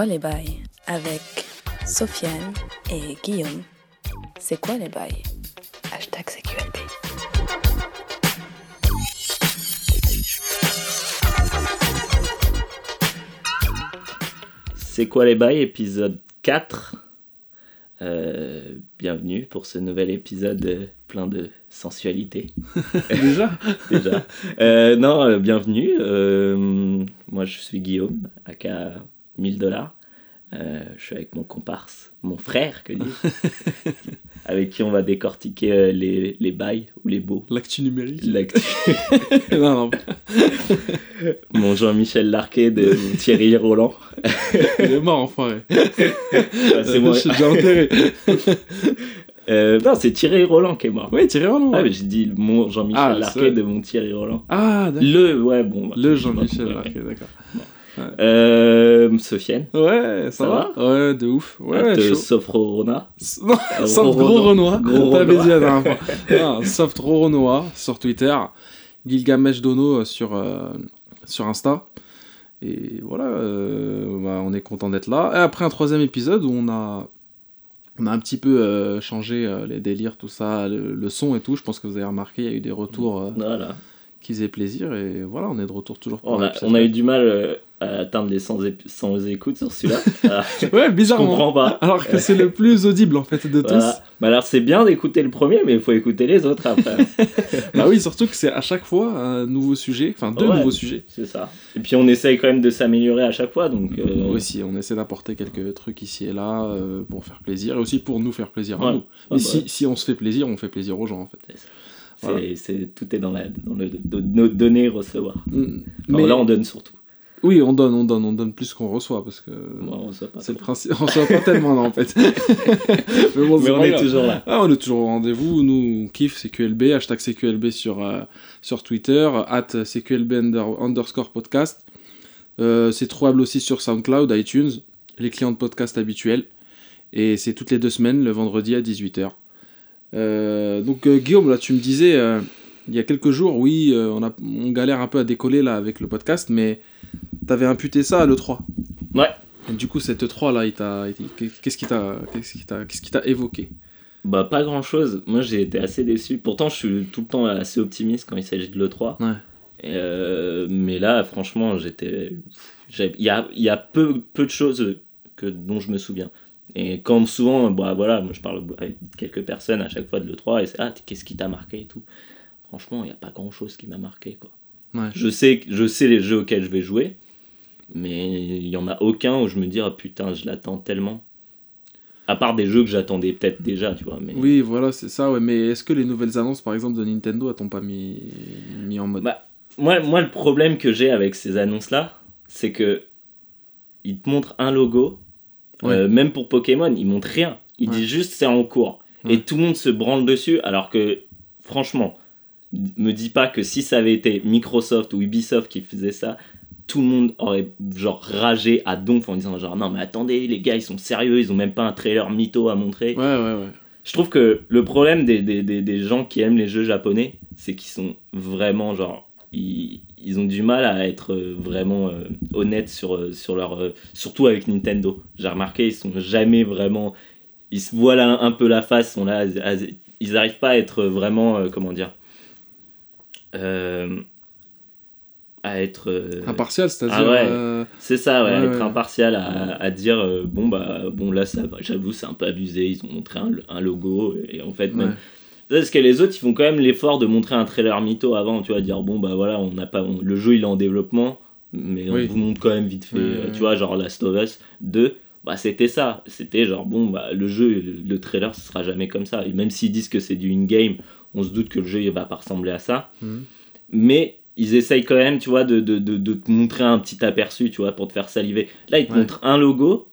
quoi les bails avec Sofiane et Guillaume. C'est quoi les bails? Hashtag CQLB. C'est quoi les bails épisode 4 Euh, Bienvenue pour ce nouvel épisode euh, plein de sensualité. Déjà? Déjà. Euh, non, bienvenue. Euh, moi, je suis Guillaume, aka 1000 dollars. Euh, je suis avec mon comparse, mon frère, que dis avec qui on va décortiquer euh, les, les bails ou les beaux. L'actu numérique L'actu. Non, non, mon Jean-Michel Larquet de Thierry Roland. il est mort, enfoiré. Ah, c'est moi. Je suis déjà enterré. Euh, non, c'est Thierry Roland qui est mort. Oui, Thierry Roland. Ah, ouais. mais j'ai dit mon Jean-Michel Ah, Larquet de mon Thierry Roland. Ah, d'accord. Le, ouais, bon. bah, Le Jean-Michel Larquet, d'accord. Euh, Sofiane. Ouais, ça, Ça va, Ouais, de ouf. Ouais, Ouais, chaud. Sofrorona. Non, Euh, Soft Gros Renoir. Gros T'avais Renoir. Non, Soft sur Twitter. Gilgamesh Dono euh, sur, euh, sur Insta. Et voilà, euh, bah, on est content d'être là. Et après un troisième épisode où on a, on a un petit peu euh, changé les délires, tout ça, le, le son et tout. Je pense que vous avez remarqué, il y a eu des retours Voilà. Qui faisaient plaisir. Et voilà, on est de retour toujours pour On a, on a eu du mal euh, à atteindre les 100, ép- 100 écoutes sur celui-là. Ah, Ouais, je bizarrement. comprends pas. Alors que c'est le plus audible en fait de tous. Bah alors c'est bien d'écouter le premier, mais il faut écouter les autres après. Bah oui, surtout que c'est à chaque fois un nouveau sujet, enfin deux Ouais. nouveaux sujets. c'est ça. Et puis on essaye quand même de s'améliorer à chaque fois, donc. euh, Aussi, on essaie d'apporter quelques trucs ici et là euh, pour faire plaisir et aussi pour nous faire plaisir à Ouais. nous. Ah Et bah si, si on se fait plaisir, on fait plaisir aux gens en fait. c'est- C'est- tout est dans, la, dans le do- do- donner recevoir. Mm. Alors là on donne surtout. Oui, on donne, on donne, on donne plus qu'on reçoit parce que Moi, on reçoit pas c'est le trop. principe. On reçoit pas tellement là en fait. mais bon, on est toujours là. Ah, on est toujours au rendez-vous. Nous, on kiffe CQLB, hashtag CQLB sur, euh, sur Twitter, at CQLB under- underscore podcast. Euh, c'est trouvable aussi sur SoundCloud, iTunes, les clients de podcast habituels. Et c'est toutes les deux semaines, le vendredi à 18h. Euh, donc, euh, Guillaume, là, tu me disais, euh, il y a quelques jours, oui, on, a, on galère un peu à décoller là avec le podcast, mais t'avais imputé ça à l'E3. Ouais. Et du coup, cette E3 là, il t'a- il- qu'est-ce qui t'a qu'est-ce qui t'a- qu'est-ce qui t'a évoqué? Bah pas grand chose. Moi j'ai été assez déçu. Pourtant je suis tout le temps assez optimiste quand il s'agit de l'E3. Ouais. Et, mais là franchement j'étais... Il y a, il y a peu, peu de choses que, dont je me souviens. Et comme souvent, bah voilà, moi je parle avec quelques personnes à chaque fois de l'E3 et c'est ah qu'est-ce qui t'a marqué et tout. Franchement il n'y a pas grand chose qui m'a marqué quoi. Ouais. Je sais, je sais les jeux auxquels je vais jouer, mais il y en a aucun où je me dis ah putain je l'attends tellement. À part des jeux que j'attendais peut-être déjà, tu vois. Mais... Oui, voilà, c'est ça, ouais. Mais est-ce que les nouvelles annonces, par exemple, de Nintendo, t'ont pas mis, mis en mode? Bah, moi, moi, le problème que j'ai avec ces annonces-là, c'est que ils te montrent un logo, Euh, même pour Pokémon, ils montrent rien. Ils Ouais. disent juste c'est en cours. Ouais. Et tout le monde se branle dessus, alors que, franchement, me dis pas que si ça avait été Microsoft ou Ubisoft qui faisait ça, tout le monde aurait genre ragé à donf en disant genre non mais attendez les gars ils sont sérieux ils ont même pas un trailer mytho à montrer Ouais, ouais, ouais. je trouve que le problème des, des, des, des gens qui aiment les jeux japonais, c'est qu'ils sont vraiment genre. Ils, ils ont du mal à être euh, vraiment euh, honnêtes sur, euh, sur leur. surtout avec Nintendo. J'ai remarqué, ils sont jamais vraiment. Ils se voilent un, un peu la face, sont là. ils n'arrivent pas à être vraiment. comment dire euh, À être. euh, Impartial, c'est-à-dire. Ah ouais. euh, c'est ça, ouais, Ouais, être impartial à, à dire euh, bon bah bon là ça j'avoue c'est un peu abusé, ils ont montré un, un logo et en fait même. Parce que les autres ils font quand même l'effort de montrer un trailer mytho avant, tu vois, dire bon bah voilà on n'a pas on- le jeu il est en développement mais Oui. on vous montre quand même vite fait, euh, tu vois genre Last of Us 2 bah c'était ça, c'était genre bon bah le jeu le, le trailer ce sera jamais comme ça et même s'ils disent que c'est du in-game, on se doute que le jeu il va pas ressembler à ça Mhm. mais ils essayent quand même, tu vois, de, de, de, de te montrer un petit aperçu, tu vois, pour te faire saliver. Là, ils te Ouais. montrent un logo,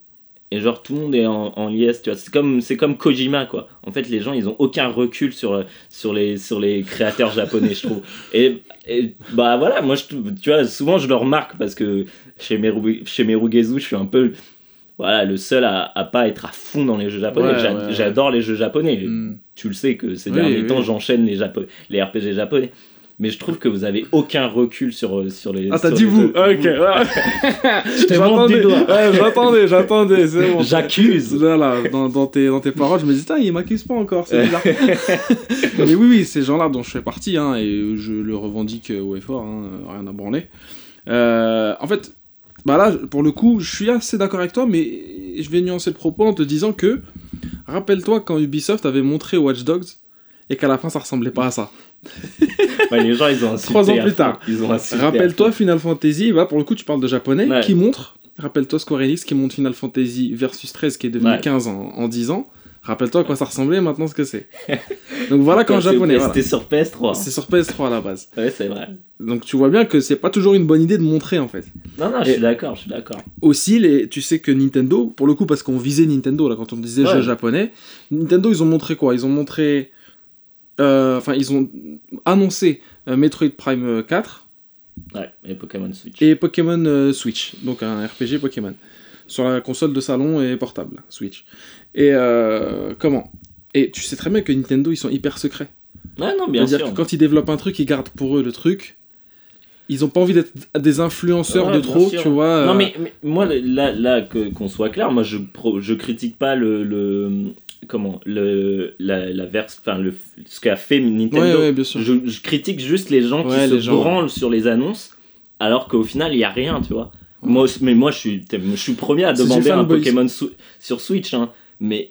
et genre, tout le monde est en, en liesse, tu vois. C'est comme, c'est comme Kojima, quoi. En fait, les gens, ils ont aucun recul sur, sur, les, sur les créateurs japonais, je trouve. Et, et bah voilà, moi, je, tu vois, souvent, je le remarque, parce que chez, Meru, chez Merugezu, je suis un peu... Voilà, le seul à, à pas être à fond dans les jeux japonais. Ouais, ouais. J'adore les jeux japonais Mm. tu le sais que ces Oui, derniers oui. temps j'enchaîne les, Japo- les RPG japonais mais je trouve que vous avez aucun recul sur, euh, sur les. Ah, t'as dit vous. Ah, Ok, ouais. Du J'attendais, doigt. ouais, j'attendais, j'attendais, c'est bon. J'accuse. Voilà, dans, dans, tes, dans tes paroles, je me dis, putain, il m'accuse pas encore, c'est bizarre. Mais oui, oui, ces gens-là dont je fais partie, hein, et je le revendique haut et fort, hein, rien à branler. Euh, en fait, bah là, pour le coup, je suis assez d'accord avec toi, mais je vais nuancer le propos en te disant que, rappelle-toi quand Ubisoft avait montré Watch Dogs, et qu'à la fin, ça ressemblait pas à ça. Les gens, ils ont. Trois ans plus tard. Rappelle-toi. Final Fantasy, bah, pour le coup, tu parles de japonais, Ouais. qui montre, rappelle-toi Square Enix qui montre Final Fantasy Versus 13 qui est devenu Ouais. 15 en, en 10 ans. Rappelle-toi à quoi ça ressemblait, maintenant ce que c'est. Donc voilà quand C'était- japonais. voilà. C'était sur PS3. C'est sur PS3 à la base. Ouais, c'est vrai. Donc tu vois bien que c'est pas toujours une bonne idée de montrer en fait. Non, non, je suis d'accord, je suis d'accord. Aussi, les, tu sais que Nintendo, pour le coup, parce qu'on visait Nintendo là quand on disait Ouais. jeux japonais, Nintendo ils ont montré quoi? Ils ont montré. Euh, Enfin, ils ont annoncé euh, Metroid Prime euh, 4 Ouais, et Pokémon Switch. et Pokémon euh, Switch, donc un RPG Pokémon, sur la console de salon et portable, Switch. Et euh, comment? Et tu sais très bien que Nintendo ils sont hyper secrets. Ouais, non, bien C'est-à-dire sûr. que quand ils développent un truc, ils gardent pour eux le truc. Ils ont pas envie d'être des influenceurs Ouais, de trop, sûr. tu vois. Non, euh, mais, mais moi, là, là que- qu'on soit clair, moi, je, pro- je critique pas le. le comment le, la, la verse, enfin, le, ce qu'a fait Nintendo. Ouais, ouais, bien sûr. Je, je critique juste les gens Ouais, qui les se gens, branlent sur les annonces, alors qu'au final, il y a rien, tu vois. Moi, mais moi, je suis, je suis premier à demander un. Pokémon sur Switch, hein. Mais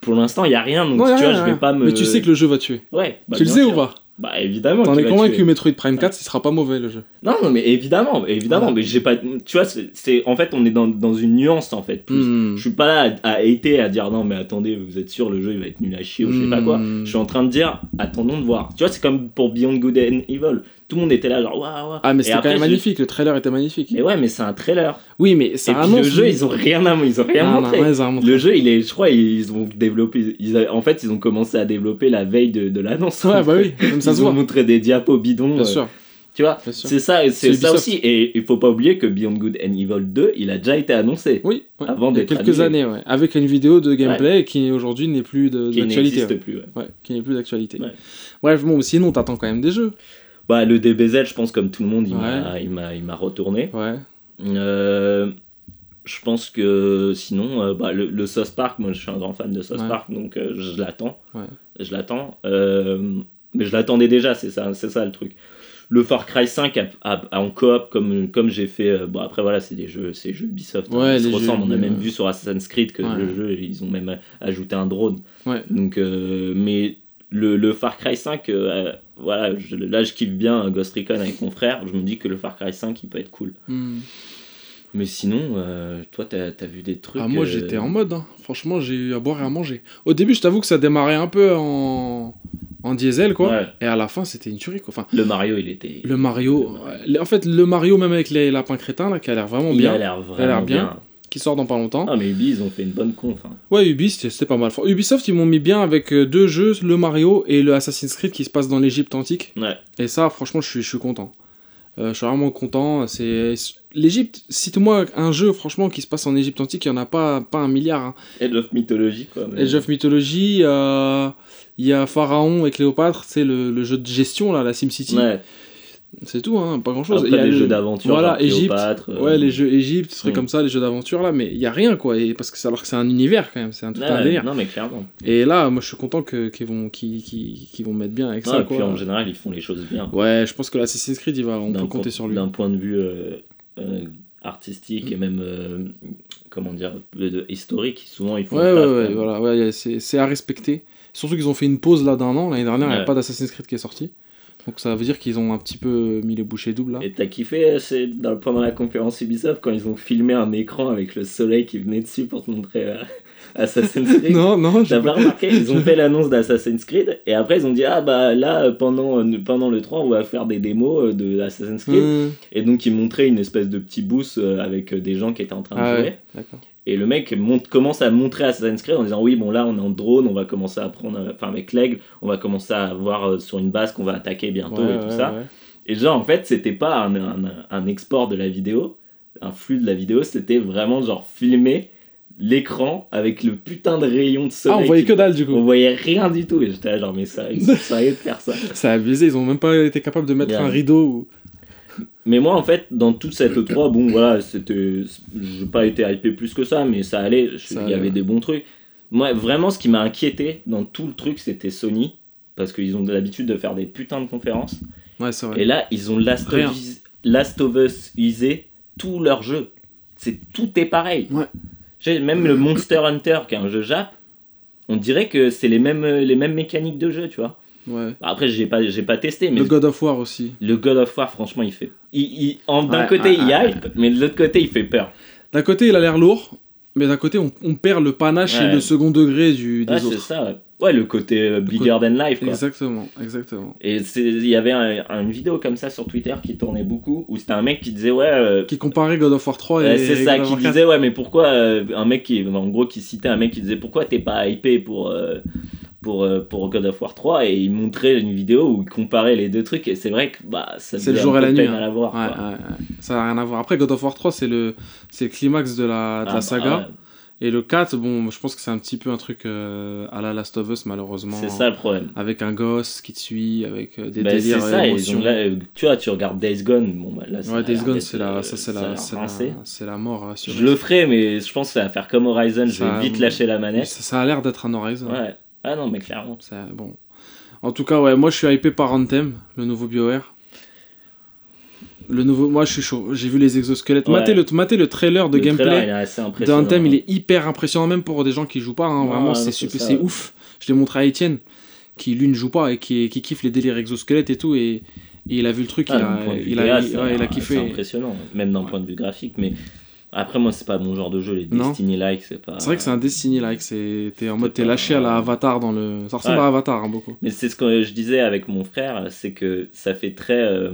pour l'instant, il y a rien, donc tu vois, je vais pas me. Mais tu sais que le jeu va tuer. Ouais, bah, tu le sais ou pas? Bah évidemment. T'en es va convaincu tuer. Metroid Prime 4, ce sera pas mauvais le jeu. Non, non, mais évidemment, évidemment, Voilà. mais j'ai pas. Tu vois, c'est en fait, on est dans, dans une nuance en fait. Plus. Hmm. Je suis pas là à, à hater, à dire non, mais attendez, vous êtes sûr, le jeu il va être nul à chier ou je sais pas quoi. Hmm. Je suis en train de dire, attendons de voir. Tu vois, c'est comme pour Beyond Good and Evil. Tout le monde était là, genre, waouh, waouh. Ah, mais Et c'était quand même je- magnifique, le trailer était magnifique. Mais ouais, mais c'est un trailer. Oui, mais Et ça puis annonce. le jeu, ils ont rien, à- ils ont rien Non, non, montré. ouais, ils ont montré. Le jeu, il est, je crois, ils ont développé. Ils a- en fait, ils ont commencé à développer la veille de, de l'annonce. Ouais, bah oui, ça Ils se ont voit. montré des diapos bidons. Bien euh, sûr. Tu vois, c'est ça, et c'est C'est ça aussi. Et il faut pas oublier que Beyond Good and Evil 2, il a déjà été annoncé. Oui, ouais. Avant il y a d'être quelques annulé. années, ouais. Avec une vidéo de gameplay qui aujourd'hui n'est plus de- qui d'actualité. n'existe plus. ouais. Qui n'est plus d'actualité. Bref, bon, sinon t'attends quand même des jeux. Bah, le DBZ, je pense, comme tout le monde, il Ouais. m'a- retourné. Ouais. Euh, je pense que sinon, euh, bah, le, le Park, moi je suis un grand fan de Ouais. Park, donc euh, je l'attends. Je l'attends. Euh, mais je l'attendais déjà, c'est ça, c'est ça le truc. Le Far Cry 5 a- a- a en coop, comme, comme j'ai fait. bon, après voilà, c'est des jeux, jeux Ubisoft. hein, ils se jeux, ressemblent. On a même vu sur Assassin's Creed que le jeu, ils ont même ajouté un drone. Donc, mais le, le Far Cry 5, euh, voilà, je- là je kiffe bien Ghost Recon avec mon frère. Je me dis que le Far Cry 5 il peut être cool. Hmm. Mais sinon, euh, toi t'as as vu des trucs. Ah, moi euh, j'étais en mode, hein. franchement j'ai eu à boire et à manger. Au début je t'avoue que ça démarrait un peu en, en diesel quoi, Ouais. et à la fin c'était une tuerie quoi. Enfin, Le Mario il était. le Mario, ouais, en fait le Mario même avec les lapins crétins là qui a l'air vraiment il bien, a l'air a vraiment l'air bien. bien. Qui sort dans pas longtemps. Ah, mais Ubi ils ont fait une bonne conf. hein. Ouais Ubi c'était pas mal. Ubisoft ils m'ont mis bien avec euh, deux jeux, le Mario et le Assassin's Creed qui se passe dans l'Égypte antique. Ouais. Et ça, franchement, je suis, je suis content. Euh, je suis vraiment content. C'est l'Égypte. Cite-moi un jeu, franchement, qui se passe en Égypte antique. Il y en a pas, pas un milliard. Hein. Age of Mythology quoi. mais- Age of Mythology, euh, il y a Pharaon et Cléopâtre. C'est le, le jeu de gestion là, la SimCity. Ouais. C'est tout, hein, pas grand chose. Après Il y a des le- jeux d'aventure. Voilà, Égypte. Euh, Ouais, les jeux Égypte, ce serait Mm. comme ça, les jeux d'aventure là, mais il y a rien quoi. Et parce que alors que c'est un univers quand même, c'est un tout un ouais, délire. Non mais clairement. Et là, moi, je suis content que qu'ils vont, vont mettre bien avec ça et puis quoi. en général ils font les choses bien. Ouais, je pense que l'Assassin's Creed, il va, on peut compter sur lui. D'un point de vue euh, euh, artistique et même euh, comment dire historique, souvent ils font. Ouais, ouais, ouais, voilà, ouais, c'est à respecter. Surtout qu'ils ont fait une pause là d'un an. L'année dernière, il n'y a pas d'Assassin's Creed qui est sorti. Donc ça veut dire qu'ils ont un petit peu mis les bouchées doubles là. Et t'as kiffé euh, dans, pendant la conférence Ubisoft quand ils ont filmé un écran avec le soleil qui venait dessus pour te montrer euh, Assassin's Creed? Non, non, T'as pas... pas remarqué? Ils ont fait l'annonce d'Assassin's Creed et après ils ont dit ah bah là euh, pendant, euh, pendant le 3 on va faire des démos euh, de Assassin's Creed. Hum, et donc ils montraient une espèce de petit boost euh, avec euh, des gens qui étaient en train de Ah jouer. ouais, d'accord. Et le mec monte, commence à montrer Assassin's Creed en disant oui bon là on est en drone on va commencer à prendre euh, enfin avec l'aigle on va commencer à voir euh, sur une base qu'on va attaquer bientôt Ouais, et tout ouais, ça ouais. et genre en fait c'était pas un, un, un export de la vidéo un flux de la vidéo c'était vraiment genre filmer l'écran avec le putain de rayon de soleil. Ah, on voyait que dalle du On coup. voyait rien du tout. Et j'étais là, genre, mais ça, ils sont de faire ça. C'est abusé, ils ont même pas été capables de mettre un rideau. ou- Mais moi, en fait, dans toute cette E3, bon, voilà, c'était. J'ai pas été hypé plus que ça, mais ça allait. Il y avait des bons trucs. Moi, vraiment, ce qui m'a inquiété dans tout le truc, c'était Sony. Parce qu'ils ont l'habitude de faire des putains de conférences. Ouais, c'est vrai. Et là, ils ont Last of, Us, Last of Us usé tout leur jeu. C'est tout est pareil. Ouais. Même le Monster Hunter, qui est un jeu Jap, on dirait que c'est les mêmes, les mêmes mécaniques de jeu, tu vois. Ouais. Après, j'ai pas, j'ai pas testé, mais Le God of War aussi. le God of War, franchement, il fait. il- il- en- D'un Ouais, côté, ouais, il hype, mais de l'autre côté, il fait peur. D'un côté, il a l'air lourd, mais d'un côté, on, on perd le panache et le second degré du, des Ouais, c'est autres. ça, ouais. Ouais, le côté euh, bigger than life, quoi. Exactement, exactement. Et il y avait un- une vidéo comme ça sur Twitter qui tournait beaucoup, où c'était un mec qui disait, ouais. euh, Qui comparait God of War 3 Ouais, et. c'est ça, God qui War 4. disait, ouais, mais pourquoi euh, un mec qui, en gros, qui citait un mec qui disait, pourquoi t'es pas hypé pour, euh, pour, euh, pour God of War 3 et il montrait une vidéo où il comparait les deux trucs et c'est vrai que bah, ça C'est le jour et la nuit, peine hein. à la voir. Ouais, quoi. ouais, ouais. Ça n'a rien à voir. Après, God of War 3, c'est le, c'est le climax de la, de Ah, la bah, saga. ouais. Et le 4, bon, je pense que c'est un petit peu un truc euh, à la Last of Us, malheureusement. C'est ça le problème. Avec un gosse qui te suit, avec euh, des Bah, c'est délires ça, et et émotions. donc là, tu vois, tu regardes Days Gone, bon, bah, là, ouais, Days Gone, c'est la, ça, c'est la, c'est la, c'est la mort assurée. Je le ferai, mais je pense que ça va faire comme Horizon, je Ça- vais vite lâcher la manette. Ça, ça a l'air d'être un Horizon. Ouais. Ah non, mais clairement. Ça- bon. En tout cas, ouais, moi je suis hypé par Anthem, le nouveau BioWare. Le nouveau, moi je suis chaud. J'ai vu les exosquelettes. Ouais. Matez, le, matez le trailer de Le gameplay il est assez de impressionnant. Anthem, il est hyper impressionnant, même pour des gens qui jouent pas. hein. Ouais, Vraiment, c'est super, c'est ouf. Je l'ai montré à Etienne, qui lui ne joue pas et qui, qui kiffe les délires exosquelettes et tout. Et, et il a vu le truc, Ah, il, d'un a, il, a, il- il kiffé. C'est impressionnant, même d'un point de vue graphique. Mais après, moi, c'est pas mon genre de jeu. Les. Destiny-like, c'est pas. C'est vrai que c'est un Destiny like, c'est t'es en mode t'es lâché à la Avatar dans le. Ça ressemble Ouais. à Avatar hein, beaucoup. Mais c'est ce que je disais avec mon frère, c'est que ça fait très. euh,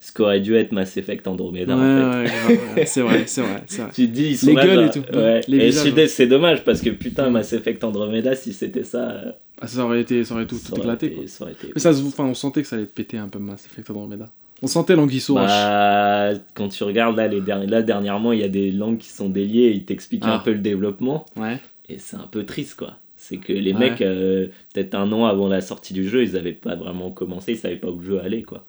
ce qu'aurait dû être Mass Effect Andromeda. Ouais, en fait. ouais, c'est vrai, c'est vrai. Tu te dis, ils sont Les là, gueules genre- et tout. Ouais. Les et c'est dommage parce que putain, Mass Effect Andromeda, si c'était ça, euh, Ah, ça aurait été, ça aurait tout, ça tout aurait éclaté été- quoi. ça aurait été- Mais ça se, enfin, on sentait que ça allait te péter un peu Mass Effect Andromeda. On sentait l'anguille Bah, quand tu regardes là, les là dernièrement, il y a des langues qui sont déliées, et ils t'expliquent Ah. un peu le développement. Ouais. Et c'est un peu triste, quoi. C'est que les Ouais. mecs, euh, peut-être un an avant la sortie du jeu, ils avaient pas vraiment commencé, ils savaient pas où le jeu allait, quoi.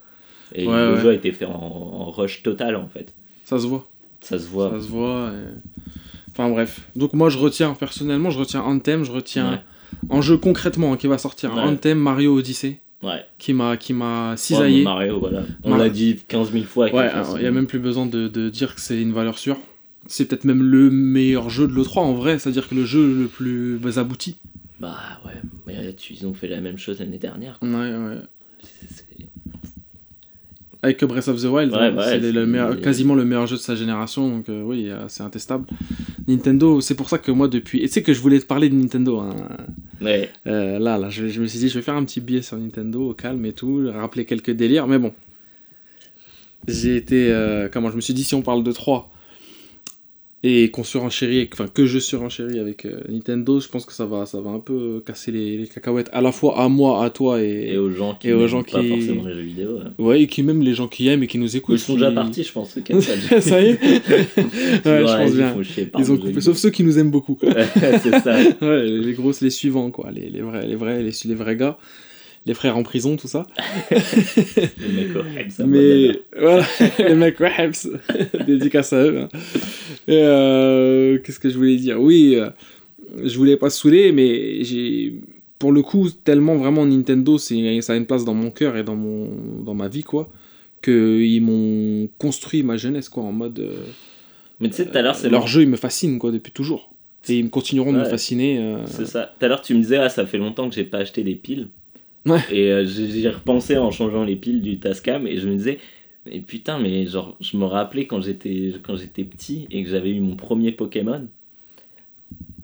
Et Ouais, le jeu a été fait en, en rush total, en fait. Ça se voit. Ça se voit. Ça se voit. et- Enfin bref. Donc moi je retiens, personnellement, je retiens Anthem, je retiens en jeu concrètement hein, qui va sortir. Anthem Mario Odyssey Ouais. qui m'a qui m'a cisaillé. Voilà. On Mar- l'a dit 15 000 fois. Ouais, il y a même plus besoin de, de dire que c'est une valeur sûre. C'est peut-être même le meilleur jeu de l'E3 en vrai, c'est-à-dire que le jeu le plus bah, abouti. Bah ouais, mais tu- ils ont fait la même chose l'année dernière. quoi. Ouais, ouais. C'est- c'est- Avec Breath of the Wild, Ouais, hein, c'est le- meilleur- quasiment le meilleur jeu de sa génération, donc euh, oui, euh, c'est intestable. Nintendo, c'est pour ça que moi depuis... Et tu sais que je voulais te parler de Nintendo, hein. Ouais. Euh, là, là, je, je me suis dit, je vais faire un petit billet sur Nintendo au calme et tout, rappeler quelques délires, mais bon. J'ai été. comment Je me suis dit, si on parle de 3 et qu'on surenchérit, enfin que je surenchéris avec euh, Nintendo, je pense que ça va, ça va un peu casser les, les cacahuètes à la fois à moi, à toi et. Et aux gens qui et aux n'aiment gens pas qui- forcément les jeux vidéo. ouais. Ouais, et qui même les gens qui aiment et qui nous écoutent. Ils sont qui- déjà partis, je pense. ça y est Ouais, je pense bien. Ils ont coupé, sauf ceux qui nous aiment beaucoup. c'est ça. Ouais, les grosses, les suivants, quoi. Les, les vrais, les vrais, les, les vrais gars. Les frères en prison, tout ça. Les mecs Mais voilà, les mecs Wahabs, dédicace à eux. hein. Euh, Qu'est-ce que je voulais dire? Oui, euh, je voulais pas saouler, mais j'ai. Pour le coup, tellement vraiment Nintendo, ça a une place dans mon cœur et dans, mon, dans ma vie, quoi, qu'ils m'ont construit ma jeunesse, quoi, en mode. euh, Mais tu sais, tout à l'heure, c'est leur marrant. jeu, ils me fascinent, quoi, depuis toujours. Et ils continueront de me fasciner. euh, C'est ça. Tout à l'heure, tu me disais, ah, ça fait longtemps que j'ai pas acheté des piles. Ouais. Et euh, j'ai j'y ai repensé en changeant les piles du Tascam et je me disais, mais putain, mais genre, je me rappelais quand j'étais quand j'étais petit et que j'avais eu mon premier Pokémon.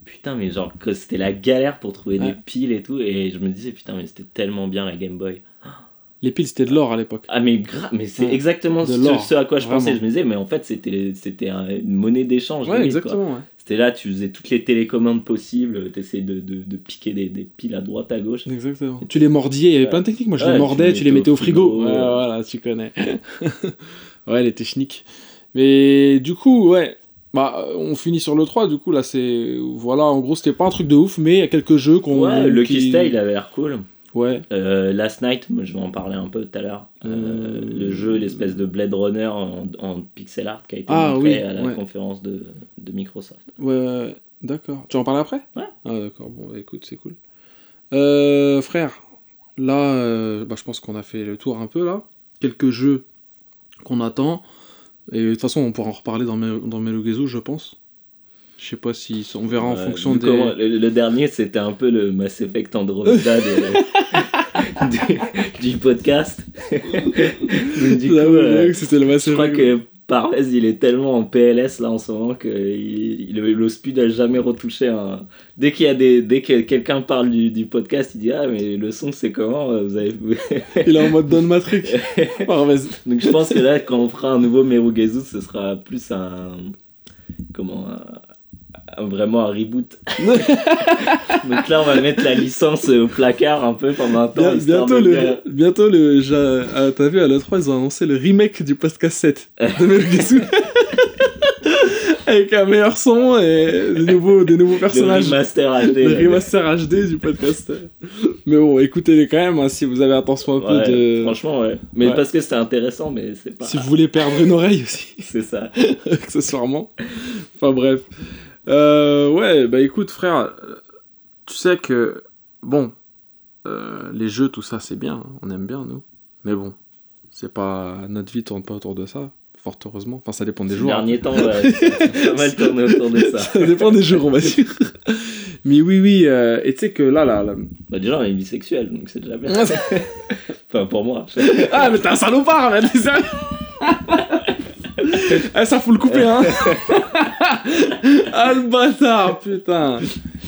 Putain, mais genre, que c'était la galère pour trouver des piles et tout. Et je me disais, putain, mais c'était tellement bien la Game Boy. Les piles, c'était de l'or à l'époque. Ah, mais mais c'est Ouais. exactement ce, ce à quoi je pensais. Je me disais, mais en fait, c'était c'était un- une monnaie d'échange. Ouais, quoi. C'était là, tu faisais toutes les télécommandes possibles, t'essayais de, de, de piquer des, des piles à droite, à gauche. Exactement. Tu les mordillais, il y avait plein de techniques. Moi, je Ouais, les tu mordais, les tu les mettais au frigo. frigo, Ouais, voilà, tu connais. ouais, les techniques. Mais du coup, ouais, Bah, on finit sur le 3, du coup, là, c'est. Voilà, en gros, c'était pas un truc de ouf, mais il y a quelques jeux qu'on. Ouais, Lucky qui- Stay, il avait l'air cool. Ouais. Euh, Last Night, je vais en parler un peu tout à l'heure. Euh, Euh, le jeu, l'espèce de Blade Runner en, en pixel art qui a été Ah, montré oui, à la ouais. conférence de, de Microsoft. Ouais, d'accord. Tu en parles après? Ouais. Ah, d'accord, bon, écoute, c'est cool. Euh, frère, là, bah, je pense qu'on a fait le tour un peu, là. Quelques jeux qu'on attend. Et de toute façon, on pourra en reparler dans, Mel- dans je pense. Je sais pas si on verra en Euh, fonction des. comment- le, le dernier, c'était un peu le Mass Effect Andromeda de- du, du podcast. Du coup, J'avoue, euh, j'avoue que c'était le Mass je crois que Parvez, il est tellement en PLS là en ce moment que il, il- le Speed n'a jamais retouché un. Dès qu'il y a des, dès que quelqu'un parle du, du podcast, il dit ah mais le son c'est comment euh, vous avez. Il est en mode Don Matrix. Oh, vas-y. Donc je pense que là quand on fera un nouveau Merugezu, ce sera plus un comment un- vraiment un reboot. Donc là on va mettre la licence au placard un peu pendant un temps. Bien- bientôt, de le, bien- bientôt le. ah, T'as vu, à l'E3, ils ont annoncé le remake du podcast 7 de Melogezu. Avec un meilleur son et des nouveaux, des nouveaux le personnages. remaster HD. Le remaster HD du podcast. Mais bon, écoutez-les quand même hein, si vous avez attention un peu de. Franchement ouais. Mais Ouais. parce que c'était intéressant mais c'est pas. Si vous voulez perdre une oreille aussi, C'est ça. accessoirement. Enfin bref. Euh, ouais, bah écoute, frère, euh, tu sais que. Bon, euh, les jeux, tout ça, c'est bien. On aime bien, nous. Mais bon, c'est pas. Notre vie tourne pas autour de ça, fort heureusement. Enfin, ça dépend des jours. hein. derniers temps, ouais, ça a pas mal tourné autour de ça. ça dépend des jours, on va dire. Mais oui, oui, euh, et tu sais que là, là, là. Bah déjà on est bisexuel donc c'est déjà bien. enfin pour moi. Ah, mais t'es un salopard, mais t'es sérieux? Eh, ça faut le couper, hein. Ah, le bâtard, putain.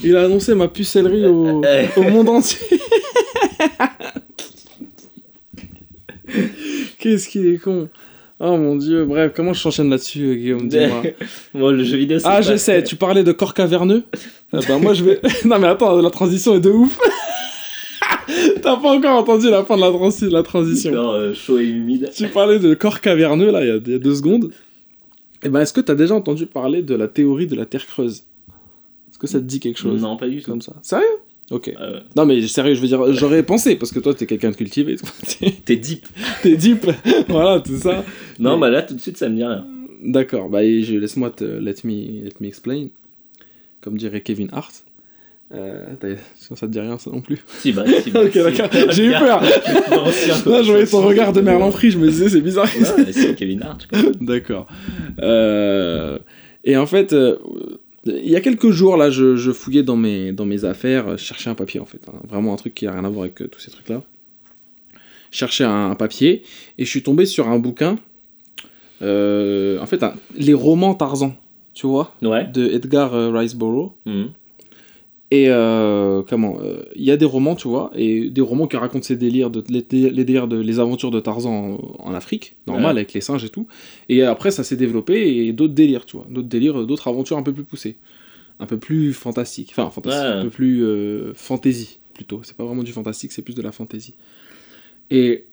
Il a annoncé ma pucellerie au, au monde entier. Qu'est-ce qu'il est con. Oh mon dieu, bref, comment je t'enchaîne là-dessus, Guillaume Dis-moi. Moi le jeu vidéo c'est Ah, je sais, tu parlais de corps caverneux Ah bah, moi je vais. non, mais attends, la transition est de ouf T'as pas encore entendu la fin de la, transi- la transition Encore, euh, chaud et humide. tu parlais de corps caverneux là il y a, deux secondes. Et ben est-ce que t'as déjà entendu parler de la théorie de la Terre creuse? Est-ce que ça te dit quelque chose? Non pas du tout. comme ça Sérieux? Ok. Euh, Non mais sérieux, je veux dire, j'aurais pensé parce que toi t'es quelqu'un de cultivé, t'es- deep. t'es deep, voilà tout ça. Non Mais- bah là tout de suite ça me dit rien. D'accord, bah laisse-moi te let me let me explain, comme dirait Kevin Hart. Euh, ça, ça te dit rien ça non plus Si bah si. bah, Ok si. d'accord, j'ai eu peur. Là je voyais ton regard de Merlin Free, je me disais c'est bizarre. Ouais, mais c'est Kevin Hart. D'accord. Euh, et en fait, euh, il y a quelques jours, là, je, je fouillais dans mes, dans mes affaires, je cherchais un papier, en fait. hein. vraiment un truc qui a rien à voir avec euh, tous ces trucs-là. Je cherchais un, un papier, et je suis tombé sur un bouquin. euh, en fait, un- les romans Tarzan, tu vois, Ouais. de Edgar euh, Riceborough. Mhm. Et euh, comment euh, Il y a des romans, tu vois, et des romans qui racontent ces délires, de, les, dé- les délires de les aventures de Tarzan en, en Afrique, normal, Ouais. avec les singes et tout. Et après, ça s'est développé et d'autres délires, tu vois, d'autres délires, d'autres aventures un peu plus poussées, un peu plus fantastiques, enfin fantastique, Ouais. un peu plus euh, fantasy plutôt. C'est pas vraiment du fantastique, c'est plus de la fantasy. Et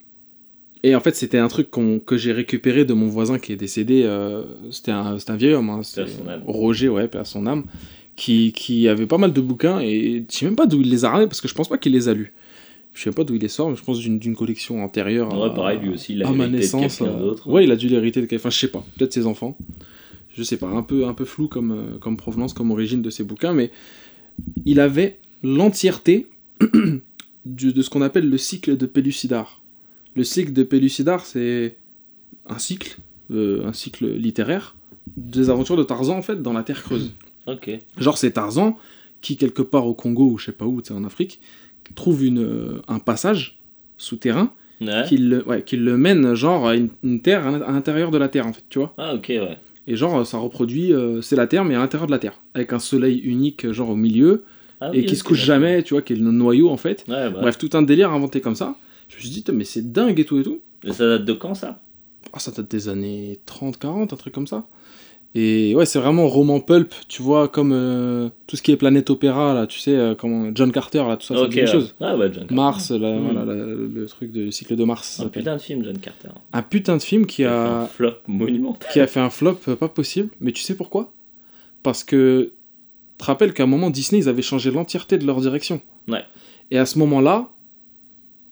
et en fait, c'était un truc que j'ai récupéré de mon voisin qui est décédé. euh, c'était un, un vieil homme, hein. Roger, ouais, à son âme, qui, qui avait pas mal de bouquins et je sais même pas d'où il les a ramenés parce que je pense pas qu'il les a lus. Je sais pas d'où il les sort, mais je pense d'une collection antérieure. Ouais à- pareil lui aussi il a à ma de naissance. quelqu'un euh, d'autre. Ouais, il a dû l'hériter de quelqu'un. Enfin, je sais pas. Peut-être ses enfants. Je sais pas. Un peu, un peu flou comme, euh, comme provenance, comme origine de ces bouquins, mais il avait l'entièreté de ce qu'on appelle le cycle de Pellucidar. Le cycle de Pellucidar, c'est un cycle, euh, un cycle littéraire des aventures de Tarzan en fait dans la Terre creuse. Genre c'est Tarzan qui quelque part au Congo ou je sais pas où, tu sais, en Afrique, trouve une, euh, un passage souterrain Ouais. qui le, ouais, qui le mène genre à une, une terre à l'in- à l'intérieur de la terre en fait, tu vois. Ah ok ouais. Et genre ça reproduit, euh, c'est la terre mais à l'intérieur de la terre, avec un soleil unique genre au milieu Ah, et qui se couche jamais, tu vois, qui est le noyau en fait. Ouais bah. Bref, tout un délire inventé comme ça. Je me suis dit, mais c'est dingue et tout et tout. Et ça date de quand ça? Ah, ça date des années 30, 40, un truc comme ça. Et ouais, c'est vraiment roman pulp, tu vois, comme euh, tout ce qui est Planète Opéra, là, tu sais, euh, comment John Carter, là, tout ça, ça Ok. dit des ouais. choses. Ah bah John Carter. Mars, là, Mm. voilà, la- le truc de cycle de Mars. Un putain de film John Carter. Un putain de film qui a fait un flop monumental. qui a fait un flop euh, pas possible, mais tu sais pourquoi? Parce que te rappelles qu'à un moment Disney ils avaient changé l'entièreté de leur direction. Ouais. Et à ce moment-là,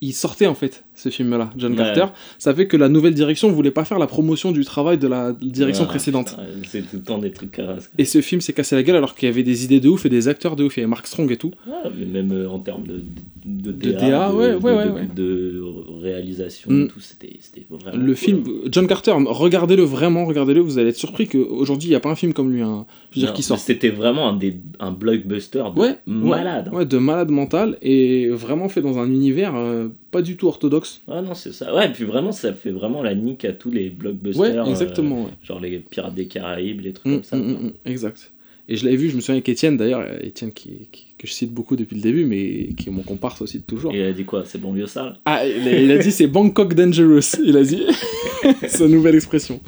il sortait en fait ce film-là, John Ouais. Carter. Ça fait que la nouvelle direction voulait pas faire la promotion du travail de la direction Ouais, précédente. C'est tout le temps des trucs carasses. Et ce film s'est cassé la gueule alors qu'il y avait des idées de ouf et des acteurs de ouf. Il y avait Mark Strong et tout. Ouais, mais même euh, en termes de, de, De DA, de, de réalisation, Mm. et tout, c'était vraiment. Le cool, film, hein. John Carter, regardez-le vraiment, regardez-le. Vous allez être surpris qu'aujourd'hui il n'y a pas un film comme lui. hein. Je veux dire Non, qui sort. C'était vraiment un, des, un blockbuster de malade. Ouais, de malade mental et vraiment fait dans un univers euh, pas du tout orthodoxe. Ah non, c'est ça. Ouais, puis vraiment, ça fait vraiment la nique à tous les blockbusters. Ouais, euh, exactement. ouais. genre les Pirates des Caraïbes, les trucs Mm, comme ça. mm, mm, exact. Et je l'avais vu, je me souviens avec Étienne d'ailleurs, Étienne qui, qui- que je cite beaucoup depuis le début, mais qui est mon comparse aussi de toujours. Et il a dit quoi C'est banlieue sale? Ah, il a, il a dit c'est Bangkok Dangerous, il a dit. Sa nouvelle expression.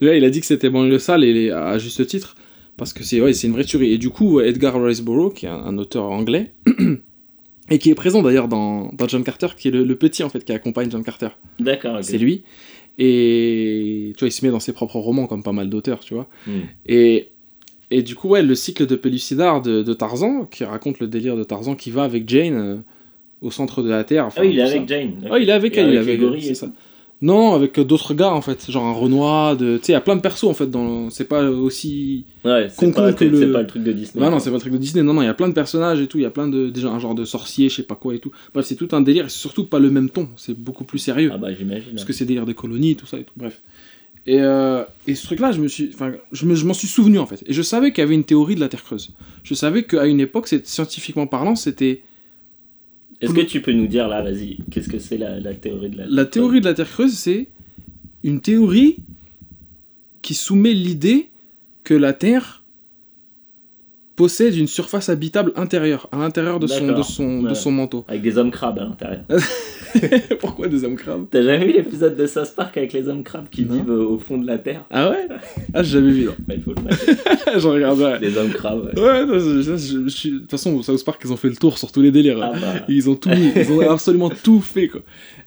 Là, il a dit que c'était banlieue sale et à juste titre, parce que c'est ouais, une vraie tuerie. Et du coup, Edgar Riceborough, qui est un, un auteur anglais, et qui est présent d'ailleurs dans, dans John Carter, qui est le, le petit en fait qui accompagne John Carter. D'accord. C'est lui. Et tu vois, il se met dans ses propres romans comme pas mal d'auteurs, tu vois. Mm. Et, et du coup, ouais, le cycle de Pellucidar de, de Tarzan, qui raconte le délire de Tarzan qui va avec Jane euh, au centre de la Terre. enfin, Ah oui, il est ça. avec Jane. Ah, il est avec elle, il est avec avec c'est ça. Non, avec d'autres gars en fait, genre un Renoir, de... tu sais, il y a plein de persos en fait, dans... c'est pas aussi. Ouais, c'est pas, que c'est le- pas le truc de Disney. Bah non, c'est pas un truc de Disney, non, non, il y a plein de personnages et tout, il y a plein de. Déjà un genre de sorcier, je sais pas quoi et tout. Bref, c'est tout un délire, et c'est surtout pas le même ton, c'est beaucoup plus sérieux. Ah bah j'imagine. Parce que c'est délire des colonies, tout ça et tout, bref. Et, euh, et ce truc-là, je me suis, enfin, je me- je m'en suis souvenu en fait. Et je savais qu'il y avait une théorie de la Terre creuse. Je savais qu'à une époque, c'est- scientifiquement parlant, c'était Est-ce que tu peux nous dire là, vas-y, qu'est-ce que c'est la, la théorie de la la théorie de la Terre creuse, c'est une théorie qui soumet l'idée que la Terre possède une surface habitable intérieure, à l'intérieur de son, de son manteau. Avec des hommes crabes à l'intérieur. Pourquoi des hommes crabes T'as jamais vu l'épisode de South Park avec les hommes crabes qui Non. vivent au fond de la Terre Ah ouais? Ah, j'ai jamais vu, non. Bah, Il faut le mettre. J'en regarde, ouais. Les hommes crabes. ouais. Ouais, non, je- je- je- je suis- de toute façon, South Park, ils ont fait le tour sur tous les délires. Ah bah, Ils ont tout mis, ils ont absolument tout fait, quoi.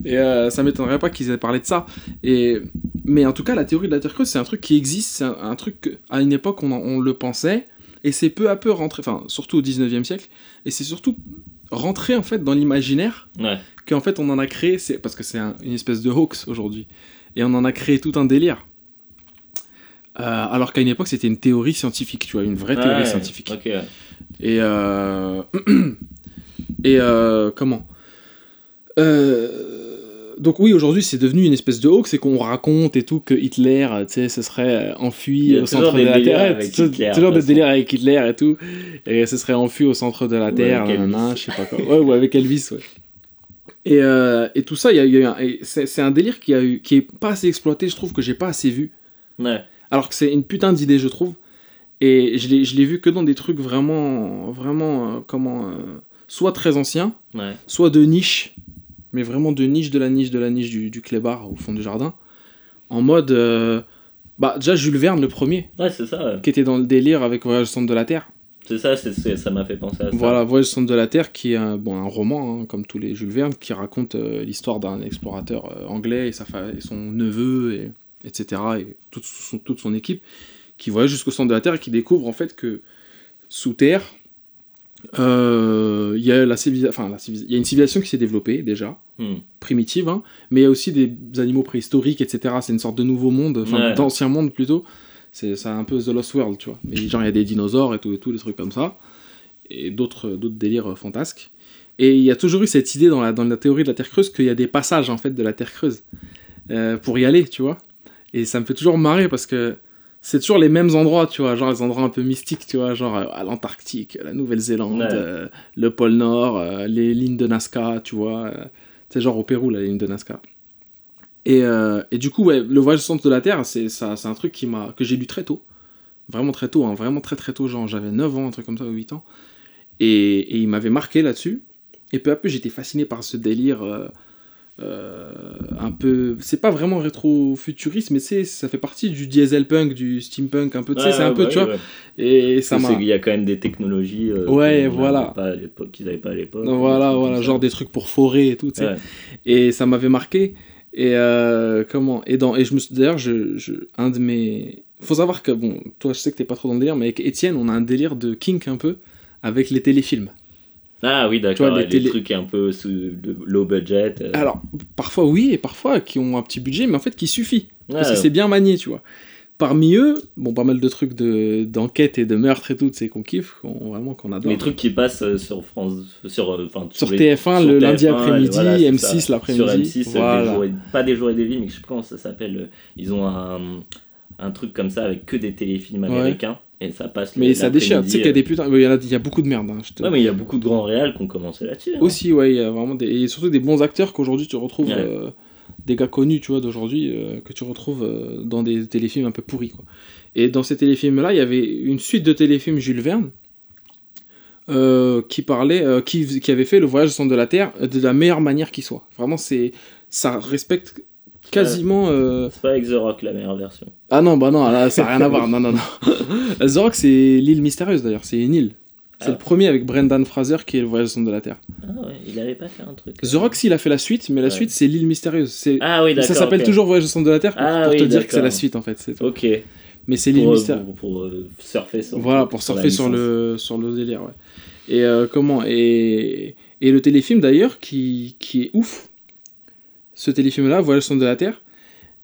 Et euh, ça m'étonnerait pas qu'ils aient parlé de ça. Et... Mais en tout cas, la théorie de la Terre creuse, c'est un truc qui existe, c'est un, un truc que, à une époque, on, en- on le pensait, et c'est peu à peu rentré, enfin, surtout au 19e siècle, et c'est surtout rentré, en fait, dans l'imaginaire, ouais. qu'en fait, on en a créé, c'est parce que c'est un- une espèce de hoax aujourd'hui, et on en a créé tout un délire. Euh, alors qu'à une époque, c'était une théorie scientifique, tu vois, une vraie théorie Ouais, scientifique. Et euh... et euh... comment? Euh, Donc oui, aujourd'hui, c'est devenu une espèce de hoax, c'est qu'on raconte et tout que Hitler, euh, tu sais, se serait euh, y enfui au centre de la Terre. Toujours- des délires avec Hitler et tout. Et se serait enfui au centre de la Terre, je sais pas quoi. Ouais, ou avec Elvis, ouais. Et, euh, et tout ça, y a c'est un délire qui, a eu, qui est pas assez exploité, je trouve que j'ai pas assez vu. Ouais. Alors que c'est une putain d'idée, je trouve. Et je l'ai je l'ai vu que dans des trucs vraiment, vraiment, euh, comment, euh, soit très anciens, Ouais. soit de niche, mais vraiment de niche, de la niche, de la niche du, du clébard au fond du jardin. En mode, euh, bah déjà Jules Verne le premier, Ouais, c'est ça. ouais. qui était dans le délire avec Voyage au centre de la Terre. C'est ça, c'est- c'est- ça m'a fait penser à ça. Voilà, Voyage au centre de la Terre, qui est un, bon, un roman, hein, comme tous les Jules Verne, qui raconte euh, l'histoire d'un explorateur euh, anglais et, sa et son neveu, et, etc., et toute son, toute son équipe, qui voyage jusqu'au centre de la Terre et qui découvre en fait que sous Terre, euh, il y, a la enfin, la y a une civilisation qui s'est développée déjà, Hmm. primitive, hein, mais il y a aussi des animaux préhistoriques, etc. C'est une sorte de nouveau monde, enfin Ouais. d'ancien monde plutôt. C'est un peu The Lost World, tu vois. Mais genre, il y a des dinosaures et tout, et tout, des trucs comme ça. Et d'autres d'autres délires euh, fantasques. Et il y a toujours eu cette idée dans la, dans la théorie de la Terre creuse qu'il y a des passages, en fait, de la Terre creuse euh, pour y aller, tu vois. Et ça me fait toujours marrer parce que c'est toujours les mêmes endroits, tu vois, genre les endroits un peu mystiques, tu vois, genre euh, à l'Antarctique, la Nouvelle-Zélande, Ouais. euh, le pôle Nord, euh, les lignes de Nazca, tu vois. c'est genre au Pérou, la ligne de Nazca. Et, et du coup, ouais, le voyage au centre de la Terre, c'est ça, c'est un truc qui m'a, que j'ai lu très tôt. Vraiment très tôt, hein, vraiment très très tôt, genre j'avais 9 ans, un truc comme ça, ou 8 ans. Et, et il m'avait marqué là-dessus. Et peu à peu, j'étais fasciné par ce délire un peu. C'est pas vraiment rétro-futuriste, mais c'est, ça fait partie du diesel punk, du steampunk, un peu, tu sais, c'est un peu, tu vois. Et ça m'a. Il y a quand même des technologies euh, Ouais, voilà. qu'ils n'avaient pas à l'époque. Voilà, voilà, genre des trucs pour forer et tout, tu sais. Et ça m'avait marqué. Et euh, comment? Et dans et je me suis d'ailleurs je, je un de mes faut savoir que bon toi je sais que t'es pas trop dans le délire mais avec Étienne on a un délire de kink un peu avec les téléfilms. Ah oui, d'accord. les télé- trucs un peu sous de low budget. euh. Alors parfois oui et parfois qui ont un petit budget mais en fait qui suffit parce que c'est bien manié tu vois. Parmi eux bon pas mal de trucs de d'enquête et de meurtre et tout c'est qu'on kiffe qu'on vraiment qu'on adore. Les trucs qui passent euh, sur France. Sur, euh, enfin, Sur tous les- TF1 sur le lundi TF1, après-midi, voilà, c'est M6 ça. l'après-midi. Sur M6, euh, voilà. des jours et- pas des jours et des vies, mais je sais pas comment ça s'appelle. Ils ont un, un truc comme ça avec que des téléfilms Ouais. Et ça passe. Mais ça déchire, tu sais qu'il y a des putains. Il y, a- il y a beaucoup de merde. hein, te-. Ouais, mais il y a beaucoup de grands réals qui ont commencé là-dessus. hein. Aussi, ouais, il y a vraiment des. Et surtout des bons acteurs qu'aujourd'hui tu retrouves. Ouais. euh, des gars connus, tu vois, d'aujourd'hui, euh, que tu retrouves euh, dans des téléfilms un peu pourris, quoi. Et dans ces téléfilms-là, il y avait une suite de téléfilms Jules Verne. qui parlait, qui, qui avait fait le voyage au centre de la Terre de la meilleure manière qui soit. Vraiment, c'est, ça respecte quasiment. euh, C'est pas avec The Rock la meilleure version. Ah non, bah non, là, ça n'a rien à voir. Non, non, non. The Rock, c'est l'île mystérieuse d'ailleurs, c'est une île. C'est Ah. le premier avec Brendan Fraser qui est le voyage au centre de la Terre. Ah ouais, il avait pas fait un truc. The Rock, s'il a fait la suite, mais la Ouais. suite, c'est l'île mystérieuse. C'est... Ah oui, d'accord. ça s'appelle toujours Voyage au centre de la Terre pour, Ah pour oui, te dire que c'est la suite en fait. c'est. Ok. Mais c'est l'île euh, mystérieuse. pour, pour, euh, surfer sur. Voilà, pour surfer sur le, sur le délire. Ouais. Et euh, comment? Et, et le téléfilm d'ailleurs, qui, qui est ouf, ce téléfilm-là, Voyage au centre de la Terre,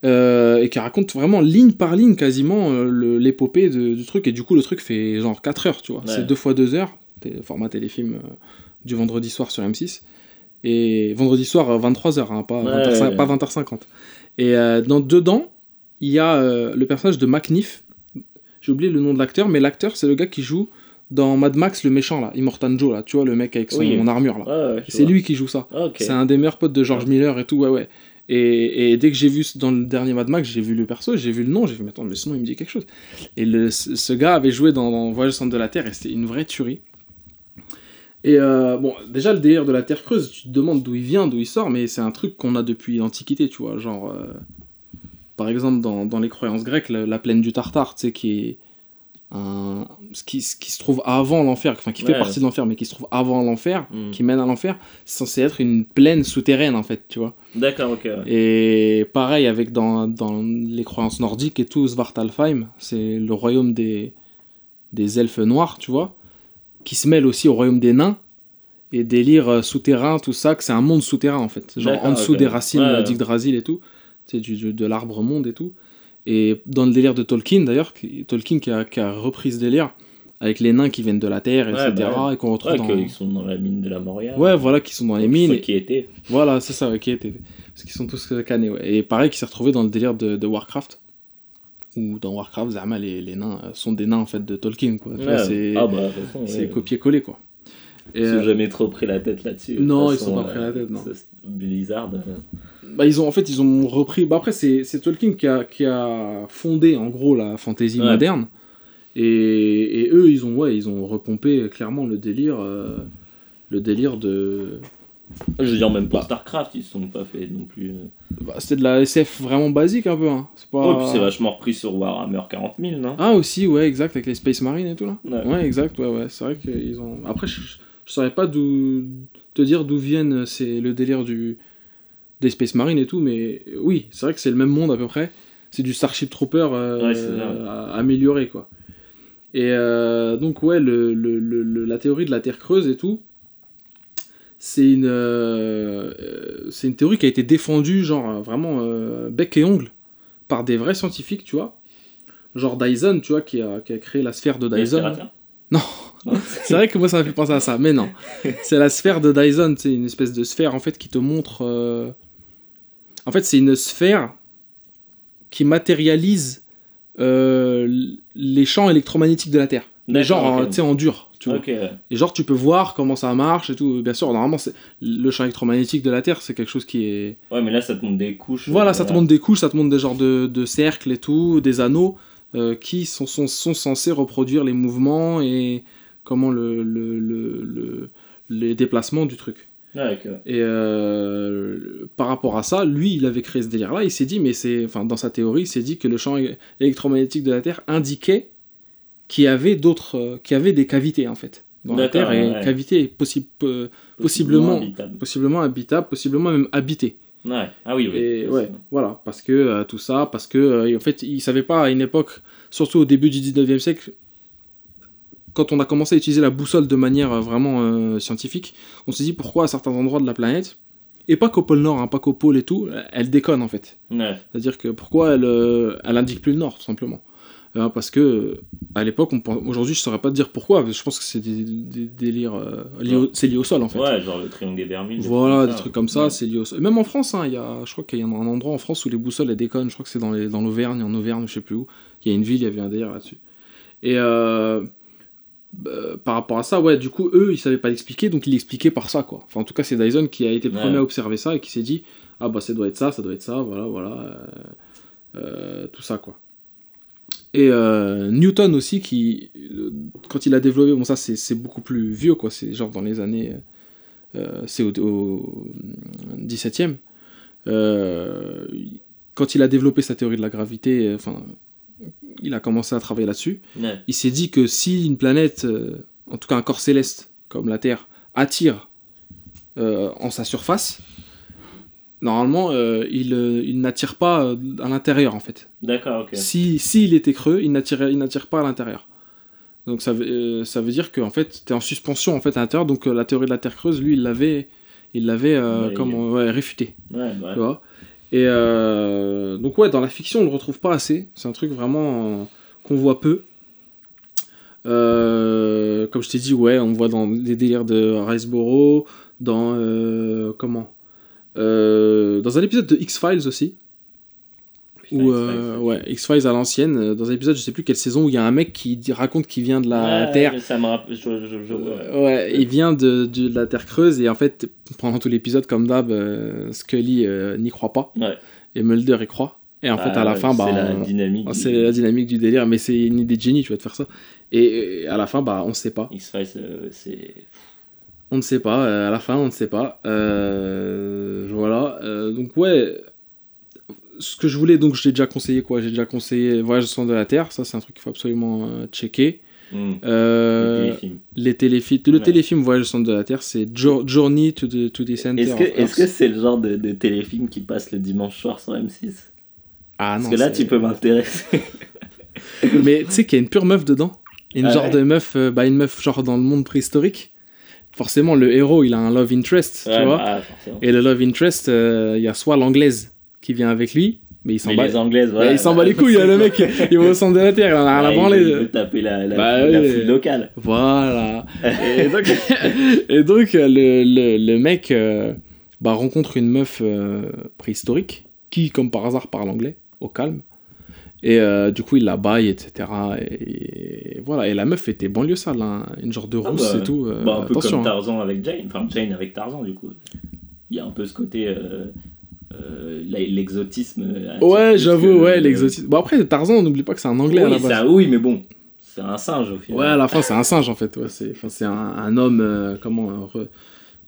euh, et qui raconte vraiment ligne par ligne quasiment euh, l'épopée du truc. Et du coup, le truc fait genre 4 heures, tu vois. Ouais. C'est deux fois 2 heures, format téléfilm euh, du vendredi soir sur M6. Et vendredi soir, 23h, pas, Ouais, 20h, ouais. pas 20h50. Et dans, dedans, il y a le personnage de McNiff. J'ai oublié le nom de l'acteur, mais l'acteur, c'est le gars qui joue dans Mad Max, le méchant, là, Immortan Joe, là, tu vois, le mec avec son Oui. armure, là. Ouais, C'est lui qui joue ça. Ah. C'est un des meilleurs potes de George Miller et tout, ouais, ouais. Et, et dès que j'ai vu ce- dans le dernier Mad Max, j'ai vu le perso, j'ai vu le nom, j'ai fait, mais attends, mais sinon il me dit quelque chose. Et le, ce, ce gars avait joué dans, dans Voyage au centre de la Terre et c'était une vraie tuerie. Et euh, bon, déjà le délire de la Terre creuse, tu te demandes d'où il vient, d'où il sort, mais c'est un truc qu'on a depuis l'Antiquité, tu vois. Genre, euh, par exemple, dans, dans les croyances grecques, la, la plaine du Tartare, tu sais, qui est un, ce, qui, ce qui se trouve avant l'enfer, enfin qui fait partie de l'enfer, mais qui se trouve avant l'enfer, Hmm. qui mène à l'enfer, c'est censé être une plaine souterraine en fait, tu vois. D'accord, ok. ouais. Et pareil avec dans, dans les croyances nordiques et tout, Svartalfheim, c'est le royaume des, des elfes noirs, tu vois, qui se mêle aussi au royaume des nains. Et délire euh, souterrain, tout ça, que c'est un monde souterrain en fait. Genre en dessous des racines ouais. d'Yggdrasil et tout. C'est du, du- de l'arbre monde et tout. Et dans le délire de Tolkien d'ailleurs, qui- Tolkien qui a, qui a repris ce délire avec les nains qui viennent de la terre, Ouais, etc. bah Et qu'on retrouve Ouais, dans. qu'ils sont dans la mine de la Moria. Ouais, voilà, qui sont dans les mines. Ceux qui étaient. Voilà, c'est ça, ok. t'es- Parce qu'ils sont tous euh, canés, ouais. Et pareil, qui s'est retrouvé dans le délire de, de Warcraft. Où dans Warcraft, Zama, les, les nains euh, sont des nains en fait de Tolkien, quoi. C'est Ah bah, copier-coller, quoi. Et, Ils ont euh, jamais trop pris la tête là-dessus. Non, ils toute sont pas pris la tête, non. c'est- Blizzard. euh, bah, ils ont, en fait, ils ont repris. Bah, après, c'est Tolkien qui a, qui a fondé, en gros, la fantasy Ouais. moderne. Et, et eux, ils ont, ouais, ils ont repompé clairement le délire. euh, le délire de. Je veux dire, même pour Bah. StarCraft, ils se sont pas fait non plus. euh. Bah, C'était de la SF vraiment basique, un peu. Hein. C'est pas... Ouais, puis c'est vachement repris sur Warhammer 40 000, non? Ah aussi, ouais, exact, avec les Space Marines et tout là. Ouais. Ouais, exact, ouais, ouais. C'est vrai qu'ils ont. Après, je, je saurais pas d'où te dire d'où viennent c'est le délire du des Space Marines et tout, mais oui, c'est vrai que c'est le même monde à peu près. C'est du Starship Trooper euh, Ouais, amélioré quoi. Et euh, donc ouais, le, le- le- le- la théorie de la Terre creuse et tout, c'est une euh, c'est une théorie qui a été défendue genre vraiment bec et ongle par des vrais scientifiques, tu vois. Genre Dyson, tu vois, qui a, qui a créé la sphère de Dyson. L'aspirateur Non. C'est vrai que moi ça m'a fait penser à ça, mais non. C'est la sphère de Dyson, c'est une espèce de sphère en fait qui te montre. euh, En fait, c'est une sphère qui matérialise euh, les champs électromagnétiques de la Terre. Mais genre, euh, tu sais, en dur. Tu vois. Et genre, tu peux voir comment ça marche et tout. Bien sûr, normalement, c'est le champ électromagnétique de la Terre, c'est quelque chose qui est. Ouais, mais là, ça te montre des couches. Voilà, euh, ça te montre des couches, ça te montre des genres de, de cercles et tout, des anneaux euh, qui sont, sont, sont censés reproduire les mouvements et comment le, le, le, le- les déplacements du truc. Ouais, ouais. Et euh, par rapport à ça, lui, il avait créé ce délire-là. Il s'est dit, mais c'est, enfin, dans sa théorie, il s'est dit que le champ électromagnétique de la Terre indiquait qu'il y avait d'autres, euh, qu'il y avait des cavités en fait dans la Terre et ouais. cavités possible, euh, Possiblement. habitable. possiblement habitables, possiblement même habitées. Ouais. Ah oui, oui. Et ouais, voilà, parce que euh, tout ça, parce que euh, en fait, ils savaient pas à une époque, surtout au début du 19e siècle, quand on a commencé à utiliser la boussole de manière euh, vraiment euh, scientifique, on s'est dit pourquoi à certains endroits de la planète, et pas qu'au pôle Nord, hein, pas qu'au pôle et tout, elle déconne en fait. Ouais. C'est-à-dire que pourquoi elle, euh, elle indique plus le Nord, tout simplement. Euh, parce que à l'époque, aujourd'hui, je saurais pas te dire pourquoi, parce que je pense que c'est des, des délires, euh, c'est lié au sol en fait. Ouais, genre le triangle des Bermudes. des Voilà, des trucs comme ça, Ouais. c'est lié au sol. Même en France, hein, y a, je crois qu'il y a un endroit en France où les boussoles elles déconnent. Je crois que c'est dans, l'Auvergne, en Auvergne, je sais plus où. Il y a une ville, il y avait un délire là-dessus. Et euh, bah, par rapport à ça, ouais, du coup, eux, ils savaient pas l'expliquer, donc ils l'expliquaient par ça, quoi. Enfin, en tout cas, c'est Dyson qui a été le Ouais. premier à observer ça et qui s'est dit, ah bah ça doit être ça, ça doit être ça, voilà, voilà, euh, euh, tout ça, quoi. Et euh, Newton aussi, qui, euh, quand il a développé, bon, ça c'est beaucoup plus vieux, quoi, c'est genre dans les années. euh, c'est au, au 17e. Euh, quand il a développé sa théorie de la gravité, euh, enfin, il a commencé à travailler là-dessus. Ouais. Il s'est dit que si une planète, euh, en tout cas un corps céleste comme la Terre, attire euh, en sa surface, normalement, euh, il, il n'attire pas à l'intérieur en fait. D'accord, ok. Si s'il était creux, il n'attire pas à l'intérieur. Donc ça veut, ça veut dire que en fait, tu es en suspension en fait à l'intérieur. Donc la théorie de la Terre creuse, lui, il l'avait il l'avait Ouais, comme il- ouais, réfuté, bah, tu vois? Et euh, donc ouais, dans la fiction, on le retrouve pas assez. C'est un truc vraiment euh, qu'on voit peu. Euh, comme je t'ai dit, ouais, on voit dans les délires de Riceboro, dans comment, dans un épisode de X Files aussi. Ou euh, ouais, X-Files à l'ancienne, euh, dans un épisode, je sais plus quelle saison, où il y a un mec qui dit- raconte qu'il vient de la Ouais, Terre. Ça me rappelle. Je, je. Euh, ouais, il vient de, de la Terre creuse, et en fait, pendant tout l'épisode, comme d'hab, euh, Scully euh, n'y croit pas, Ouais. et Mulder y croit. Et en fait, Ah, à la ouais, fin, bah, c'est la dynamique. ah, du- c'est la dynamique du délire, mais c'est une idée de génie, tu vas te faire ça. Et, et à la fin, bah, on sait pas. X-Files, c'est. On ne sait pas, à la fin, on ne sait pas. Voilà, donc ouais, ce que je voulais, donc j'ai déjà conseillé quoi J'ai déjà conseillé Voyage au centre de la Terre, ça c'est un truc qu'il faut absolument euh, checker. Hmm. Euh, les téléfilms, le Ouais. téléfilm Voyage au centre de la Terre, c'est Jo- Journey to the, to the Center. Est-ce que of est-ce Earth. que c'est le genre de, de téléfilm qui passe le dimanche soir sur M6 Ah Parce non, que là, c'est- tu peux m'intéresser. Mais tu sais qu'il y a une pure meuf dedans. Une Ah genre ouais de meuf, euh, bah une meuf genre dans le monde préhistorique. Forcément, le héros, il a un love interest, tu vois. bah. Et le love interest, euh, il y a soit l'anglaise qui vient avec lui, mais il s'en bat. les Anglaises, voilà. il s'en bat les couilles, hein, le mec. Il va au centre de la Terre, il en a rien à branler. il veut- taper la, la, Bah, la foule locale. Voilà. Et donc, et donc, euh, le, le, le mec euh, bah, rencontre une meuf euh, préhistorique qui, comme par hasard, parle anglais, au calme. Et euh, du coup, il la baille, etc. Et, voilà. Et la meuf était banlieue sale, hein, une genre de Ah rousse bah, et tout. Bah, un peu attention. comme hein. Tarzan avec Jane, enfin Jane avec Tarzan du coup. Il y a un peu ce côté euh, euh, l'exotisme. euh, Ouais, j'avoue, ouais, l'exotisme. Bon, après, Tarzan, on n'oublie pas que c'est un anglais à la Oui, base. oui, mais bon, c'est un singe au final. Ouais, à la fin, c'est un singe en fait. Ouais, c'est un, un homme, euh, comment, euh, re-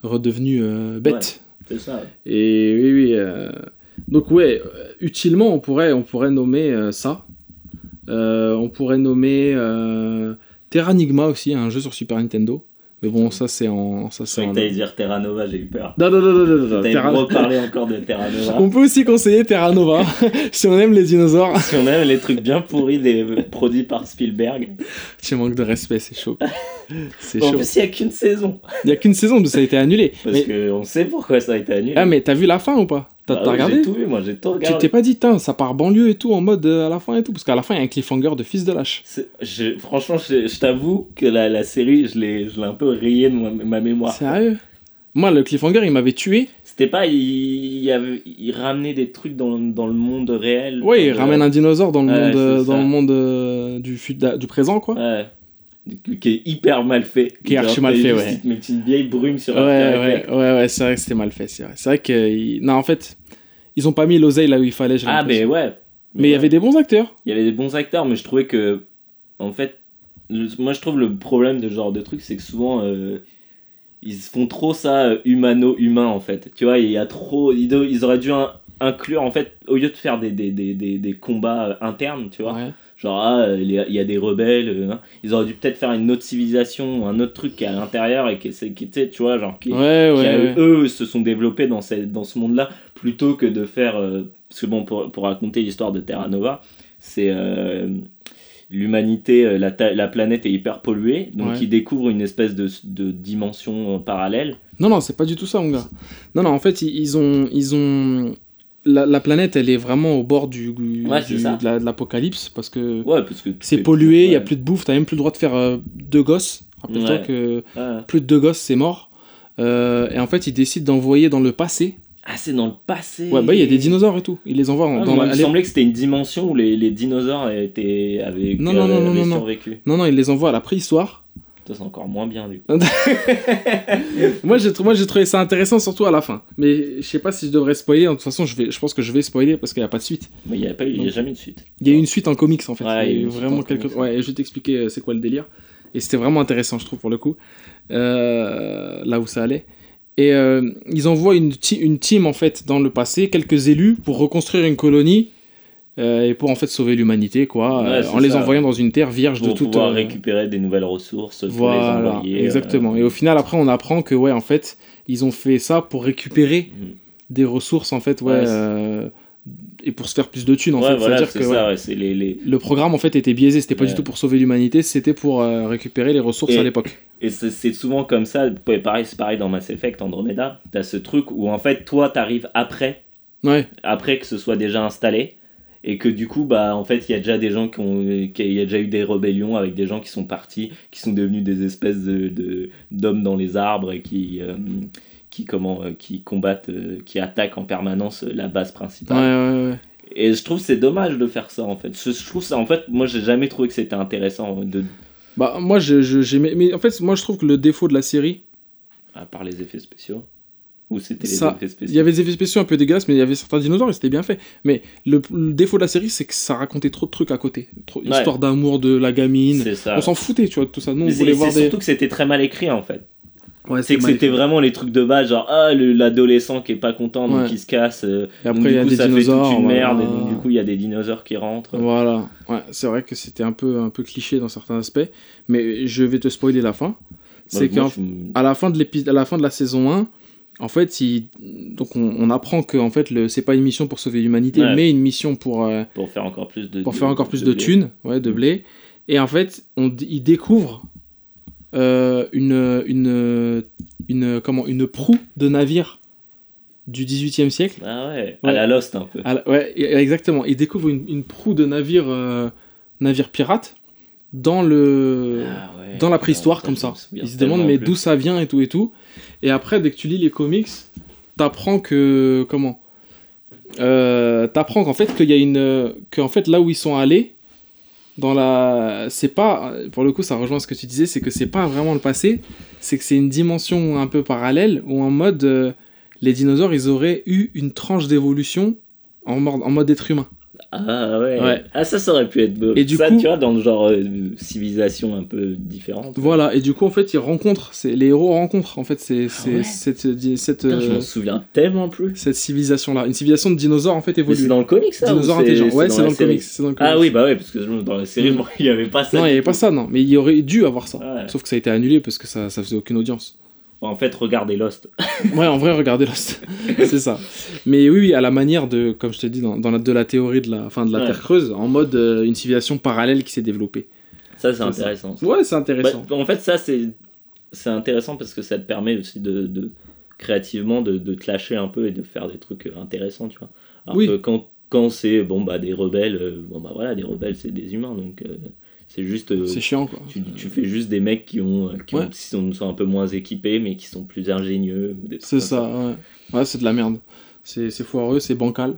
redevenu euh, bête. C'est ça. Et oui, oui. euh, Donc, ouais, euh, utilement, on pourrait, on pourrait nommer euh, ça. Euh, on pourrait nommer euh, Terranigma aussi, un jeu sur Super Nintendo. Mais bon, ça, c'est en. Ça, c'est en... que t'allais dire Terra Nova, j'ai eu peur. Non, non, non, non, non, non, T'allais Terra- me reparler encore de Terra Nova. On peut aussi conseiller Terra Nova si on aime les dinosaures. Si on aime les trucs bien pourris des produits par Spielberg. Tu manques de respect, c'est chaud. C'est En chaud. plus, il n'y a qu'une saison. Il y a qu'une saison, ça a été annulé. Parce Mais... qu'on sait pourquoi ça a été annulé. Ah, mais t'as vu la fin ou pas? T'as Bah regardé J'ai tout vu, moi, j'ai tout Tu regardé. t'es pas dit, ça part banlieue et tout, en mode euh, à la fin et tout Parce qu'à la fin, il y a un cliffhanger de fils de lâche. Je- franchement, je, je t'avoue que la, la série, je l'ai un peu rayée de ma, ma mémoire. Sérieux? Moi, le cliffhanger, il m'avait tué. C'était pas, il, il, avait- il ramenait des trucs dans, dans le monde réel. Ouais, il ramène un dinosaure dans le Ouais, monde, euh, dans ça. le monde euh, du, du présent, quoi. Ouais. Qui est hyper mal fait. Qui est archi mal fait, ouais. Mettent une vieille brume sur Ouais, un ouais, ouais, ouais, c'est vrai que c'était mal fait, c'est vrai. C'est vrai que. Non, en fait, ils ont pas mis l'oseille là où il fallait, Ah, mais ouais. Mais il y avait des bons acteurs. Il y avait des bons acteurs, mais je trouvais que, en fait, le- moi je trouve le problème de ce genre de truc, c'est que souvent euh, ils font trop ça euh, humano-humain en fait. Tu vois, il y a trop. Ils, auraient dû in- inclure, en fait, au lieu de faire des, des, des, des, des combats euh, internes, tu vois, Ouais. Genre, ah, il y a- il y a des rebelles. euh, hein. Ils auraient dû peut-être faire une autre civilisation, un autre truc qui est à l'intérieur et qui, c'est- qui tu sais, tu vois, genre, qui, Ouais, qui ouais, a- ouais. eux se sont développés dans, cette- dans ce monde-là plutôt que de faire. euh, parce que bon, pour, pour raconter l'histoire de Terra Nova, c'est. euh, L'humanité, euh, la, la planète est hyper polluée, donc ils découvrent une espèce de, de dimension euh, parallèle. Non, non, c'est pas du tout ça, mon gars. Non, non, en fait, ils, ils ont. Ils ont... La, la planète, elle est vraiment au bord du, Ouais, de la- de l'apocalypse parce que Ouais, c'est pollué, il y a plus de bouffe, t'as même plus le droit de faire euh, deux gosses. Rappelle-toi que plus de deux gosses, c'est mort. Euh, et en fait, ils décident d'envoyer dans le passé. Ah, c'est dans le passé. Ouais, bah, il y a des dinosaures et tout. Ils les envoient en- Ah, dans la- il semblait que c'était une dimension où les, les dinosaures étaient, avaient, Non, non, non, avaient non, non, non. survécu. Non, non, ils les envoient à la préhistoire. C'est encore moins bien, du coup. moi, j'ai moi, trouvé ça intéressant, surtout à la fin. Mais je sais pas si je devrais spoiler. De toute façon, je, vais, je pense que je vais spoiler parce qu'il n'y a pas de suite. Mais il n'y a, pas eu- y a jamais de suite. Il y a eu une suite en comics en fait. Ouais, il y a eu vraiment en quelque... Ouais, et je vais t'expliquer euh, c'est quoi le délire. Et c'était vraiment intéressant, je trouve, pour le coup. Euh, là où ça allait. Et euh, ils envoient une, team en fait dans le passé, quelques élus, pour reconstruire une colonie et pour en fait sauver l'humanité, quoi, Ouais, euh, en les ça. envoyant dans une terre vierge Pour de toute. pouvoir euh, récupérer des nouvelles ressources, pour les Voilà, envoyer. euh, exactement. Et au final, après, on apprend que, ouais, en fait, ils ont fait ça pour récupérer Mhm. des ressources, en fait, ouais, euh, et pour se faire plus de thunes, en ouais, fait. voilà, C'est-à-dire c'est que ça, ouais, les, les... le programme, en fait, était biaisé. C'était pas du tout pour sauver l'humanité, c'était pour euh, récupérer les ressources Et- à l'époque. Et c'est souvent comme ça, pareil, c'est pareil dans Mass Effect, Andromeda, t'as ce truc où en fait, toi, t'arrives après, après que ce soit déjà installé, et que du coup, bah, en fait, il y a déjà des gens qui ont, qu'il y a déjà eu des rébellions avec des gens qui sont partis, qui sont devenus des espèces de, d'hommes dans les arbres et qui, euh, qui, comment, euh, qui combattent, euh, qui attaquent en permanence la base ouais, principale. ouais, ouais. Et je trouve que c'est dommage de faire ça en fait. Je, je trouve ça en fait, moi j'ai jamais trouvé que c'était intéressant de, Bah, moi, je. Mais en fait, moi, je trouve que le défaut de la série, à part les effets spéciaux. Ou c'était les Ça, effets spéciaux. il y avait des effets spéciaux un peu dégueulasses, mais il y avait certains dinosaures et c'était bien fait. Mais le, le défaut de la série, c'est que ça racontait trop de trucs à côté. Trop, Ouais. Histoire d'amour de la gamine. Ça. On s'en foutait, tu vois, de tout ça. Nous, on voulait voir des. surtout que c'était très mal écrit en fait. Ouais, C'est que c'était vraiment les trucs de base, genre ah le- l'adolescent qui est pas content donc Ouais. il se casse. euh, Et donc, après, du il y a coup, des ça dinosaures. fait toute une voilà. merde et donc du coup il y a des dinosaures qui rentrent. Voilà, ouais, c'est vrai que c'était un peu, un peu cliché dans certains aspects, mais je vais te spoiler la fin. C'est qu'à je- la fin de l'épisode, à la fin de la saison 1, en fait, il... donc on, on apprend que en fait, le... c'est pas une mission pour sauver l'humanité, Ouais. mais une mission pour, euh, pour faire encore plus de pour faire encore plus de, thunes, ouais, de blé. Et en fait, on, il découvre euh, une, une, une, comment, une proue de navire du 18e siècle. Ah ouais, Ouais. à la Lost un peu. La- ouais, exactement. Il découvre une, une proue de navire, euh, navire pirate dans le Ah ouais. dans la préhistoire comme ça. Il se demande mais d'où ça vient et tout et tout. Et après, dès que tu lis les comics, t'apprends que comment euh, T'apprends qu'en fait qu'il y a une qu'en fait là où ils sont allés dans la c'est pas pour le coup ça rejoint ce que tu disais c'est que c'est pas vraiment le passé c'est que c'est une dimension un peu parallèle où en mode euh, les dinosaures ils auraient eu une tranche d'évolution en, mode- en mode être humain Ah ouais. Ouais. Ah ça, ça aurait pu être beau. Et du ça, coup- tu vois, dans le genre euh, civilisation un peu différente. voilà et du coup en fait ils rencontrent c'est les héros rencontrent en fait c'est ouais cette cette, Putain, je euh, m'en souviens tellement plus. cette civilisation là une civilisation de dinosaures en fait évolue c'est dans le comic ça dinosaures c'est- intelligents ouais c'est dans le série comics c'est dans le comics Ah oui, bah ouais, parce que je- dans la série, Mm. il y avait pas ça. non il n'y avait pas ça non mais il y aurait dû avoir ça Ouais. sauf que ça a été annulé parce que ça ça faisait aucune audience En fait, regardez Lost. ouais en vrai regardez Lost c'est ça mais oui oui à la manière de comme je te dis dans, dans la, de la théorie de la fin de la Ouais. Terre creuse en mode euh, une civilisation parallèle qui s'est développée Ça, c'est intéressant. ça. ouais c'est intéressant Bah, en fait, ça, c'est c'est intéressant parce que ça te permet aussi de, de créativement de, de te lâcher un peu et de faire des trucs euh, intéressants, tu vois. Alors Oui. que quand, quand c'est bon bah des rebelles, euh, bon bah voilà, des rebelles c'est des humains donc euh, c'est juste euh, c'est chiant quoi tu, tu fais juste des mecs qui ont qui, Ouais. sont, sont un peu moins équipés mais qui sont plus ingénieux C'est ça, ouais. Ouais, c'est de la merde. C'est c'est foireux, c'est bancal.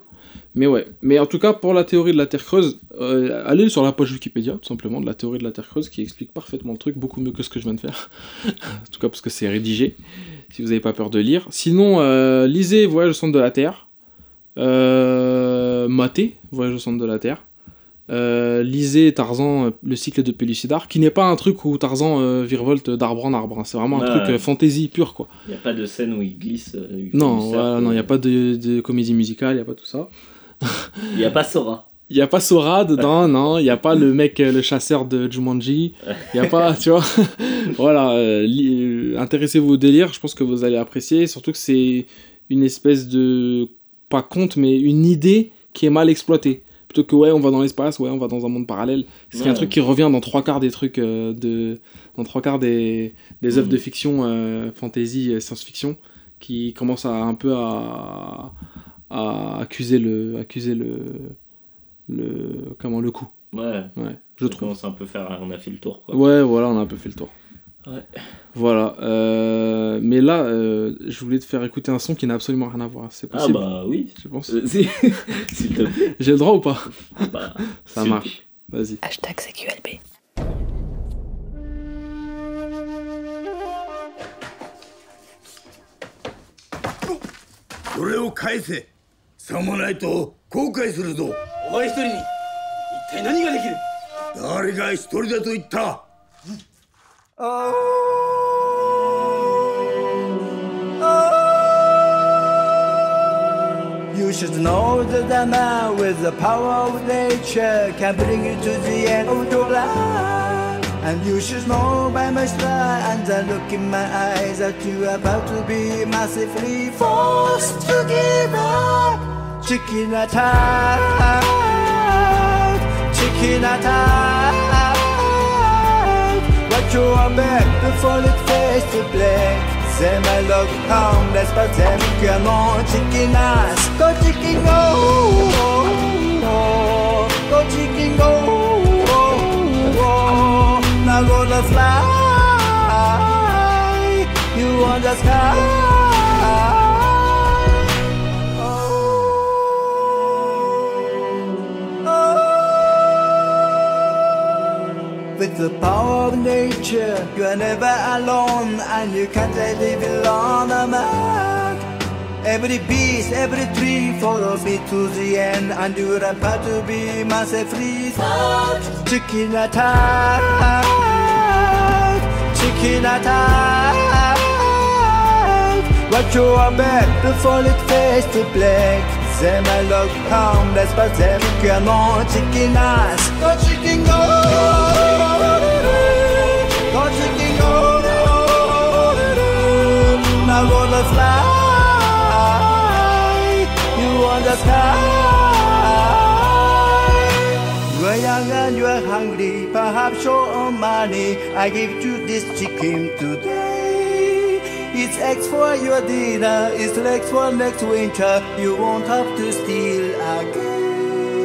Mais ouais. Mais en tout cas, pour la théorie de la Terre creuse, euh, allez sur la page Wikipédia, tout simplement, de la théorie de la Terre creuse, qui explique parfaitement le truc, beaucoup mieux que ce que je viens de faire. en tout cas, parce que c'est rédigé, si vous n'avez pas peur de lire. Sinon, euh, lisez Voyage au centre de la Terre. Euh, matez Voyage au centre de la Terre. Euh, lisez Tarzan, euh, le cycle de Pellucidar, qui n'est pas un truc où Tarzan euh, virevolte d'arbre en arbre. hein. C'est vraiment un truc euh, fantasy pur, quoi. Il n'y a pas de scène où il glisse. il Non, il n'y a pas de, de comédie musicale, il n'y a pas tout ça. Il n'y a pas Sora. Il n'y a pas Sora dedans, non. Il n'y a pas le mec, le chasseur de Jumanji. Il n'y a pas, tu vois. voilà. Intéressez-vous au délire. Je pense que vous allez apprécier. Surtout que c'est une espèce de. Pas conte, mais une idée qui est mal exploitée. Plutôt que, ouais, on va dans l'espace, ouais, on va dans un monde parallèle. C'est un truc qui revient dans trois quarts des trucs euh, de. Dans trois quarts des, des œuvres de fiction, euh, fantasy, science-fiction, qui commencent à un peu à, à accuser le. Accuser le. Le. Comment le coup. Ouais, Ouais, je trouve. commence un peu faire. On a fait le tour, quoi. Ouais, voilà, on a un peu fait le tour. Ouais. Voilà. euh, mais là, euh, je voulais te faire écouter un son qui n'a absolument rien à voir. C'est Ah possible bah oui. Je pense. Euh, si- S'il te plaît. J'ai le droit ou pas Bah, Ça marche. Vas-y. Hashtag CQLB. Oh, oh. You should know that a man with the power of nature can bring you to the end of your life. And you should know by my smile and the look in my eyes that you are about to be massively forced to give up. Chicken attack, chicken attack. Your back before it fades to black. My love harmless, but them come on chicken ass. Go chicken go, go chicken go. Now gonna fly, you on the sky. With the power of nature, you are never alone, and you can't live alone, a man. Every beast, every tree follows me to the end, and you're about to be massively fucked. Chicken attack, chicken attack. Watch your back before it fades to black. Them I look harmless, but them on chicken ass. Go chicken go, Now gonna fly, you on the sky. Are young and you are hungry, perhaps on money. I give you this chicken today. It's eggs for your dinner, it's legs for next winter. You won't have to steal again.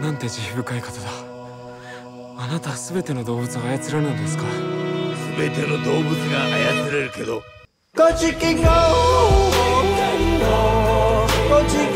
なんて慈悲深い方だあなたは全ての動物を操られるのですか全ての動物が操れるけど自己熬，我，自。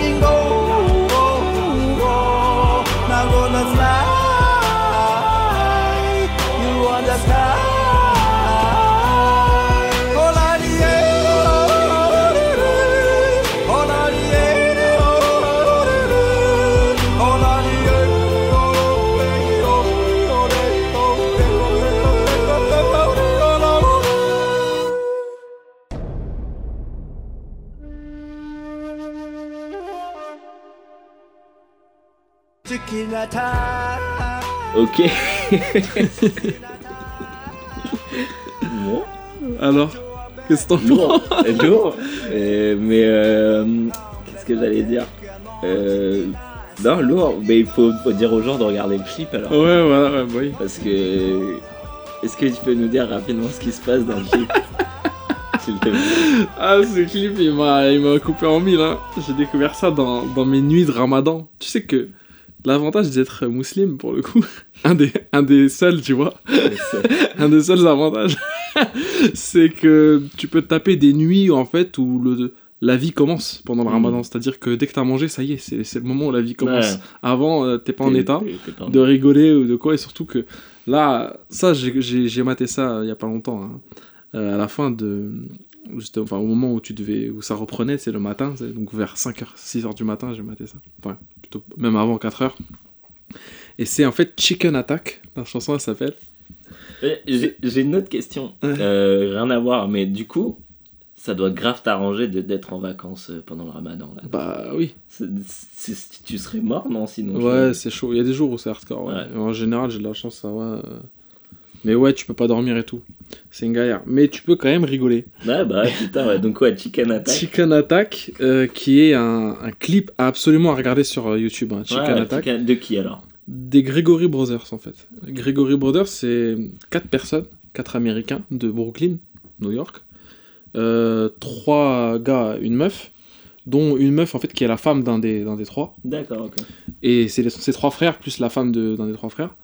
Ok. bon. Alors Qu'est-ce que t'en penses Lourd. Euh, mais euh, qu'est-ce que j'allais dire euh, Non, lourd. Mais il faut, faut dire aux gens de regarder le clip alors. Ouais, voilà, ouais, bah oui. Parce que. Est-ce que tu peux nous dire rapidement ce qui se passe dans le clip? Ah, ce clip, il m'a, il m'a coupé en mille. Hein. J'ai découvert ça dans, dans mes nuits de ramadan. Tu sais que l'avantage d'être musulman, pour le coup, un des, un des seuls, tu vois, un des seuls avantages, c'est que tu peux te taper des nuits, en fait, où le, la vie commence pendant le Mm. ramadan. C'est-à-dire que dès que t'as mangé, ça y est, c'est, le moment où la vie commence. Ouais. Avant, euh, t'es pas en état pas de rigoler ou de quoi, et surtout que là, ça, j'ai- maté ça euh, il y a pas longtemps, hein. Euh, à la fin de. Juste, enfin, au moment où tu devais. où ça reprenait, c'est le matin, donc vers 5h, 6h du matin, j'ai maté ça. Enfin, plutôt, même avant 4h. Et c'est en fait Chicken Attack, la chanson elle s'appelle. Euh, J'ai une autre question. Ouais. Euh, rien à voir, mais du coup, ça doit grave t'arranger d'être en vacances euh, pendant le ramadan. Là. Bah oui. Tu serais mort, non Sinon. Ouais, je- c'est chaud. Il y a des jours où c'est hardcore. ouais. Ouais. En général, j'ai de la chance, ça va. Mais ouais, tu peux pas dormir et tout. C'est une galère. Mais tu peux quand même rigoler. Ouais, bah putain, ouais. Donc, ouais, Chicken Attack. Chicken Attack, euh, qui est un, un clip absolument à regarder sur euh, YouTube. hein. Chicken Ouais, Attack. Chicken- De qui alors? Des Gregory Brothers, en fait. Gregory Brothers, c'est quatre personnes, quatre américains de Brooklyn, New York. Euh, trois gars, une meuf, dont une meuf, en fait, qui est la femme d'un des, d'un des trois. D'accord, ok. Et c'est les- ses trois frères plus la femme de- d'un des trois frères.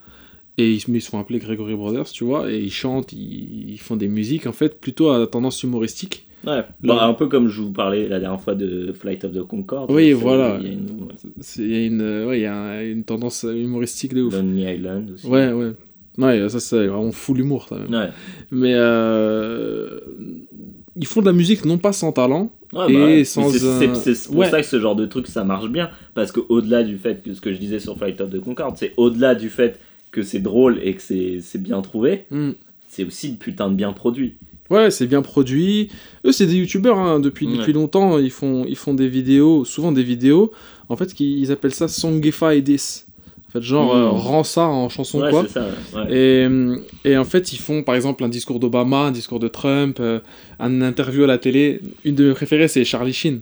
Et ils, se- ils se font appeler Gregory Brothers, tu vois, et ils chantent, ils, ils font des musiques, en fait, plutôt à tendance humoristique. Ouais, bah, un peu comme je vous parlais la dernière fois de Flight of the Concorde. Oui, voilà. Il y a une y a euh, ouais, il y a un- une tendance humoristique de ouf. Lonely Island aussi. Ouais, ouais. Ouais, ça c'est vraiment full humour, ça. même. Ouais. Mais euh, ils font de la musique non pas sans talent, Ouais, Et bah sans Mais c'est- pour Ouais. ça que ce genre de truc ça marche bien parce que au-delà du fait que ce que je disais sur Flight of the Concorde c'est au-delà du fait que c'est drôle et que c'est bien trouvé Hmm. c'est aussi putain de bien produit Ouais, c'est bien produit. Eux, c'est des youtubeurs hein, depuis, Ouais. depuis longtemps. Ils font, ils font des vidéos, souvent des vidéos. En fait, ils appellent ça Songify this. En fait, genre, Mm. euh, rends ça en chanson, ouais quoi. ça ouais. Et, hum, et en fait, ils font par exemple un discours d'Obama, un discours de Trump, euh, un interview à la télé. Une de mes préférées, c'est Charlie Sheen.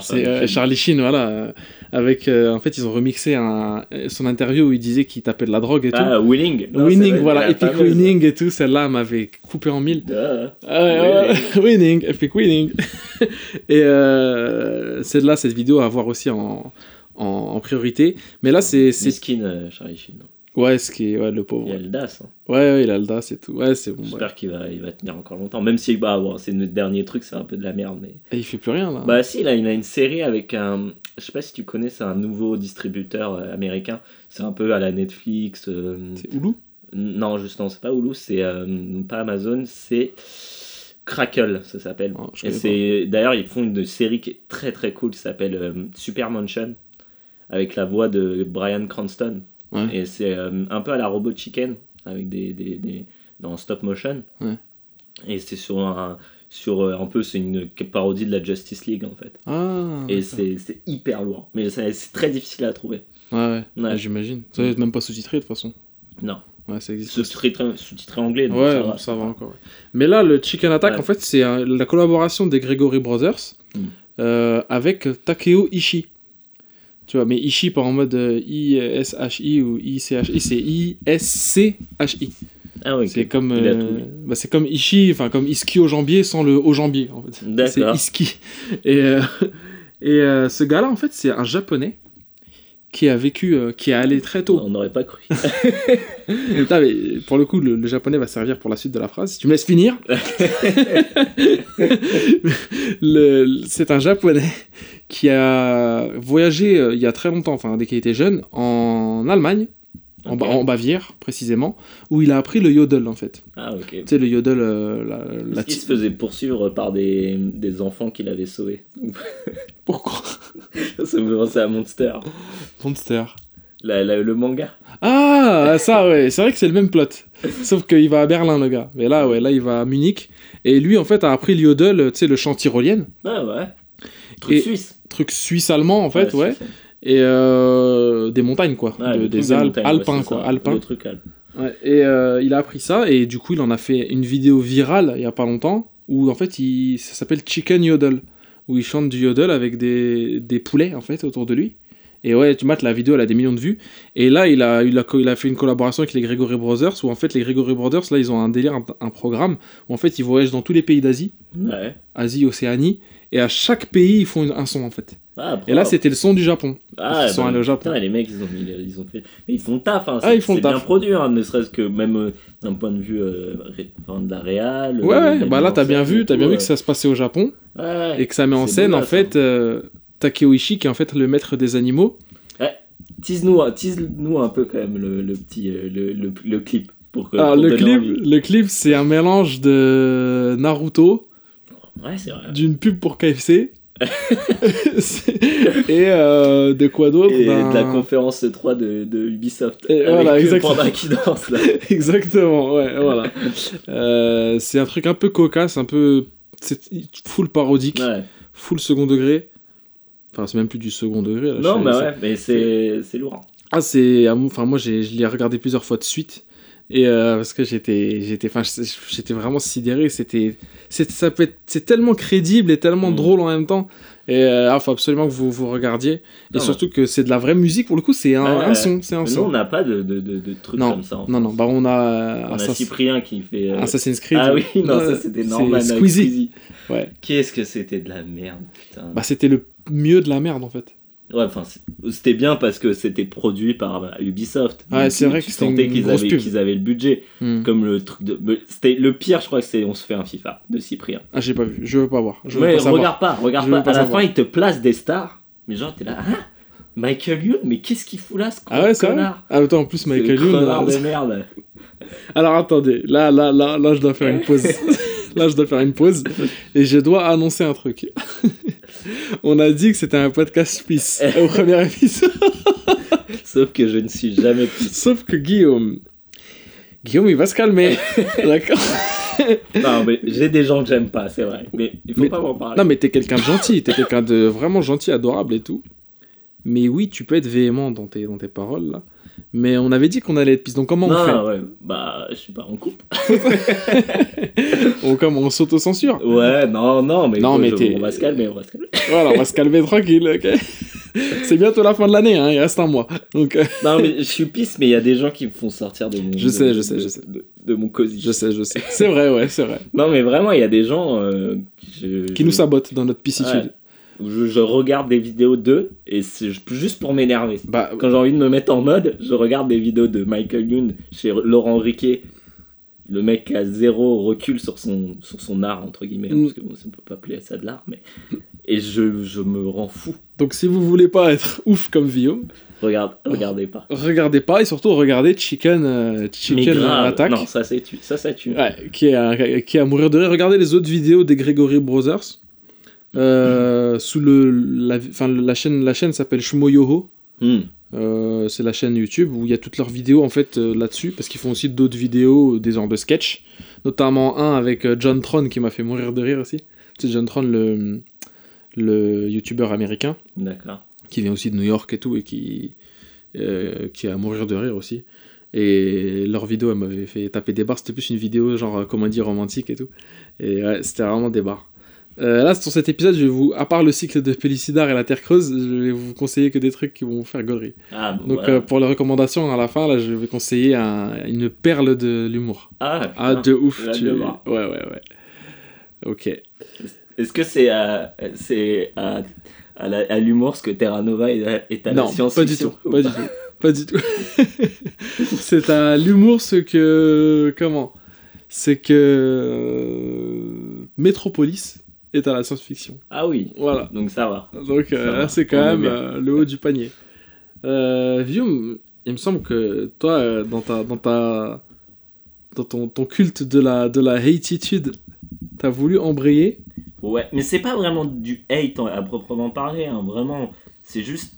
C'est euh. Charlie Sheen, voilà. avec, euh, en fait, ils ont remixé un, son interview où il disait qu'il tapait de la drogue et tout. ah winning Non, c'est winning, vrai, voilà, Epic fameuse. Winning et tout. Celle-là m'avait coupé en mille. Ah, ouais, winning, Epic Winning. et euh, c'est de là cette vidéo à voir aussi en, en, en priorité. Mais là, c'est. euh, Charlie Sheen Ouais, ce qui est. Ouais, le il pauvre. y a le DAS hein. Ouais, ouais, il a le DAS et tout. Ouais, c'est bon. j'espère ouais. qu'il va il va tenir encore longtemps même si bah bon c'est notre dernier truc c'est un peu de la merde mais Et il fait plus rien là. Bah si, là, il a une série avec un... Je sais pas si tu connais, c'est un nouveau distributeur euh, américain. C'est un peu à la Netflix. euh, c'est Hulu? Non, justement, c'est pas Hulu, c'est euh, pas Amazon, c'est Crackle, ça s'appelle. Oh, Et c'est d'ailleurs, ils font une série qui est très très cool, qui s'appelle euh, Super Mansion, avec la voix de Brian Cranston. Ouais. Et c'est euh, un peu à la Robot Chicken, avec des, des, des- dans stop motion. Ouais. Et c'est sur un sur euh, un peu c'est une parodie de la Justice League en fait. Ah. Et c'est c'est hyper lourd. Mais c'est très difficile à trouver. Ouais, ouais. Ouais. Ouais, j'imagine. Ça être même pas sous-titré de toute façon. Non. Ouais, ça existe. Sous-titré sous-titré anglais. donc Ouais, ça va. ça va encore. Mais là, le Chicken Attack, en fait, c'est la collaboration des Gregory Brothers Mm. euh, avec Takeo Ishii. Tu vois, mais Ishii pas en mode euh, I-S-H-I ou I-C-H-I, c'est I-S-C-H-I. Ah oui, C'est comme, euh, bah, c'est comme Ishii, enfin comme Iski au jambier sans le au jambier. En fait. C'est. Iski. Et, euh, et euh, ce gars-là, en fait, c'est un japonais qui a vécu, euh, qui est allé très tôt On n'aurait pas cru. Mais pour le coup, le, le japonais va servir pour la suite de la phrase. Si tu me laisses finir. C'est un japonais qui a voyagé euh, il y a très longtemps, enfin dès qu'il était jeune, en Allemagne, en, Bavière précisément, où il a appris le yodel en fait. Ah ok. Tu sais, le yodel, euh, la, la qu'il se faisait poursuivre par des, des enfants qu'il avait sauvés Pourquoi Ça me fait penser à Monster. Monster. La- la- le manga. Ah, ça ouais, c'est vrai que c'est le même plot. Sauf qu'il va à Berlin, le gars. Mais là, ouais, là, il va à Munich. Et lui, en fait, a appris le yodel, tu sais, le chant tyrolien. Ah ouais. Truc Et- suisse. Truc suisse-allemand, en fait, ouais. suisse. Et euh, des montagnes, quoi. De- des Alpes, ouais, alpins, quoi. ça, Alpins. Le truc alpe. Ouais, et euh, il a appris ça, et du coup, il en a fait une vidéo virale il y a pas longtemps, où en fait, il, ça s'appelle Chicken Yodel, où il chante du yodel avec des, des poulets, en fait, autour de lui. Et ouais, tu mates la vidéo, elle a des millions de vues. Et là, il a, il a, il a fait une collaboration avec les Gregory Brothers, où en fait, les Gregory Brothers, là, ils ont un délire, un, un programme, où en fait, ils voyagent dans tous les pays d'Asie, Ouais. Asie, Océanie, et à chaque pays, ils font un son, en fait. Ah, Et là, c'était le son du Japon. Ah, ils sont bah, allés au Japon. Putain, les mecs, ils ont, le- ils ont fait. Mais ils font taf, hein. Ah, ils font C'est bien taf. produit, hein, ne serait-ce que même euh, d'un point de vue euh, de la réal. Ouais, euh, ouais, bah là, t'as bien vu, t'as bien vu euh. que ça se passait au Japon. Ouais. et que ça met en scène en fait euh, Takeo Ishii qui est en fait le maître des animaux. Tease-nous tease-nous un peu quand même le, le petit euh, le, le, le clip. Pour que, Alors pour le clip, envie. le clip c'est un mélange de Naruto, Ouais, d'une pub pour KFC et euh, de quoi d'autre? Et de la conférence 3 de, de Ubisoft. Et avec voilà, exactement. panda qui danse là. Exactement, ouais, voilà. Euh, c'est un truc un peu cocasse, un peu c'est full parodique, Ouais. full second degré. Enfin, c'est même plus du second degré. Là, Non, je- bah ouais, mais c'est lourd. Ah, c'est. ah, Enfin, moi, je l'ai regardé plusieurs fois de suite. Et euh, parce que j'étais j'étais enfin j'étais vraiment sidéré c'était c'est ça peut être c'est tellement crédible et tellement Mm. drôle en même temps et euh, ah, faut absolument que vous vous regardiez et Non, surtout que c'est de la vraie musique pour le coup c'est un, son c'est un Mais Nous, son on n'a pas de, de, de, de trucs Non, comme ça. en non non bah on a, On a Cyprien qui fait. euh, Assassin's Creed Ah oui, non, ça c'était avec Squeezie. Squeezie. ouais Qu'est-ce que c'était de la merde, putain. bah c'était le mieux de la merde en fait Ouais, enfin, c'était bien parce que c'était produit par bah, Ubisoft. Ouais, c'est vrai tu que c'était qu'ils avaient, qu'ils avaient le budget. Hmm. Comme le truc de. C'était le pire, je crois que c'est On se fait un FIFA de Cyprien. ah j'ai pas vu je veux pas voir je veux Ouais, pas regarde pas, regarde Je pas. pas À la savoir. fin, il te place des stars. Mais genre, t'es là, hein? Michael Youn, mais qu'est-ce qu'il fout là, ce ah ouais connard? Ah attends en plus Michael Youn connard de merde. Alors attendez, là, là, là, là, je dois faire une pause. là, je dois faire une pause. Et je dois annoncer un truc. On a dit que c'était un podcast Peace au premier épisode. Sauf que je ne suis jamais plus. Sauf que Guillaume. Guillaume, il va se calmer. D'accord Non, mais j'ai des gens que j'aime pas, c'est vrai. Mais il faut Mais- pas m'en parler. Non, mais t'es quelqu'un de gentil. T'es quelqu'un de vraiment gentil, adorable et tout. Mais oui, tu peux être véhément dans tes, dans tes paroles, là. Mais on avait dit qu'on allait être Peace. Donc comment on fait ouais. Bah, je sais pas, on coupe. on, comment on s'auto-censure Ouais, non, non, mais, Non, mais je- on va se calmer, on va se calmer. Voilà, on va se calmer tranquille, ok C'est bientôt la fin de l'année, hein, il reste un mois. Donc, euh, Non, mais je suis pisse, mais il y a des gens qui me font sortir de mon. Je de- sais, je de- sais, je sais. De, de mon cosy. je sais, je sais. C'est vrai, ouais, c'est vrai. Non, mais vraiment, il y a des gens euh, qui, je- Qui je- nous sabotent dans notre piscitude. Ouais. Où Je, je regarde des vidéos d'eux et c'est juste pour m'énerver. Bah, Quand j'ai envie de me mettre en mode, je regarde des vidéos de Michael Youn chez Laurent Riquet. Le mec qui a zéro recul sur son, sur son art, entre guillemets. Mm. Parce que bon, ça ne peut pas appeler ça de l'art, mais. Et je, je me rends fou. donc si vous voulez pas être ouf comme Guillaume, Regarde, regardez pas. regardez pas et surtout regardez Chicken, euh, Chicken. Attack. Non, ça, c'est tu. Ça, ça tue. Ouais, qui est, à, qui est à mourir de rire. Regardez les autres vidéos des Gregory Brothers. Euh, sous le, la, la chaîne, la chaîne s'appelle Shmoyoho. Hmm. Euh, c'est la chaîne YouTube où il y a toutes leurs vidéos en fait euh, là-dessus parce qu'ils font aussi d'autres vidéos, des genres de sketch, notamment un avec John Tron qui m'a fait mourir de rire aussi. C'est John Tron le le youtubeur américain D'accord. qui vient aussi de New York et tout et qui qui est à mourir de rire aussi. Et leur vidéo elle m'avait fait taper des barres. C'était plus une vidéo genre euh, comédie romantique et tout. Et ouais, c'était vraiment des barres. Euh, là, sur cet épisode, je vais vous, à part le cycle de Pellicidar et la Terre creuse, je vais vous conseiller que des trucs qui vont vous faire gaulerie. Ah, bon, Donc voilà. euh, pour les recommandations à la fin, là, je vais conseiller un- une perle de l'humour. ah, Ah, de ouf. tu- Ouais, ouais, ouais. Ok. Est-ce que c'est à, c'est à, l'humour ce que Terra Nova est à, la science pas du tout. Pas du tout. Pas du tout. C'est à l'humour ce que. Comment? C'est que. euh, Metropolis est à la science-fiction. Ah oui, Voilà. donc ça va. Donc euh, Ça là, c'est on quand même euh, le haut du panier. Euh, Vium, il me semble que toi, euh, dans ta, dans ta, dans ton, ton culte de la, de la hatitude, t'as voulu embrayer. Ouais, mais c'est pas vraiment du hate à proprement parler, hein, vraiment. C'est juste.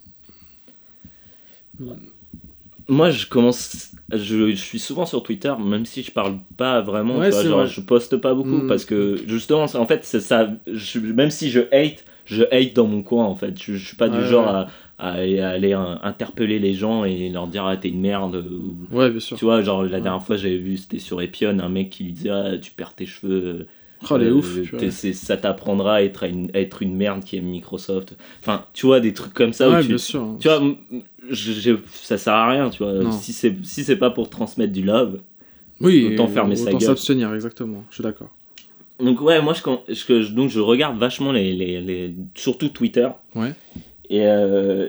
Moi, je commence. Je, je suis souvent sur Twitter, même si je parle pas vraiment. Ouais, tu vois, genre, vrai. je poste pas beaucoup Mm. parce que justement, en fait, c'est ça. je- même si je hate, je hate dans mon coin en fait. Je, je suis pas Ouais, du genre ouais. à, à aller, euh, interpeller les gens et leur dire ah t'es une merde. ou- Ouais, bien sûr. Tu vois, genre la dernière fois j'avais vu, c'était sur Epion, un mec qui lui disait ah tu perds tes cheveux. Oh, les Euh, ouf. ça t'apprendra à être, une, à être une merde qui aime Microsoft. Enfin, tu vois, des trucs comme ça. où Ouais, tu, bien sûr. tu vois, je- je- ça sert à rien, tu vois. Non. Si c'est si c'est pas pour transmettre du love. oui, autant fermer sa autant gueule. s'abstenir, exactement. Je suis d'accord. Donc, ouais, moi, je, quand- je- je- donc, je regarde vachement les, les, les- Surtout Twitter. Ouais. Et, euh,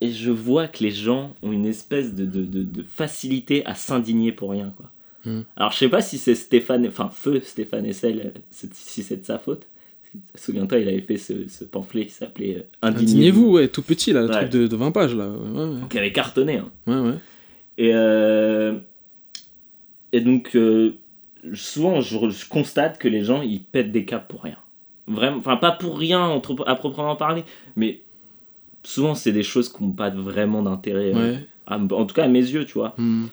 et je vois que les gens ont une espèce de, de, de, de facilité à s'indigner pour rien, quoi. Hmm. Alors, je sais pas si c'est Stéphane. Enfin, feu Stéphane Essel, euh, si c'est de sa faute. Souviens-toi, il avait fait ce, ce pamphlet qui s'appelait euh, Indignez-vous. Indignez-vous, ouais, tout petit, là, le Ouais. truc de, de 20 pages, là. Ouais. Qui avait cartonné. hein. ouais, ouais. Et, euh, et donc, euh, souvent, je, je constate que les gens, ils pètent des câbles pour rien. Vraiment, enfin, pas pour rien entre- à proprement parler, mais souvent, c'est des choses qui n'ont pas vraiment d'intérêt. euh, à- en tout cas, à mes yeux, tu vois. Hmm.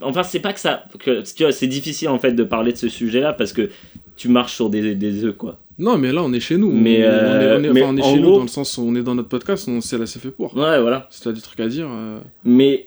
Enfin, c'est pas que ça. Que, tu vois, c'est difficile, en fait, de parler de ce sujet-là parce que tu marches sur des, des œufs, quoi. Non, mais là, on est chez nous. Mais, on, est- on est, on est- euh, mais enfin, on est en chez nous dans le sens où on est dans notre podcast, on s'est laissé fait pour. Ouais, voilà. Si t'as des trucs à dire. euh, Mais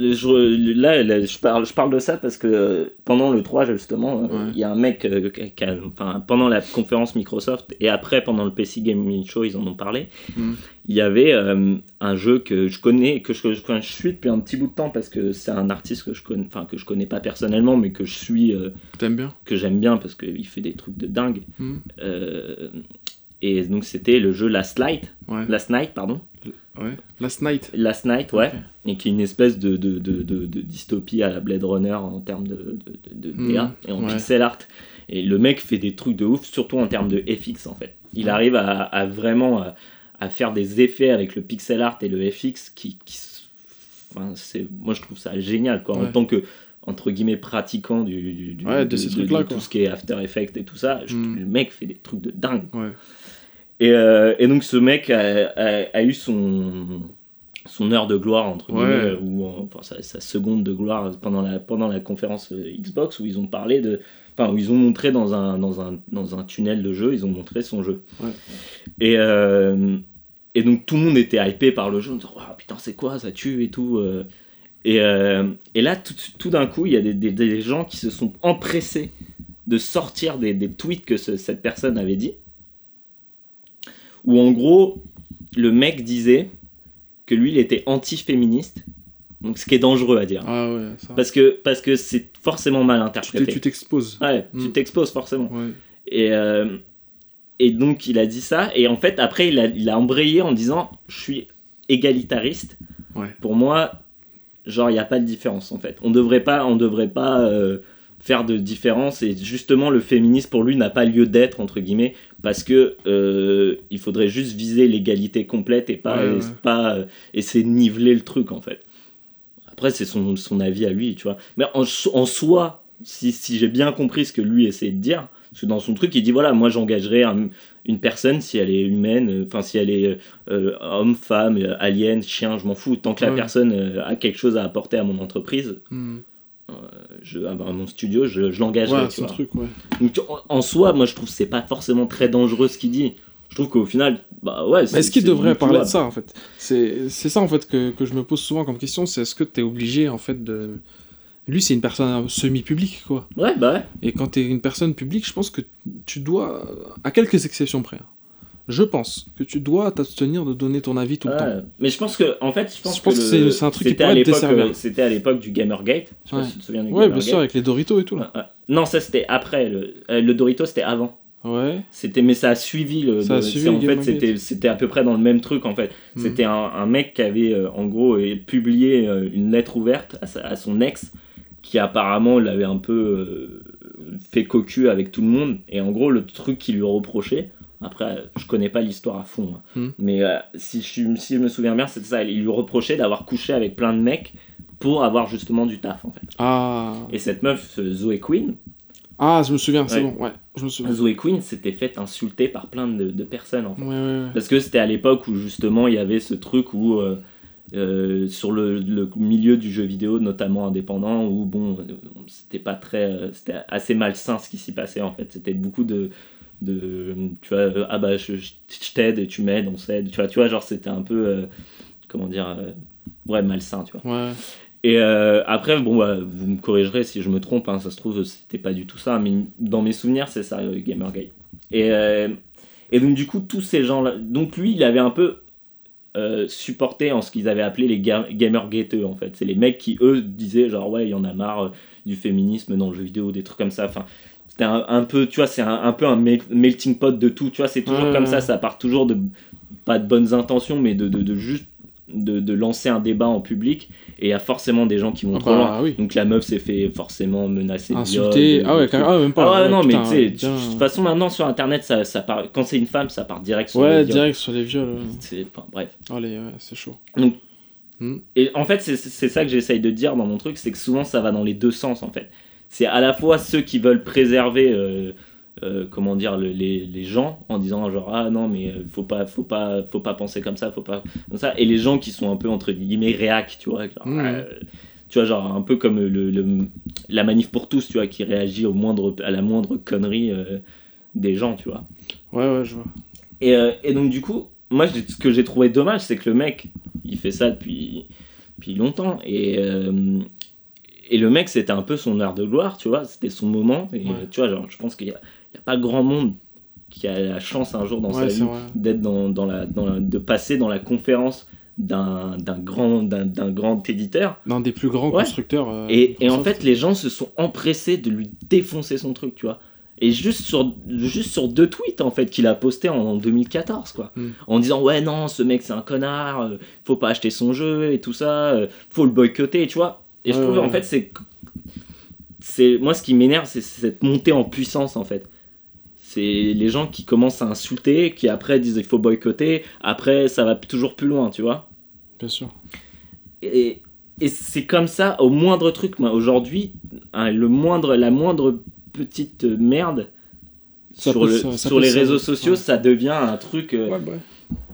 je- là, là, je, parle, je parle de ça parce que euh, pendant le 3, justement, euh, il y a un mec, euh, qui a- enfin, pendant la conférence Microsoft et après, pendant le PC Gaming Show, ils en ont parlé. Mm. Il y avait euh, un jeu que je connais, que je, que je suis depuis un petit bout de temps parce que c'est un artiste que je connais, enfin, que je connais pas personnellement, mais que je suis, euh, T'aimes bien? que j'aime bien parce qu'il fait des trucs de dingue. Mm. Et donc, c'était le jeu Last Light, Ouais. Last Night, pardon. Ouais. Last Night. Last Night, ouais. Et qui est une espèce de, de, de, de- de dystopie à la Blade Runner en termes de, de, de, de Mhm, DA et en ouais. pixel art. Et le mec fait des trucs de ouf, surtout en termes de FX en fait. Il Ouais. arrive à, à vraiment à, à faire des effets avec le pixel art et le FX qui. qui enfin, c'est, moi je trouve ça génial quoi. En tant que entre guillemets pratiquant du, du- du- Ouais, de ces trucs-là, quoi. tout ce qui est After Effects et tout ça, je- Mhm. le mec fait des trucs de dingue. Ouais. Et, euh, et donc ce mec a, a- a eu son, son heure de gloire, entre Ouais. guillemets, ou en- enfin, sa, sa seconde de gloire pendant la, pendant la conférence euh, Xbox où ils ont parlé de... Enfin, où ils ont montré dans un, dans, un, dans un tunnel de jeu, ils ont montré son jeu. Ouais. Et, euh, et donc tout le monde était hypé par le jeu, en disant oh, putain c'est quoi, ça tue et tout. euh. Et, euh, et là, tout, tout d'un coup, il y a des, des- des gens qui se sont empressés de sortir des, des tweets que ce- cette personne avait dit où en gros, le mec disait que lui, il était anti-féministe. Donc, ce qui est dangereux à dire. Ah ouais, ça. Parce que parce que c'est forcément mal interprété. tu t'exposes. Ouais, tu Mm. t'exposes forcément. Ouais. Et, euh, et donc, il a dit ça. Et en fait, après, il a, il a embrayé en disant Je suis égalitariste. Ouais. Pour moi, genre, il n'y a pas de différence en fait. On devrait pas, on devrait pas euh, faire de différence. Et justement, le féminisme pour lui n'a pas lieu d'être, entre guillemets, parce que euh, il faudrait juste viser l'égalité complète et pas, Ouais, ouais. et pas euh, essayer de niveler le truc en fait. Après, c'est son, son avis à lui, tu vois. Mais en, so- en soi, si, si j'ai bien compris ce que lui essayait de dire, parce que dans son truc, il dit voilà, moi j'engagerai un- une personne si elle est humaine, euh, enfin si elle est euh, homme, femme, euh, alien, chien, je m'en fous. Tant que la personne a quelque chose à apporter à mon entreprise, Mm. Je, à mon studio, je, je l'engagerai. Ouais, tu son vois. truc, ouais. Donc en, en soi, moi je trouve que c'est pas forcément très dangereux ce qu'il dit. Je trouve qu'au final, bah ouais. Mais est-ce qu'il devrait parler de ça en fait? C'est c'est ça en fait que, que je me pose souvent comme question, c'est est-ce que t'es obligé en fait de... Lui c'est une personne semi-publique quoi. Ouais, bah ouais. Et quand t'es une personne publique, je pense que tu dois, à quelques exceptions près, hein, je pense que tu dois t'abstenir de donner ton avis tout le Ouais. temps. Mais je pense que, en fait, je pense, Je pense que c'est- un truc qui pourrait te euh, C'était à l'époque du Gamergate. Je sais Ouais. pas si tu te souviens du Ouais, bien sûr, avec les Doritos et tout là. Non, ça c'était après. Le, euh, le Dorito c'était avant. Ouais. C'était, mais ça a suivi le. Ça a suivi en fait, c'était, c'était à peu près dans le même truc en fait. Mhm. C'était un, un mec qui avait euh, en gros euh, publié euh, une lettre ouverte à, sa- à son ex qui apparemment l'avait un peu fait cocu avec tout le monde. Et en gros, le truc qu'il lui reprochait. Après, je connais pas l'histoire à fond, hein. Mhm. mais euh, si, je, si je me souviens bien, c'est ça. Il lui reprochait d'avoir couché avec plein de mecs pour avoir justement du taf en fait. Ah. Et cette meuf, euh, Zoé Queen, Ah, je me souviens, c'est Ouais. bon, ouais. Je me souviens. Zoé Queen s'était fait insulter par plein de, de personnes en fait. Ouais. Parce que c'était à l'époque où justement il y avait ce truc où euh, euh, sur le, le milieu du jeu vidéo, notamment indépendant, où bon, c'était pas très, euh, c'était assez malsain ce qui s'y passait en fait. C'était beaucoup de, de, tu vois, euh, ah bah je, je- je t'aide et tu m'aides, on s'aide, tu vois, tu vois, genre c'était un peu, euh, comment dire, euh, ouais malsain, tu vois. Ouais. Et euh, après, bon, bah, vous me corrigerez si je me trompe, hein, ça se trouve, c'était pas du tout ça, mais dans mes souvenirs, c'est ça, Gamergate. Et, et donc, du coup, tous ces gens-là. Donc, lui, il avait un peu supporté en ce qu'ils avaient appelé les ga Gamergateux, en fait. C'est les mecs qui, eux, disaient, genre, ouais, il y en a marre du féminisme dans le jeu vidéo, des trucs comme ça. Enfin, c'était un, un peu, tu vois, c'est un, un peu un mel- melting pot de tout, tu vois, c'est toujours comme ouais. ça, ça part toujours de, pas de bonnes intentions, mais de, de, de juste. De, de lancer un débat en public et il y a forcément des gens qui vont Ah trop loin. oui. Donc la meuf s'est fait forcément menacer. Insulter. Ah ouais, trucs. carrément. Ah, même pas. Ah ouais, ouais, non, putain, mais tu sais, bien. de toute façon maintenant sur internet, ça, ça part, quand c'est une femme, ça part direct sur Ouais, le viol. direct sur les viols. ouais. C'est- enfin, bref. Allez, ouais, c'est chaud. Et en fait, c'est ça que j'essaye de dire dans mon truc, c'est que souvent ça va dans les deux sens en fait. C'est à la fois ceux qui veulent préserver, euh, euh, comment dire, le- les, les gens en disant genre ah non mais euh, faut pas, faut pas, faut pas penser comme ça, faut pas comme ça, et les gens qui sont un peu entre guillemets réac, tu vois. genre, Mhm. euh, Tu vois, genre un peu comme le, le- la manif pour tous, tu vois, qui réagit au moindre, à la moindre connerie euh, des gens, tu vois. Ouais, ouais, je vois. Et, euh, et donc, du coup, moi, ce que j'ai trouvé dommage, c'est que le mec, il fait ça depuis, depuis longtemps. Et, et le mec, c'était un peu son heure de gloire, tu vois. C'était son moment. Et Ouais. tu vois, genre, je pense qu'il n'y a, a pas grand monde qui a la chance un jour dans sa vie d'être dans, dans la, dans la- de passer dans la conférence d'un d'un grand, d'un d'un grand éditeur. L'un des plus grands constructeurs. euh, Et, et en fait, les gens se sont empressés de lui défoncer son truc, tu vois. Et juste sur, juste sur deux tweets, en fait, qu'il a posté en, en 2014, quoi. Mm. En disant, ouais, non, ce mec, c'est un connard, euh, faut pas acheter son jeu et tout ça, euh, faut le boycotter, tu vois. Et je trouve, ouais. en fait, c'est. c'est Moi, ce qui m'énerve, c'est cette montée en puissance, en fait. C'est les gens qui commencent à insulter, qui après disent, il faut boycotter, après, ça va toujours plus loin, tu vois. Bien sûr. Et, et c'est comme ça au moindre truc. Moi, aujourd'hui, hein, le moindre, la moindre petite merde Ça sur, le- ça sur les se- réseaux sociaux, ouais. ça devient un truc. euh, Ouais, bah ouais.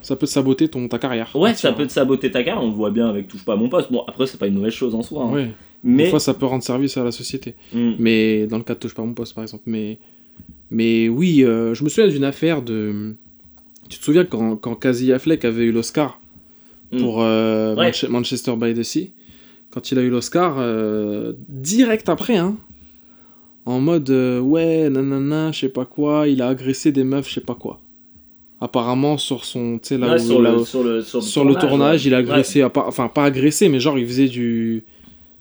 Ça peut te saboter ton, ta carrière. ouais, ça peut te saboter ta carrière. On le voit bien avec Touche pas à mon poste. Bon, après, c'est pas une mauvaise chose en soi. hein. Ouais. Des Mais. fois, ça peut rendre service à la société. Hmm. Mais dans le cas de Touche pas mon poste, par exemple. Mais, mais oui, euh, je me souviens d'une affaire de. Tu te souviens quand, quand Casey Affleck avait eu l'Oscar Mm. pour euh, Ouais. Manche- Manchester by the Sea? Quand il a eu l'Oscar, euh, direct après, hein, en mode ouais, nanana, je sais pas quoi, il a agressé des meufs, je sais pas quoi. Apparemment, sur son. Tu sais, là Ouais, où. sur, le, où- sur le sur le sur le tournage, ouais. il a agressé, à part- enfin pas agressé, mais genre il faisait du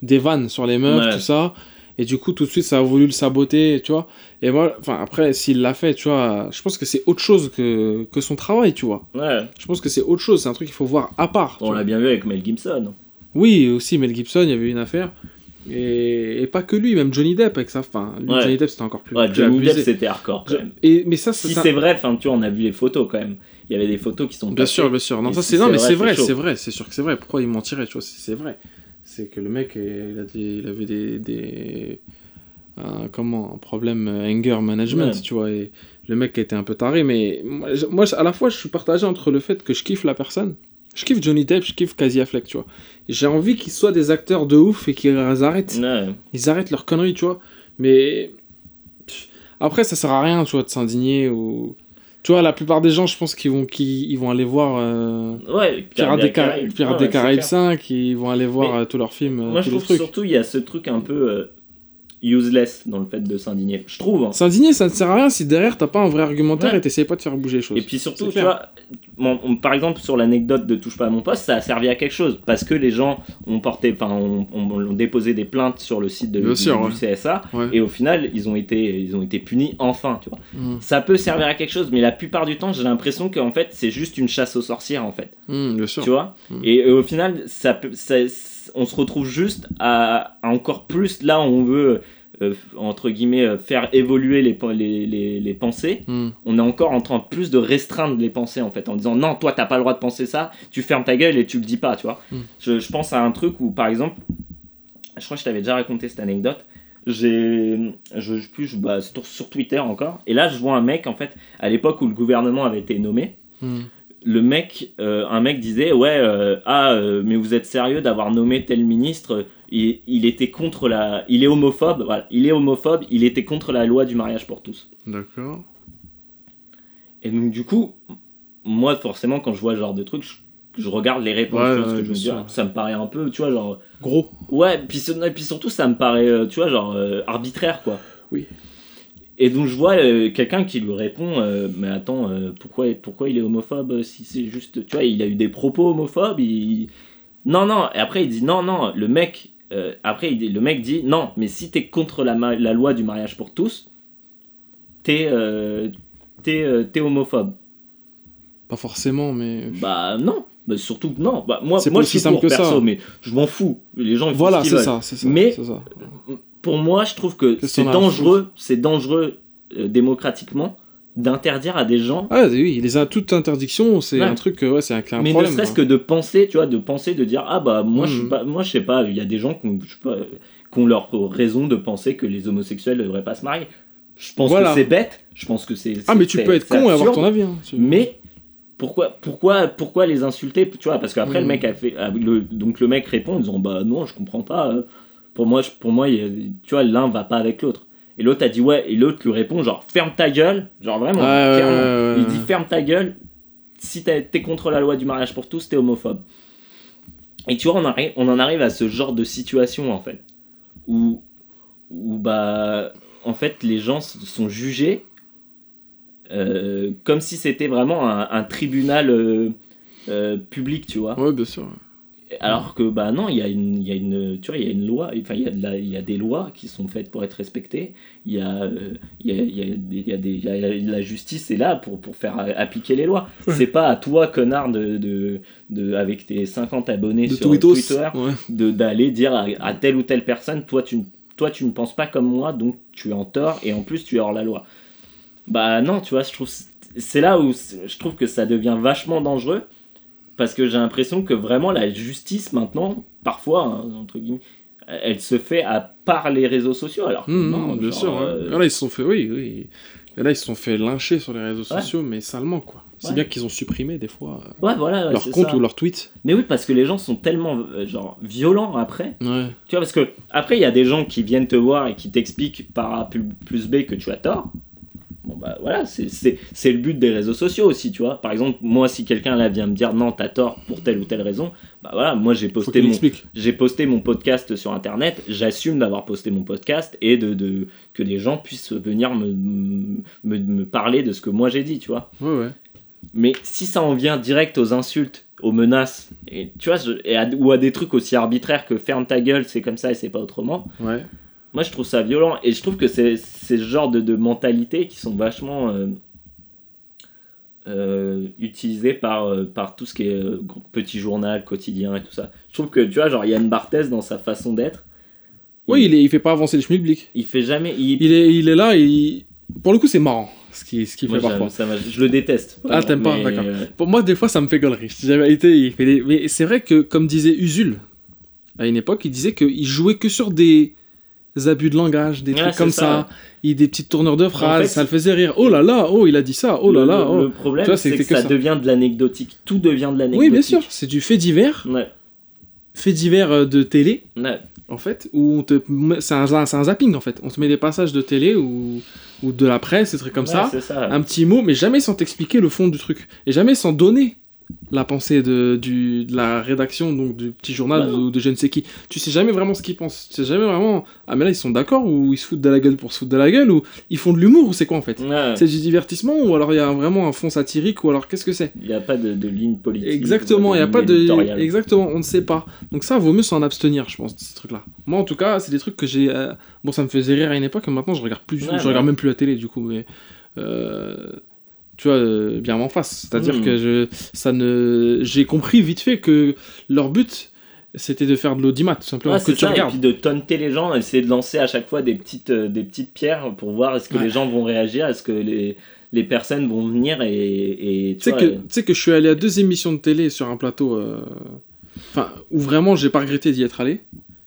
des vannes sur les meufs, Ouais. tout ça. Et du coup, tout de suite, ça a voulu le saboter, tu vois. Et moi, enfin après, s'il l'a fait, tu vois, je pense que c'est autre chose que, que son travail, tu vois. Ouais. Ouais. Je pense que c'est autre chose, c'est un truc qu'il faut voir à part. On l'a bien vu avec Mel Gibson. Oui, aussi Mel Gibson, il y avait une affaire. Et, et pas que lui, même Johnny Depp avec sa fin. Lui, Ouais. Johnny Depp, c'était encore plus. Ouais, Johnny Depp, c'était hardcore quand même. Et, mais ça, ça- Si ça- c'est vrai, enfin, tu vois, on a vu les photos quand même. Il y avait des photos qui sont Bien sûr, bien sûr. Non, Et ça si c'est non, mais c'est vrai, c'est vrai, c'est sûr que c'est vrai. Pourquoi il mentirait, tu vois C'est vrai? C'est que le mec, euh, il, a des- il avait des, des un- comment un problème euh, anger management, Ouais. tu vois. Et le mec était un peu taré, mais moi, à la fois, je suis partagé entre le fait que je kiffe la personne. Je kiffe Johnny Depp, je kiffe Casey Affleck, tu vois. J'ai envie qu'ils soient des acteurs de ouf et qu'ils arrêtent Ouais. ils arrêtent leurs conneries, tu vois. Mais après, ça sert à rien, tu vois, de s'indigner ou. Tu vois, la plupart des gens, je pense qu'ils vont, ils vont aller voir euh, Ouais, Pirates des, Cara- Pirates Ouais, des ouais, Caraïbes c'est clair. 5, ils vont aller voir Mais euh, tous leurs films, euh, Moi, je les trouve trucs. surtout il y a ce truc un peu euh, useless dans le fait de s'indigner. Je trouve. hein. S'indigner, ça ne sert à rien si derrière t'as pas un vrai argumentaire Ouais. et t'essayes pas de faire bouger les choses. Et puis surtout, tu vois, on- par exemple, sur l'anecdote de Touche pas à mon poste, ça a servi à quelque chose. Parce que les gens ont porté, enfin, ont, ont- ont déposé des plaintes sur le site de, du, sûr, du ouais. CSA. Ouais. Et au final, ils ont été, ils ont été punis enfin, tu vois. Mm. Ça peut servir à quelque chose, mais la plupart du temps, j'ai l'impression qu'en fait, c'est juste une chasse aux sorcières, en fait. Mm, bien sûr. Tu vois Mm. Et euh, au final, ça, peut- ça- on se retrouve juste à, à encore plus là où on veut, euh, entre guillemets, euh, faire évoluer les, pen- les, les, les pensées. Mm. On est encore en train plus de restreindre les pensées en fait, en disant non, toi t'as pas le droit de penser ça, tu fermes ta gueule et tu le dis pas, tu vois. Mm. Je, je pense à un truc où par exemple, je crois que je t'avais déjà raconté cette anecdote. J'ai, je, je, plus, je- bah, sur, sur Twitter encore, et là je vois un mec en fait, à l'époque où le gouvernement avait été nommé, Mm. Le mec, euh, un mec disait ouais euh, ah euh, mais vous êtes sérieux d'avoir nommé tel ministre? Il, il était contre la il est homophobe voilà il est homophobe il était contre la loi du mariage pour tous D'accord. et donc du coup moi forcément quand je vois ce genre de truc je, je regarde les réponses Ouais, parce ouais, que je me dis ah, ça me paraît un peu tu vois genre Gros. ouais puis, puis surtout ça me paraît tu vois genre euh, arbitraire quoi Oui. Et donc je vois euh, quelqu'un qui lui répond euh, mais attends euh, pourquoi pourquoi il est homophobe si c'est juste tu vois il a eu des propos homophobes il... non non et après il dit non non le mec après il dit, le mec dit non mais si t'es contre la, loi du mariage pour tous t'es t'es t'es homophobe Pas forcément, mais. bah non bah, surtout que non bah, moi C'est moi je suis pour que ça. perso mais je m'en fous les gens ils Voilà, c'est ça, ça. Mais- c'est ça. Pour moi, je trouve que c'est dangereux, c'est dangereux euh, démocratiquement d'interdire à des gens, Ah oui, les a toute interdiction, c'est Ouais. un truc, euh, ouais, c'est un, un mais problème. ne serait-ce que quoi. de penser, tu vois, de penser, de dire ah bah moi je suis Mhm. pas, moi je sais pas, il y a des gens qui ont, leur raison de penser que les homosexuels ne devraient pas se marier. Je pense Voilà. que c'est bête, je pense que c'est. Ah, mais tu peux être con et avoir ton avis. hein, tu- Mais pourquoi, pourquoi, pourquoi les insulter Tu vois, parce qu'après, le Mhm. mec a fait. le- donc le mec répond en disant Bah non, je comprends pas. euh, Pour moi, pour moi tu vois, l'un va pas avec l'autre. Et l'autre a dit Ouais, et l'autre lui répond Genre, ferme ta gueule. Genre vraiment, Ouais, ouais, clairement. ouais, ouais, Il dit Ferme ta gueule. Si t'es contre la loi du mariage pour tous, t'es homophobe. Et tu vois, on, arri- on en arrive à ce genre de situation en fait. Où, où bah, en fait, les gens sont jugés euh, comme si c'était vraiment un, un tribunal euh, euh, public, tu vois. Ouais, bien sûr. Alors que bah non, il y a une, il y a une, tu vois, il y a une loi. Enfin, il y a de la- il y a des lois qui sont faites pour être respectées. Il y a, euh, il y a, il y a des- il y a des, il y a- la justice est là pour pour faire appliquer les lois. C'est pas à toi, connard, de, de, de avec tes 50 abonnés De sur Twitos. Twitter, Ouais. de d'aller dire à, à telle ou telle personne, toi tu, toi tu ne penses pas comme moi, donc tu es en tort et en plus tu es hors la loi. Bah non, tu vois, je trouve c'est là où je trouve que ça devient vachement dangereux parce que j'ai l'impression que vraiment la justice maintenant, parfois hein, entre guillemets, elle se fait à part les réseaux sociaux. Alors Mmh, non, bien sûr. ouais. euh, Et Là, ils se sont fait, oui, là, ils se sont fait lyncher sur les réseaux Ouais. sociaux, mais salement, quoi. C'est Ouais. bien qu'ils ont supprimé, des fois, euh, ouais, voilà, leur compte ça. ou leur tweet. Mais oui, parce que les gens sont tellement euh, genre violents après. Tu vois, parce que après, il y a des gens qui viennent te voir et qui t'expliquent par A plus B que tu as tort. Bon, bah voilà, c'est- le but des réseaux sociaux aussi, tu vois. Par exemple, moi, si quelqu'un là vient me dire non, t'as tort pour telle ou telle raison, bah voilà, moi j'ai posté mon, posté mon podcast sur internet, j'assume d'avoir posté mon podcast et de, de- que des gens puissent venir me, me, me parler de ce que moi j'ai dit, tu vois. Ouais, ouais. Mais si ça en vient direct aux insultes, aux menaces, et tu vois, je- et à- ou à des trucs aussi arbitraires que ferme ta gueule, c'est comme ça et c'est pas autrement, Ouais. Moi je trouve ça violent. Et je trouve que c'est ce genre de, de mentalité qui sont vachement euh, euh, utilisées par, euh, par tout ce qui est petit journal, quotidien et tout ça. Je trouve que tu vois, genre Yann Barthès dans sa façon d'être, Oui, il, est, il fait pas avancer le schmilblick. il fait jamais. Il, Il est, il est là, et il- pour le coup, c'est marrant, ce qu'il ce moi, fait parfois. ça je le déteste. Ah, t'aimes pas, d'accord. euh, Pour moi, des fois, ça me fait gaulerie. Si j'avais été, il fait des... Mais c'est vrai que, comme disait Usul, à une époque, il disait qu'il jouait que sur des abus de langage, des Ouais, trucs comme ça, ça, il, des petites tournures de phrases, fait, ça le faisait rire. Oh là là, oh, il a dit ça, oh là là, le, oh. le problème, c'est que, que ça, ça. devient de l'anecdotique. Tout devient de l'anecdotique. Oui, bien sûr, c'est du fait divers, Ouais, fait divers euh, de télé, ouais. en fait, où on te c'est un, un zapping en fait. On te met des passages de télé ou, ou de la presse, des trucs comme ça, ça. un petit mot, mais jamais sans t'expliquer le fond du truc. Et jamais sans donner la pensée de, du, de la rédaction, donc du petit journal ou de je ne sais qui. Tu sais jamais vraiment ce qu'ils pensent. Tu sais jamais vraiment. Ah, mais là, ils sont d'accord ou ils se foutent de la gueule pour se foutre de la gueule ou ils font de l'humour ou c'est quoi en fait? Ouais. C'est du divertissement ou alors il y a vraiment un fond satirique ou alors qu'est-ce que c'est? Il n'y a pas de, de ligne politique. Exactement, il n'y a pas de. Exactement, on ne sait pas. Donc ça, vaut mieux s'en abstenir, je pense, de ces trucs-là. Moi, en tout cas, c'est des trucs que j'ai. euh, Bon, ça me faisait rire à une époque, mais maintenant, je regarde plus. Ouais, je ouais. regarde même plus la télé, du coup, mais. euh, Tu vois, euh, bien en face. C'est-à-dire Mm. que je, ça ne, j'ai compris vite fait que leur but, c'était de faire de l'audimat, tout simplement, que tu ça, et regardes. puis de taunter les gens, essayer de lancer à chaque fois des petites, euh, des petites pierres pour voir est-ce que Ouais. les gens vont réagir, est-ce que les, les personnes vont venir et, et Tu sais que, et- tu sais que je suis allé à deux émissions de télé sur un plateau, euh, où vraiment j'ai pas regretté d'y être allé.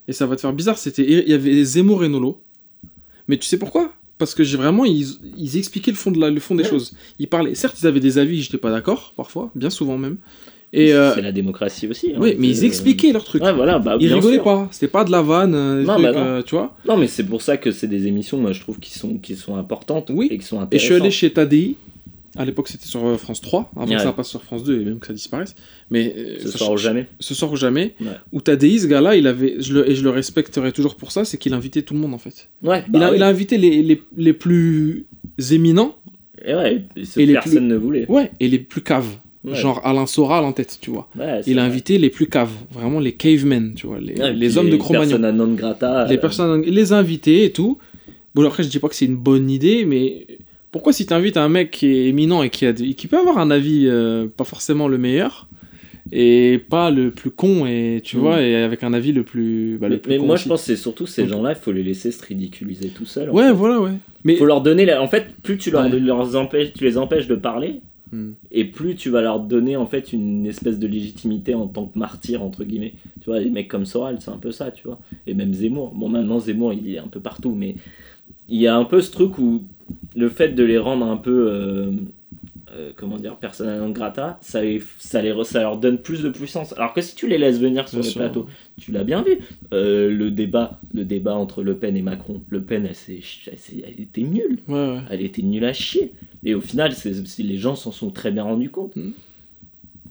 Et ça va te faire bizarre, c'était, il y avait Zemmour et Nolo. Mais tu sais pourquoi? Parce que j'ai vraiment, ils, ils expliquaient le fond, de la, le fond des Ouais. choses. Ils parlaient, certes, ils avaient des avis, j'étais pas d'accord, parfois, bien souvent même. Et, euh, c'est la démocratie aussi. hein, oui, mais ils c'est- expliquaient leurs trucs. Ouais, voilà, bah, ils rigolaient sûr. pas, c'était pas de la vanne, euh, Non, trucs, bah non. euh, tu vois. Non, mais c'est pour ça que c'est des émissions, moi je trouve, qui sont, qui sont importantes Oui. et qui sont Et je suis allé chez Tadi. À l'époque, c'était sur euh, France 3, avant Ouais. que ça passe sur France 2 et même que ça disparaisse. Mais euh, Ce soir ou jamais. ce soir ou jamais, Ouais. où Tadei, ce gars-là, il avait, je le, et je le respecterai toujours pour ça, c'est qu'il invitait tout le monde en fait. Ouais, il, bah a, oui. il a invité les, les, les plus éminents, Et ouais, et les personne ne voulait. ouais, et les plus caves. Ouais. Genre Alain Soral en tête, tu vois. Ouais, Il a vrai. invité les plus caves, vraiment les cavemen, tu vois, les, Ouais, les hommes de les Cro-Magnon. personnes à non grata. Les euh, personnes, les invités et tout. Bon, après, je dis pas que c'est une bonne idée, mais pourquoi si tu invites un mec qui est éminent et qui, a, des- qui peut avoir un avis euh, pas forcément le meilleur, et pas le plus con, et tu Mm. vois, et avec un avis le plus. bah, le mais plus mais con moi aussi. je pense que c'est surtout ces Donc- gens-là, il faut les laisser se ridiculiser tout seuls. en Ouais, fait. voilà, ouais. Mais. faut leur donner la- en fait plus tu leur, Ouais. leur empêches tu les empêches de parler Hmm. et plus tu vas leur donner en fait une espèce de légitimité en tant que martyr entre guillemets tu vois les mecs comme Soral c'est un peu ça tu vois et même Zemmour bon maintenant Zemmour il est un peu partout mais il y a un peu ce truc où le fait de les rendre un peu euh, euh, comment dire, persona non grata, ça, les- ça, les, ça leur donne plus de puissance. Alors que si tu les laisses venir sur Bien les sûr. plateaux, tu l'as bien vu, euh, le débat, le débat entre Le Pen et Macron. Le Pen, elle, elle elle était nulle. Ouais, ouais. Elle était nulle à chier. Et au final, les gens s'en sont très bien rendus compte. Mhm.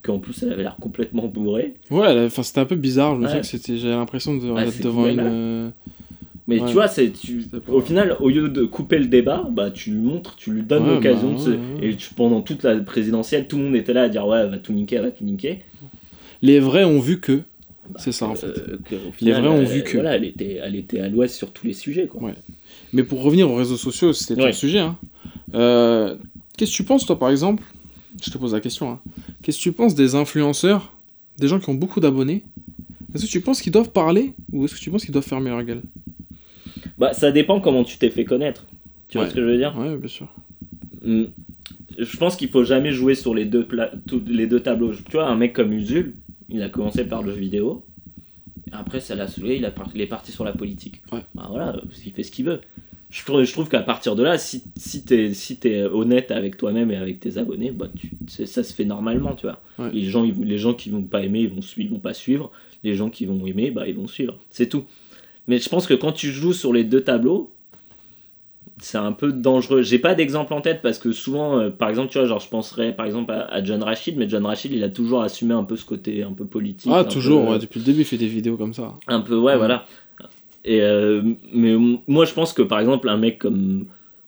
Qu'en plus, elle avait l'air complètement bourrée. Ouais, enfin, c'était un peu bizarre. Je me Ouais. que c'était, j'avais l'impression de Ouais, c'est devant cool, une. Mais Ouais. tu vois, c'est, tu, au final, au lieu de couper le débat, bah, tu lui montres, tu lui donnes Ouais, l'occasion bah, ouais. Et tu- pendant toute la présidentielle, tout le monde était là à dire Ouais, va tout niquer, va tout niquer. Les vrais ont vu que. c'est ça en fait. Euh, que, Les vrais ont euh, vu que. Voilà, elle était, elle était à l'ouest sur tous les sujets. Quoi. Mais pour revenir aux réseaux sociaux, c'était ton sujet. Hein. Euh, qu'est-ce que tu penses, toi, par exemple? Je te pose la question. Hein. Qu'est-ce que tu penses des influenceurs, des gens qui ont beaucoup d'abonnés? Est-ce que tu penses qu'ils doivent parler ou est-ce que tu penses qu'ils doivent fermer leur gueule? Bah, ça dépend comment tu t'es fait connaître. Tu vois ce que je veux dire Ouais, bien sûr. Hmm. Je pense qu'il faut jamais jouer sur les deux, pla- tous les deux tableaux. Tu vois, un mec comme Usul, il a commencé par le jeu vidéo. Après, ça l'a saoulé, il, a par- il est parti sur la politique. Ouais. Bah voilà, il fait ce qu'il veut. Je trouve, je trouve qu'à partir de là, si, si t'es si t'es honnête avec toi-même et avec tes abonnés, bah tu, ça se fait normalement, tu vois. Ouais. Les, gens, ils, les gens qui vont pas aimer, ils vont, ils vont pas suivre. Les gens qui vont aimer, bah ils vont suivre. C'est tout. Mais je pense que quand tu joues sur les deux tableaux, c'est un peu dangereux. J'ai pas d'exemple en tête parce que souvent, euh, par exemple, tu vois, genre je penserais par exemple à, à John Rachid, mais John Rachid, il a toujours assumé un peu ce côté un peu politique. Ah, toujours, peu, ouais, depuis le début, il fait des vidéos comme ça. un peu, ouais, Ouais. voilà. Et euh, mais moi, je pense que par exemple, un mec comme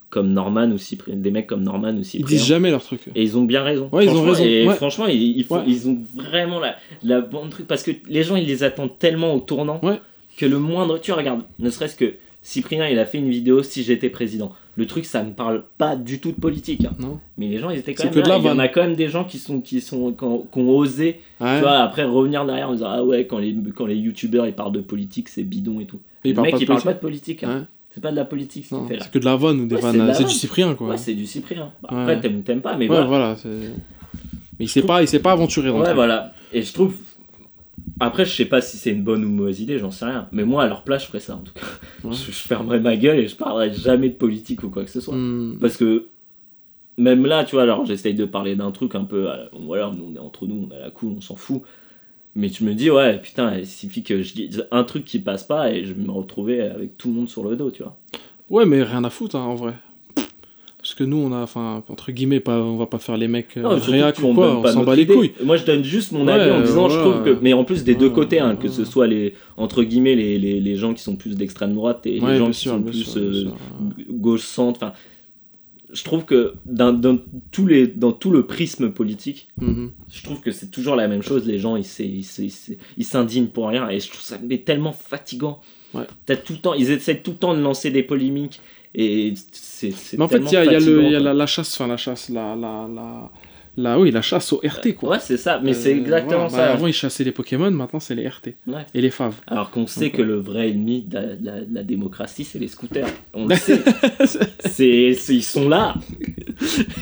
comme Norman ou Cyprien, des mecs comme Norman ou Ils Cyprien, disent jamais leur truc. et ils ont bien raison. Ouais, ils ont Franchement, raison, Et ouais. franchement, ils, ils, font- Ouais. ils ont vraiment la, la bonne truc parce que les gens, ils les attendent tellement au tournant Ouais. Que le moindre. Tu regardes, ne serait-ce que Cyprien, il a fait une vidéo si j'étais président. Le truc, ça me parle pas du tout de politique. hein. Non. Mais les gens, ils étaient quand même que de là. Il y en a quand même des gens qui sont qui sont qui ont, qui ont osé, Ouais. tu vois, après revenir derrière en disant ah ouais quand les quand les youtubeurs ils parlent de politique, c'est bidon et tout. Et ils le parlent mec, pas de il parle politique. pas de politique. hein. Ouais. C'est pas de la politique ce qu'il fait là. c'est que de la vanne ou des Ouais, vannes. C'est du. Cyprien, quoi. Ouais, c'est du Cyprien. Bah. Après, t'aimes ou t'aimes pas, mais voilà. voilà. Mais il s'est pas, il s'est pas aventuré dans Ouais, voilà. Et je trouve. Après, je sais pas si c'est une bonne ou mauvaise idée, j'en sais rien. Mais moi, à leur place, je ferais ça en tout cas. Ouais. Je, je fermerais ma gueule et je parlerais jamais de politique ou quoi que ce soit. Hmm. Parce que. Même là, tu vois, alors j'essaye de parler d'un truc un peu. euh, voilà, nous, on est entre nous, on a la cool, on s'en fout. Mais tu me dis, ouais, putain, il suffit que je dise un truc qui passe pas et je vais me retrouver avec tout le monde sur le dos, tu vois. Ouais, mais rien à foutre, hein, en vrai. Parce que nous, on a, enfin, entre guillemets, pas, on va pas faire les mecs euh, Non, réac ou quoi, on s'en bat les couilles. Moi, je donne juste mon Ouais, avis en disant, je trouve que. Mais en plus des deux côtés, hein, que ce soit les entre guillemets les, les, les gens qui sont plus d'extrême droite et les gens qui sûr, sont plus sûr, euh, gauche centre. Enfin, je trouve que dans, dans tous les dans tout le prisme politique, Mhm. je trouve que c'est toujours la même chose. Les gens, ils s'indignent pour rien et je trouve ça mais tellement fatigant. Ouais. Tout le temps, ils essaient tout le temps de lancer des polémiques et c'est. c'est Mais en fait, il y a, y le- y la, la chasse, enfin la chasse, la, la, la, oui, la chasse au RT, quoi. Ouais, c'est ça, mais c'est Euh, exactement voilà. Bah, ça. avant, ils chassaient les Pokémon, maintenant, c'est les RT. Ouais. Et les faves. Alors qu'on sait Donc, que le vrai ennemi de la, démocratie, c'est les scooters. On le sait. c'est, c'est- ils sont là.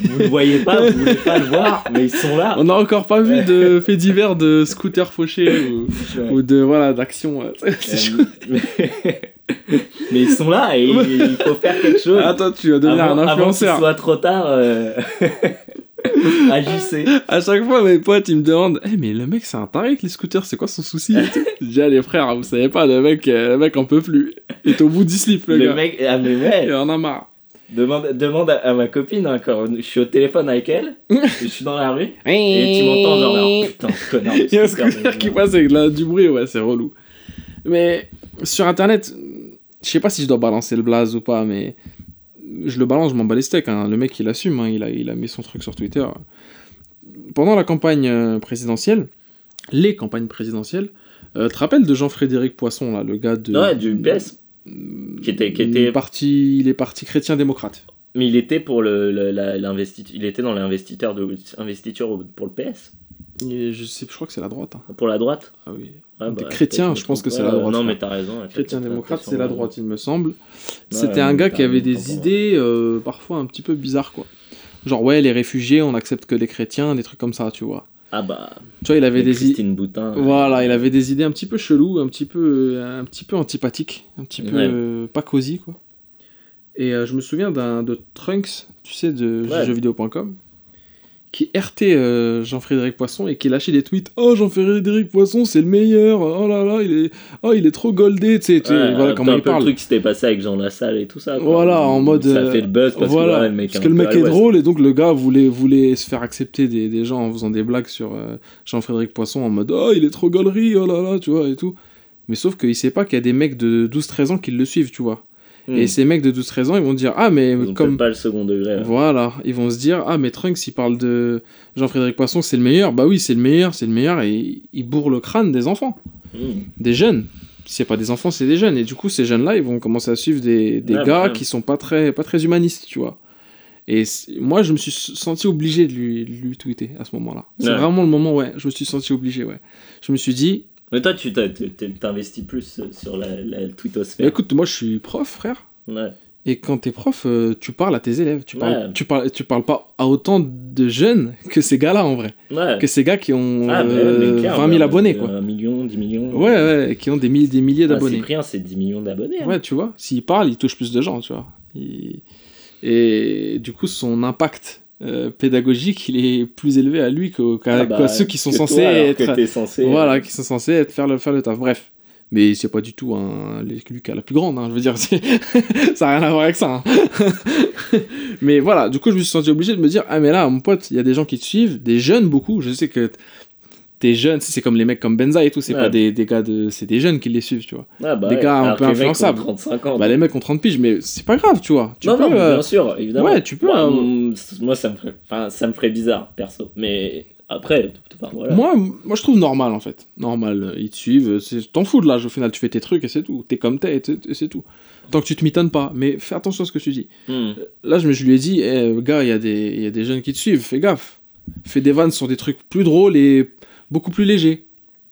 Vous ne voyez pas, vous voulez pas le voir, mais ils sont là. On n'a encore pas vu de faits divers de scooters fauchés ou, ou de, voilà, d'action. c'est. Euh, mais... ils sont là et il faut faire quelque chose. Attends, tu vas devenir avant, un avant qu'il influenceur. soit trop tard, euh... agissez. À chaque fois, mes potes, ils me demandent Eh, mais le mec, c'est un taré avec les scooters, c'est quoi son souci Ah, les frères, vous savez pas, le mec, euh, le mec en peut plus. Il est au bout du slip, le, Le gars. mec, ah mais ouais, Il en a marre. demande, demande à, à ma copine encore. Je suis au téléphone avec elle, je suis dans la rue et tu m'entends genre alors, putain connard. Il y a un scooter, qui passe avec du bruit, ouais, c'est relou. Mais sur internet, je sais pas si je dois balancer le blaze ou pas, mais je le balance, je m'en bats les steaks. hein. Le mec, il assume, hein, il, a, il a mis son truc sur Twitter. Pendant la campagne euh, présidentielle, les campagnes présidentielles, euh, tu te rappelles de Jean-Frédéric Poisson, là, le gars de. Ouais, du PS. Qui était- qui était- Parti, il est parti chrétien-démocrate. Mais il était pour le, le- la- il était dans l'investiture pour le PS, Et Je, sais, je crois que c'est la droite. hein. pour la droite? Ah oui. Des bah, chrétiens, peut-être je pense que c'est la droite, Non, mais t'as raison. Chrétien-démocrate, c'est la droite, il me semble. C'était un gars qui avait des idées euh, parfois un petit peu bizarres, quoi. Genre, ouais, les réfugiés, on accepte que les chrétiens, des trucs comme ça, tu vois. Ah bah. Tu vois, il avait des idées. Boutin. euh, Voilà, il avait des idées un petit peu cheloues, un petit peu, euh, un petit peu antipathiques, un petit peu Ouais. euh, pas cosy, quoi. Et euh, je me souviens d'un de Trunks, tu sais, de Ouais. jeuxvideo.com. qui RT euh, Jean-Frédéric Poisson et qui lâchait des tweets Oh, Jean-Frédéric Poisson, c'est le meilleur. Oh là là, il est, oh, il est trop goldé. Tu sais, tu Ouais, voilà un comment peu il parle. le truc qui s'était passé avec Jean Lassalle et tout ça. quoi. Voilà, en mode, Ça euh, fait le buzz parce voilà, que ouais, le mec, parce est que le mec est drôle et donc le gars voulait, voulait se faire accepter des, des gens en faisant des blagues sur euh, Jean-Frédéric Poisson en mode Oh, il est trop gaulerie, oh là là, tu vois, et tout. Mais sauf qu'il sait pas qu'il y a des mecs de 12-13 ans qui le suivent, tu vois. Hmm. Et ces mecs de 12-13 ans, ils vont dire Ah, mais Ils comme. pas le second degré. Voilà, ils vont se dire Ah, mais Trunks, il parle de Jean-Frédéric Poisson, c'est le meilleur. Bah oui, c'est le meilleur, c'est le meilleur. Et il bourre le crâne des enfants, Hmm. des jeunes. Si c'est pas des enfants, c'est des jeunes. Et du coup, ces jeunes-là, ils vont commencer à suivre des, des gars bah, qui sont pas très, pas très humanistes, tu vois. Et moi, je me suis senti obligé de lui, de lui tweeter à ce moment-là. C'est Ouais. vraiment le moment, ouais. Je me suis senti obligé, ouais. Je me suis dit, Mais toi, tu t'investis plus sur la, la bah, twittosphère. écoute, moi, je suis prof, frère. Ouais. Et quand t'es prof, euh, tu parles à tes élèves. Tu parles, Ouais. tu parles, tu parles pas à autant de jeunes que ces gars-là, en vrai. Ouais. Que ces gars qui ont Ah, mais- euh, mais clair, 20 000 bah, abonnés, euh, quoi. Un million, 10 millions. Ouais, ouais, qui ont des, milliers, des milliers Ah, d'abonnés. Cyprien, c'est 10 millions d'abonnés. hein. Ouais, tu vois, s'il parle, il touche plus de gens, tu vois. Il- Et du coup, son impact euh, pédagogique, il est plus élevé à lui qu'à Ah, bah, ceux qui sont censés être. censé, Voilà, euh, qui sont censés être, faire, le, faire le taf. Bref. Mais c'est pas du tout un, a la plus grande, hein, je veux dire, ça n'a rien à voir avec ça. hein. mais voilà, du coup, je me suis senti obligé de me dire, ah mais là, mon pote, il y a des gens qui te suivent, des jeunes beaucoup, je sais que t'es jeune, c'est comme les mecs comme Benza et tout, c'est Ouais. pas des, des gars de... C'est des jeunes qui les suivent, tu vois. Ah, bah des ouais, gars un alors peu que les mecs ont influençables. 35 ans. Bah les mecs ont 30 piges, mais c'est pas grave, tu vois. Tu non, peux, non, euh, bien sûr, évidemment. ouais, tu peux, Moi, euh, mm, moi, ça, me ferait, enfin, ça me ferait bizarre, perso. Mais après, enfin, voilà. Moi, moi, je trouve normal en fait. Normal, ils te suivent, c'est- t'en fous de l'âge au final, tu fais tes trucs et c'est tout. T'es comme t'es et c'est tout. Tant que tu te mitonnes pas, mais fais attention à ce que tu dis. Hmm. Là, je, me, je lui ai dit, eh, gars, il y, a des- il y a des jeunes qui te suivent, fais gaffe. Fais des vannes sur des trucs plus drôles et beaucoup plus légers.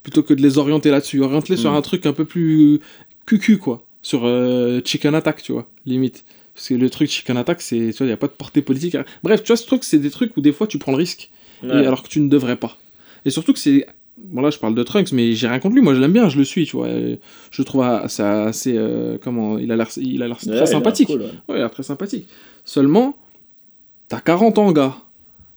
Plutôt que de les orienter là-dessus. Oriente-les sur Mm. un truc un peu plus cucu, quoi. Sur euh, Chicken Attack, tu vois, limite. Parce que le truc Chicken Attack, c'est, tu vois, il n'y a pas de portée politique. Bref, tu vois, ce truc, c'est des trucs où des fois tu prends le risque. et alors que tu ne devrais pas. Et surtout que c'est. Bon, là, je parle de Trunks, mais j'ai rien contre lui. Moi, je l'aime bien, je le suis, tu vois. Et Je trouve assez. assez, euh, comment Il a l'air il a l'air Ouais, il a très l'air sympathique. cool, ouais. Ouais, il a l'air très sympathique. Seulement, t'as 40 ans, gars.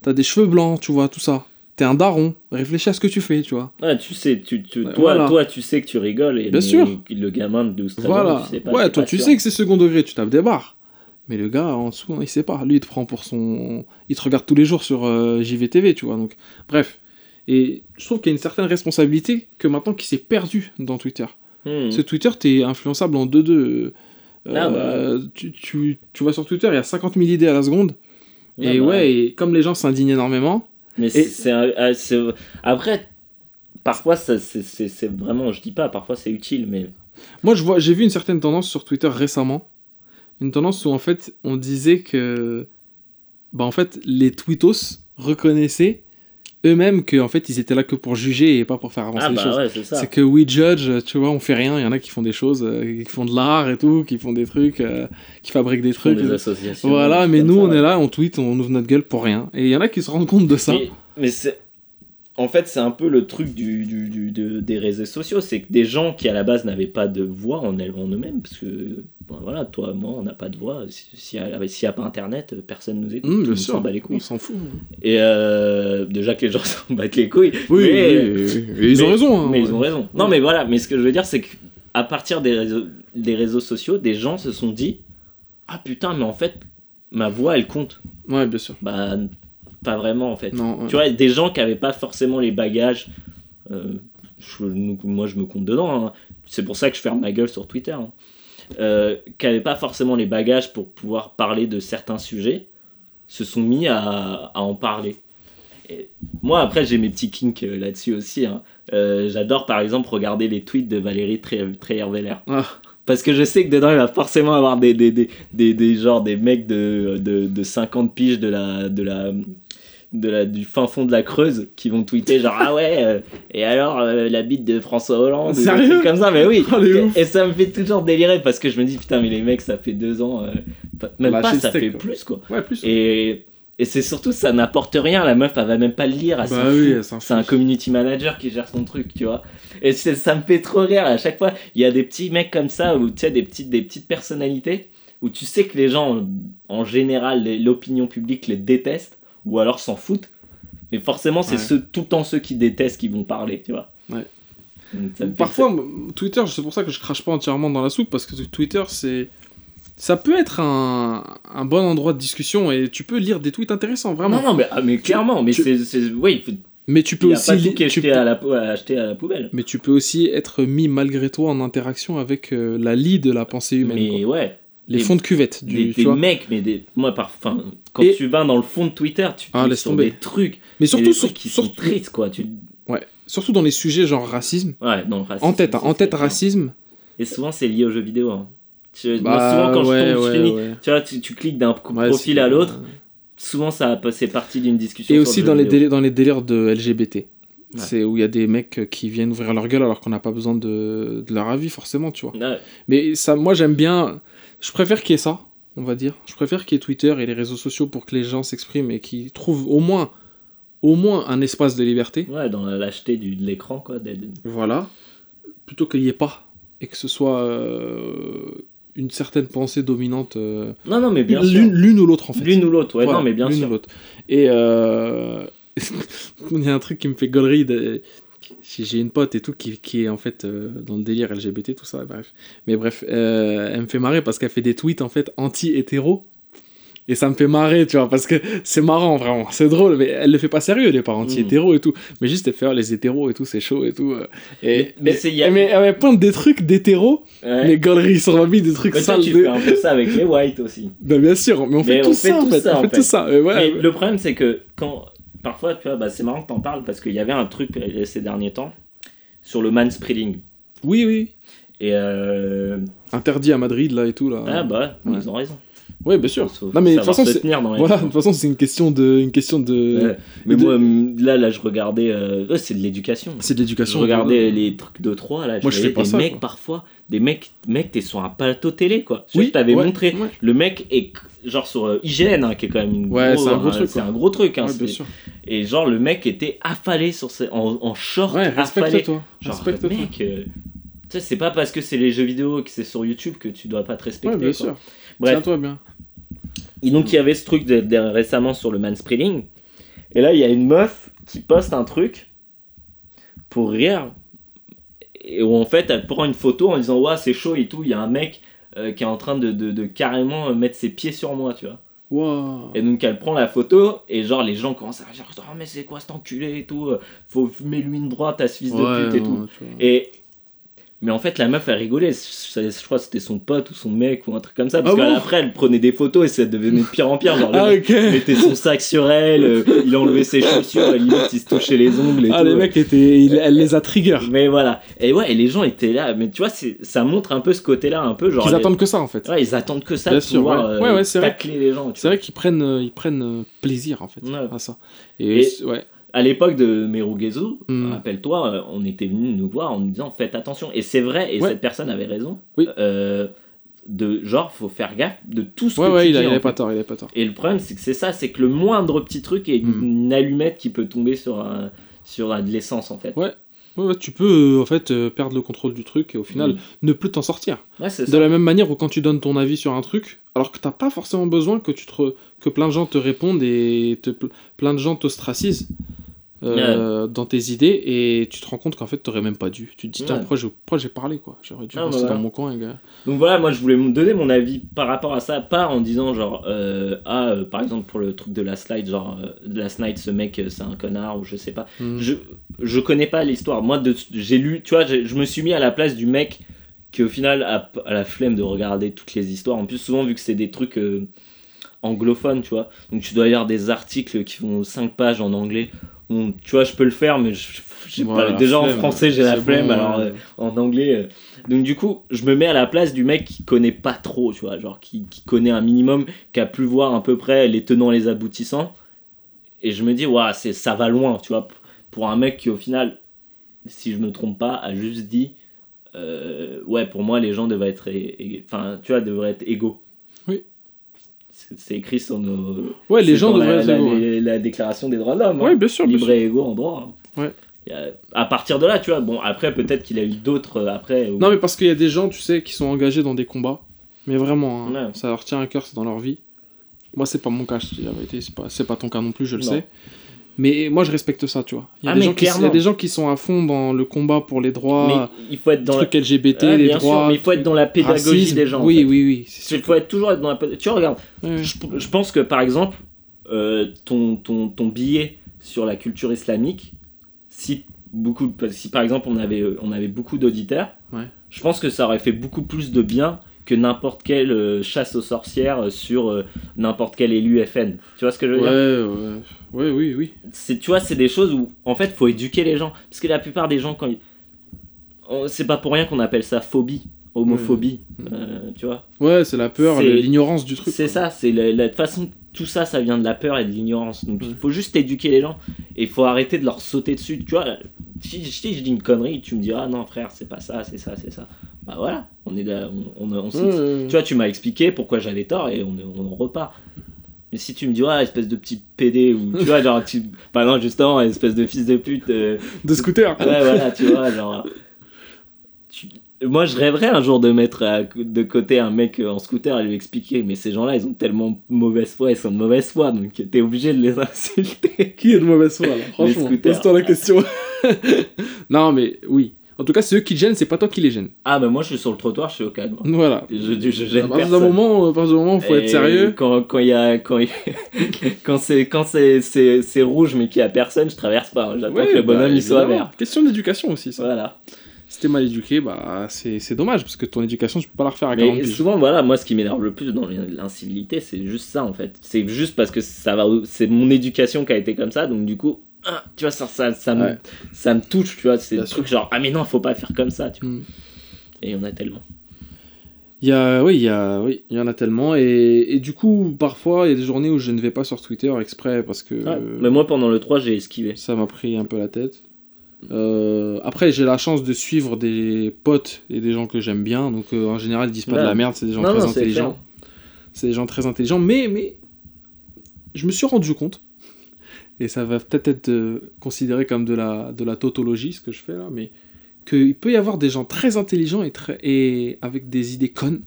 T'as des cheveux blancs, tu vois, tout ça. T'es un daron. Réfléchis à ce que tu fais, tu vois. Ouais, tu sais, tu, toi, voilà. toi, tu sais que tu rigoles. Et Bien sûr. Le gamin de 12 13 Voilà. ans, tu sais pas. ouais, toi, pas tu sûr. sais que c'est second degré, tu tapes des barres. Mais le gars, en dessous, hein, il sait pas. Lui, il te prend pour son. Il te regarde tous les jours sur euh, JVTV, tu vois. Donc, bref. Et je trouve qu'il y a une certaine responsabilité que maintenant qui s'est perdue dans Twitter. Hmm. Ce Twitter, t'es influençable en 2-2. Euh, Ah bah. tu, tu, tu vas sur Twitter, il y a 50 000 idées à la seconde. Ouais, et bah, ouais, et comme les gens s'indignent énormément, Mais Et- c'est- après, parfois ça, c'est- c'est c'est vraiment, je dis pas, parfois c'est utile, mais Moi, je vois, j'ai vu une certaine tendance sur Twitter récemment. Une tendance où, en fait, on disait que. Bah, en fait, les tweetos reconnaissaient eux-mêmes que, en fait, ils étaient là que pour juger et pas pour faire avancer ah les bah choses. ouais, c'est ça. C'est que we judge, tu vois, on fait rien. Il y en a qui font des choses, euh, qui font de l'art et tout, qui font des trucs, euh, qui fabriquent des trucs. des associations. Voilà, mais nous, on est là, on tweet, on ouvre notre gueule pour rien. Et il y en a qui se rendent compte de ça. Mais, mais c'est. En fait, c'est un peu le truc du, du- du- de- des réseaux sociaux, c'est que des gens qui à la base n'avaient pas de voix en en eux-mêmes, parce que ben voilà, toi, moi, on n'a pas de voix. Si- S'il n'y a, a pas Internet, personne nous écoute, monde sûr, s'en bat les couilles. on s'en fout. Et euh, déjà que les gens s'en battent les couilles. Oui, mais, oui, oui, oui. Et ils ont raison. hein, Mais ouais. ils ont raison. Non, mais voilà, mais ce que je veux dire, c'est qu'à partir des réseaux, des réseaux sociaux, des gens se sont dit Ah putain, mais en fait, ma voix, elle compte. Ouais, bien sûr. Bah, pas vraiment, en fait. Non, ouais. Tu vois, des gens qui n'avaient pas forcément les bagages. euh, je- moi, je me compte dedans. hein. C'est pour ça que je ferme ma gueule sur Twitter. hein. Euh, qui n'avaient pas forcément les bagages pour pouvoir parler de certains sujets, se sont mis à, à en parler. Et moi, après, j'ai mes petits kinks euh, là-dessus aussi. hein. Euh, J'adore, par exemple, regarder les tweets de Valérie Treyer-Veller. Ah. Parce que je sais que dedans, il va forcément avoir des, des, des, des, des, genre, des mecs de, de, de 50 piges de la, de la, de la, du fin fond de la Creuse qui vont tweeter genre ah ouais euh, et alors euh, la bite de François Hollande Sérieux trucs comme ça. Mais oui. Oh, et ça me fait toujours délirer parce que je me dis putain mais les mecs ça fait deux ans euh, pas- même Lâcher pas ça steak, fait quoi. plus quoi. Ouais, plus. et, et c'est surtout ça n'apporte rien. La meuf elle va même pas le lire Bah oui, c'est un community manager qui gère son truc tu vois. Et ça me fait trop rire. À chaque fois il y a des petits mecs comme ça ou tu sais des petites des petites personnalités où tu sais que les gens en, général l'opinion publique les détestent ou alors s'en foutent Mais forcément, c'est Ouais. ceux, tout le temps ceux qui détestent qui vont parler, tu vois. Ouais. Donc, Parfois, Twitter, c'est pour ça que je crache pas entièrement dans la soupe, parce que Twitter, c'est. Ça peut être un, un bon endroit de discussion et tu peux lire des tweets intéressants, vraiment. Non, non, mais, ah, mais clairement, mais tu- c'est. Oui, faut- Mais tu il peux a aussi. pas li- tout qui est tu jeté peux- à, la, pou- à acheter à la poubelle. Mais tu peux aussi être mis malgré toi en interaction avec euh, la lie de la pensée humaine. Mais quoi. ouais, Les des- fonds de cuvette. Du, des, tu des vois. mecs, mais des. Moi, par... enfin, quand Et- tu vas dans le fond de Twitter, tu Ah, laisse sur tomber. des trucs. Mais surtout, sur- qui sont tristes, quoi. Tu... ouais, surtout dans les sujets genre racisme. Ouais, non, racisme, En tête, hein, en tête racisme. Et souvent, c'est lié aux jeux vidéo. hein. Tu- moi, Bah, souvent, quand ouais, je tombe, je finis. ouais. Tu vois, tu, tu cliques d'un profil à l'autre. Souvent, ça c'est partie d'une discussion. Et aussi le dans les, délais, dans les délires de LGBT. Ouais. C'est où il y a des mecs qui viennent ouvrir leur gueule alors qu'on n'a pas besoin de, de leur avis, forcément, tu vois. Ouais. Mais ça, moi, j'aime bien. Je préfère qu'il y ait ça, on va dire. Je préfère qu'il y ait Twitter et les réseaux sociaux pour que les gens s'expriment et qu'ils trouvent au moins, au moins un espace de liberté. Ouais, dans la lâcheté du, de l'écran, quoi. des- Voilà. Plutôt qu'il n'y ait pas. Et que ce soit euh, une certaine pensée dominante. euh, Non, non, mais bien sûr. L'une l'une ou l'autre, en fait. L'une ou l'autre, ouais, Voilà, non, mais bien l'une sûr. ou l'autre. Et euh, il y a un truc qui me fait gaulerie. De... J'ai j'ai une pote et tout qui, qui est en fait euh, dans le délire LGBT, tout ça, bref. Mais bref, euh, elle me fait marrer parce qu'elle fait des tweets en fait anti-hétéro. Et ça me fait marrer, tu vois, parce que c'est marrant, vraiment. C'est drôle, mais elle le fait pas sérieux, elle est pas anti-hétéro et tout. Mais juste, elle fait, ah, les hétéros et tout, c'est chaud et tout. euh. Et, Mais- c'est- y a- mais elle me pointe des trucs d'hétéro, Ouais. les gauleries sur ma vie, des trucs Mais toi, sales. tu de- fais un peu ça avec les whites aussi. Ben, bien sûr, mais on fait Mais tout on fait ça, en tout fait. ça, on en fait fait. tout ça. Et ouais, Mais le problème, c'est que quand. Parfois, tu vois, bah, c'est marrant que t'en parles parce qu'il y avait un truc euh, ces derniers temps sur le manspreading. Oui, oui. Et. Euh... Interdit à Madrid, là, et tout, là. Ah, bah, Ouais. ils ont raison. Ouais, bien sûr. Faut Non, mais de toute façon, c'est... tenir dans les Voilà, de temps. toute façon, c'est une question de... Une question de... Ouais. Mais de- moi, là, là, je regardais. euh, c'est de l'éducation. C'est de Je l'éducation. regardais les trucs de 3 là. Moi, je fais pas des ça, mecs quoi. parfois, des mecs, mec, t'es sur un plateau télé quoi. Je, Oui, je t'avais ouais, montré. Le mec est genre sur euh, IGN, hein, qui est quand même une Ouais, c'est un gros truc, C'est un gros truc. Hein, Ouais, bien sûr. Et genre, le mec était affalé sur ses, en, en short. Ouais, affalé. respecte-toi. Genre, Respecte-toi. mec, euh, tu sais, c'est pas parce que c'est les jeux vidéo que c'est sur YouTube que tu dois pas te respecter. Ouais, bien quoi. sûr. Tiens-toi bien. et donc il y avait ce truc de, de- récemment sur le manspreading. Et là, il y a une meuf qui poste un truc pour rire. Et où en fait, elle prend une photo en disant Ouais, c'est chaud et tout. Il y a un mec euh, qui est en train de, de- de carrément mettre ses pieds sur moi, tu vois. Et donc elle prend la photo et genre les gens commencent à dire Oh, mais c'est quoi cet enculé et tout. euh, Faut fumer lui une droite à ce fils de pute et non, tout. Et. Mais en fait, la meuf, elle rigolait. Je, crois que c'était son pote ou son mec ou un truc comme ça. Parce Ah bon qu'après, elle prenait des photos et ça devenait de pire en pire. Genre, le Ah, mettait son sac sur elle, euh, il enlevait ses chaussures, à la limite, il se touchait les ongles et Ah, tout. les mecs étaient. il- Elle les a trigger. Mais voilà. Et ouais, et les gens étaient là. Mais tu vois, ça montre un peu ce côté-là, un peu genre. Ils les- attendent que ça, en fait. Ouais, ils attendent que ça Bien de sûr, pouvoir ouais. euh, Ouais, ouais, c'est vrai. les gens. C'est vrai qu'ils prennent, euh, ils prennent plaisir, en fait, Ouais. à ça. Et, ouais. À l'époque de Merugezu, Hmm. rappelle-toi, euh, on était venu nous voir en nous disant faites attention. Et c'est vrai, et Ouais. cette personne avait raison. Oui. Euh, de genre, faut faire gaffe de tout ce Ouais, que ouais, tu il, a, dis, il avait pas tort, il avait pas tort. Et le problème, c'est que c'est ça, c'est que le moindre petit truc est Hmm. une allumette qui peut tomber sur, un- sur de l'essence en fait. Ouais. Ouais, tu peux, euh, en fait, euh, perdre le contrôle du truc et au final, Mm. ne plus t'en sortir. Ouais, De ça. la même manière où quand tu donnes ton avis sur un truc, alors que t'as pas forcément besoin que tu te re- que plein de gens te répondent et te... plein de gens t'ostracisent euh, dans tes idées et tu te rends compte qu'en fait t'aurais même pas dû. Tu te dis tiens Ouais. pourquoi j'ai parlé quoi? J'aurais dû Ah, rester voilà. dans mon coin gars. Donc voilà, moi je voulais me donner mon avis par rapport à ça, pas en disant genre, euh, ah, euh, par exemple pour le truc de la slide, genre, euh, la slide, ce mec c'est un connard ou je sais pas. Mm. Je, je connais pas l'histoire. Moi, j'ai lu, tu vois, je me suis mis à la place du mec qui au final a, a la flemme de regarder toutes les histoires. En plus, souvent vu que c'est des trucs anglophones, tu vois, donc tu dois lire des articles qui font 5 pages en anglais. Tu vois, je peux le faire, mais je- Ouais, pas- déjà en français j'ai la flemme, bon, alors ouais. euh, en anglais. euh, donc du coup, je me mets à la place du mec qui connaît pas trop, tu vois, genre qui, qui connaît un minimum, qui a pu voir à peu près les tenants, les aboutissants. Et je me dis, waouh, c'est ça va loin, tu vois, pour un mec qui au final, si je me trompe pas, a juste dit, euh, ouais, pour moi les gens devraient être, enfin, tu vois, devraient être égaux. C'est écrit sur nos. Ouais les gens la, devraient la, ouais. déclaration des droits de l'homme. Ouais, hein. bien sûr, bien Libre sûr. et égaux en droit. hein. Ouais. À partir de là, tu vois, bon, après peut-être qu'il a eu d'autres euh, après. où- Non mais parce qu'il y a des gens tu sais qui sont engagés dans des combats, mais vraiment hein, Ouais. ça leur tient à cœur, c'est dans leur vie. Moi c'est pas mon cas, je te dis la vérité, c'est pas ton cas non plus, je le Non. sais. Mais moi, je respecte ça, tu vois. Il y a, Ah, des, gens qui, il y a clairement. des gens qui sont à fond dans le combat pour les droits, mais il faut être dans la... trucs LGBT, Ouais, les sûr, droits. mais il faut être dans la pédagogie racisme. des gens. en Oui, fait. oui, oui. Il faut être toujours être dans la pédagogie. Tu vois, regarde, Ouais. je, je pense que par exemple, euh, ton, ton, ton billet sur la culture islamique, si, beaucoup, si par exemple on avait, on avait beaucoup d'auditeurs, Ouais. je pense que ça aurait fait beaucoup plus de bien que n'importe quelle euh, chasse aux sorcières euh, sur euh, n'importe quel élu FN. Tu vois ce que je veux Ouais, dire? Ouais, ouais, oui, oui. c'est tu vois c'est des choses où en fait faut éduquer les gens parce que la plupart des gens quand ils... on- c'est pas pour rien qu'on appelle ça phobie homophobie euh, tu vois? Ouais, c'est la peur, l'ignorance du truc. c'est ça c'est la, façon tout ça ça vient de la peur et de l'ignorance donc il Ouais. faut juste éduquer les gens et il faut arrêter de leur sauter dessus tu vois si, si je dis une connerie tu me diras non frère c'est pas ça c'est ça c'est ça bah voilà on est là on, on, tu vois, tu m'as expliqué pourquoi j'avais tort et on, on repart. Mais si tu me dis, ouais, espèce de petit PD, ou tu vois, genre, tu... bah non, justement, espèce de fils de pute. euh, De scooter. Ouais, voilà, tu vois, genre. tu- Moi, je rêverais un jour de mettre à- de côté un mec euh, en scooter et lui expliquer, mais ces gens-là, ils ont tellement mauvaise foi, ils sont de mauvaise foi, donc t'es obligé de les insulter. Qui est de mauvaise foi, là? Franchement, pose-toi la question. non, mais oui. En tout cas, c'est eux qui te gênent, c'est pas toi qui les gênes. Ah, bah moi, je suis sur le trottoir, je suis au calme. Voilà. Je, je, je À gêne partir d'un personne. moment, à partir d'un moment, faut être sérieux. Quand quand il y a quand il- quand c'est quand c'est c'est c'est rouge mais qu'il y a personne, je traverse pas. J'attends Ouais, que le bonhomme bah, il soit évidemment. vert. Question d'éducation aussi, ça. Voilà. Si t'es mal éduqué, bah c'est c'est dommage parce que ton éducation, tu peux pas la refaire à Mais 40 piges. souvent voilà, moi ce qui m'énerve le plus dans l'incivilité, c'est juste ça en fait. C'est juste parce que ça va c'est mon éducation qui a été comme ça donc du coup ah, tu vois ça ça ça me Ouais. ça me touche, tu vois, c'est Bien le truc genre ah mais non, faut pas faire comme ça, tu vois. Mm. Et il y en a tellement. Il y a, oui, il y a, oui, il y en a tellement et, et du coup, parfois, il y a des journées où je ne vais pas sur Twitter exprès parce que Ouais. Mais moi pendant le 3, j'ai esquivé. ça m'a pris un peu la tête. Euh, après, j'ai la chance de suivre des potes et des gens que j'aime bien, donc euh, en général, ils disent pas Ouais. de la merde, c'est des gens Non, très non, intelligents. C'est des gens très intelligents, mais, mais je me suis rendu compte, et ça va peut-être être euh, considéré comme de la, de la tautologie, ce que je fais là, mais qu'il peut y avoir des gens très intelligents et, très, et avec des idées connes,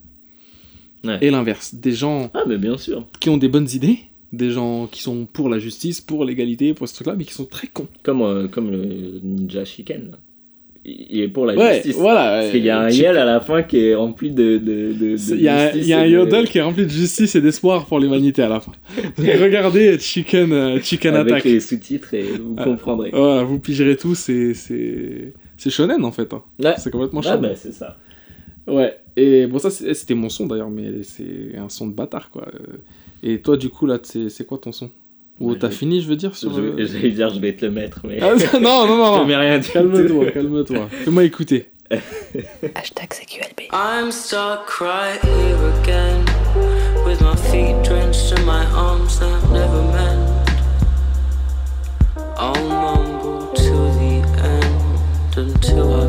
Ouais. et l'inverse. Des gens Ah mais bien sûr. qui ont des bonnes idées, des gens qui sont pour la justice, pour l'égalité, pour ce truc-là, mais qui sont très cons. Comme euh, comme le ninja chicken. là. Il est pour la Ouais, justice. voilà. Parce qu'il y a un Chi- yel à la fin qui est rempli de. de, de, de Il y a, justice il y a un de- yodel qui est rempli de justice et d'espoir pour l'humanité à la fin. Regardez Chicken, euh, Chicken avec Attack. les sous-titres et vous Ah. comprendrez. Voilà, vous pigerez tout, c'est c'est c'est shonen en fait. hein. Ouais. C'est complètement Ah shonen. bah c'est ça. Ouais. Et bon ça c'était mon son d'ailleurs, mais c'est un son de bâtard quoi. Euh, Et toi du coup là c'est quoi ton son? Ou Ouais, t'as je- fini je veux dire Je sur. euh, vais- J'allais dire je vais te le mettre mais. Ah, non non non je non. mets rien. Calme-toi, calme-toi. Fais-moi écouter. Hashtag CQLB. I'm stuck right here again with my feet drenched and my arms that never mend. I'll mumble to the end until I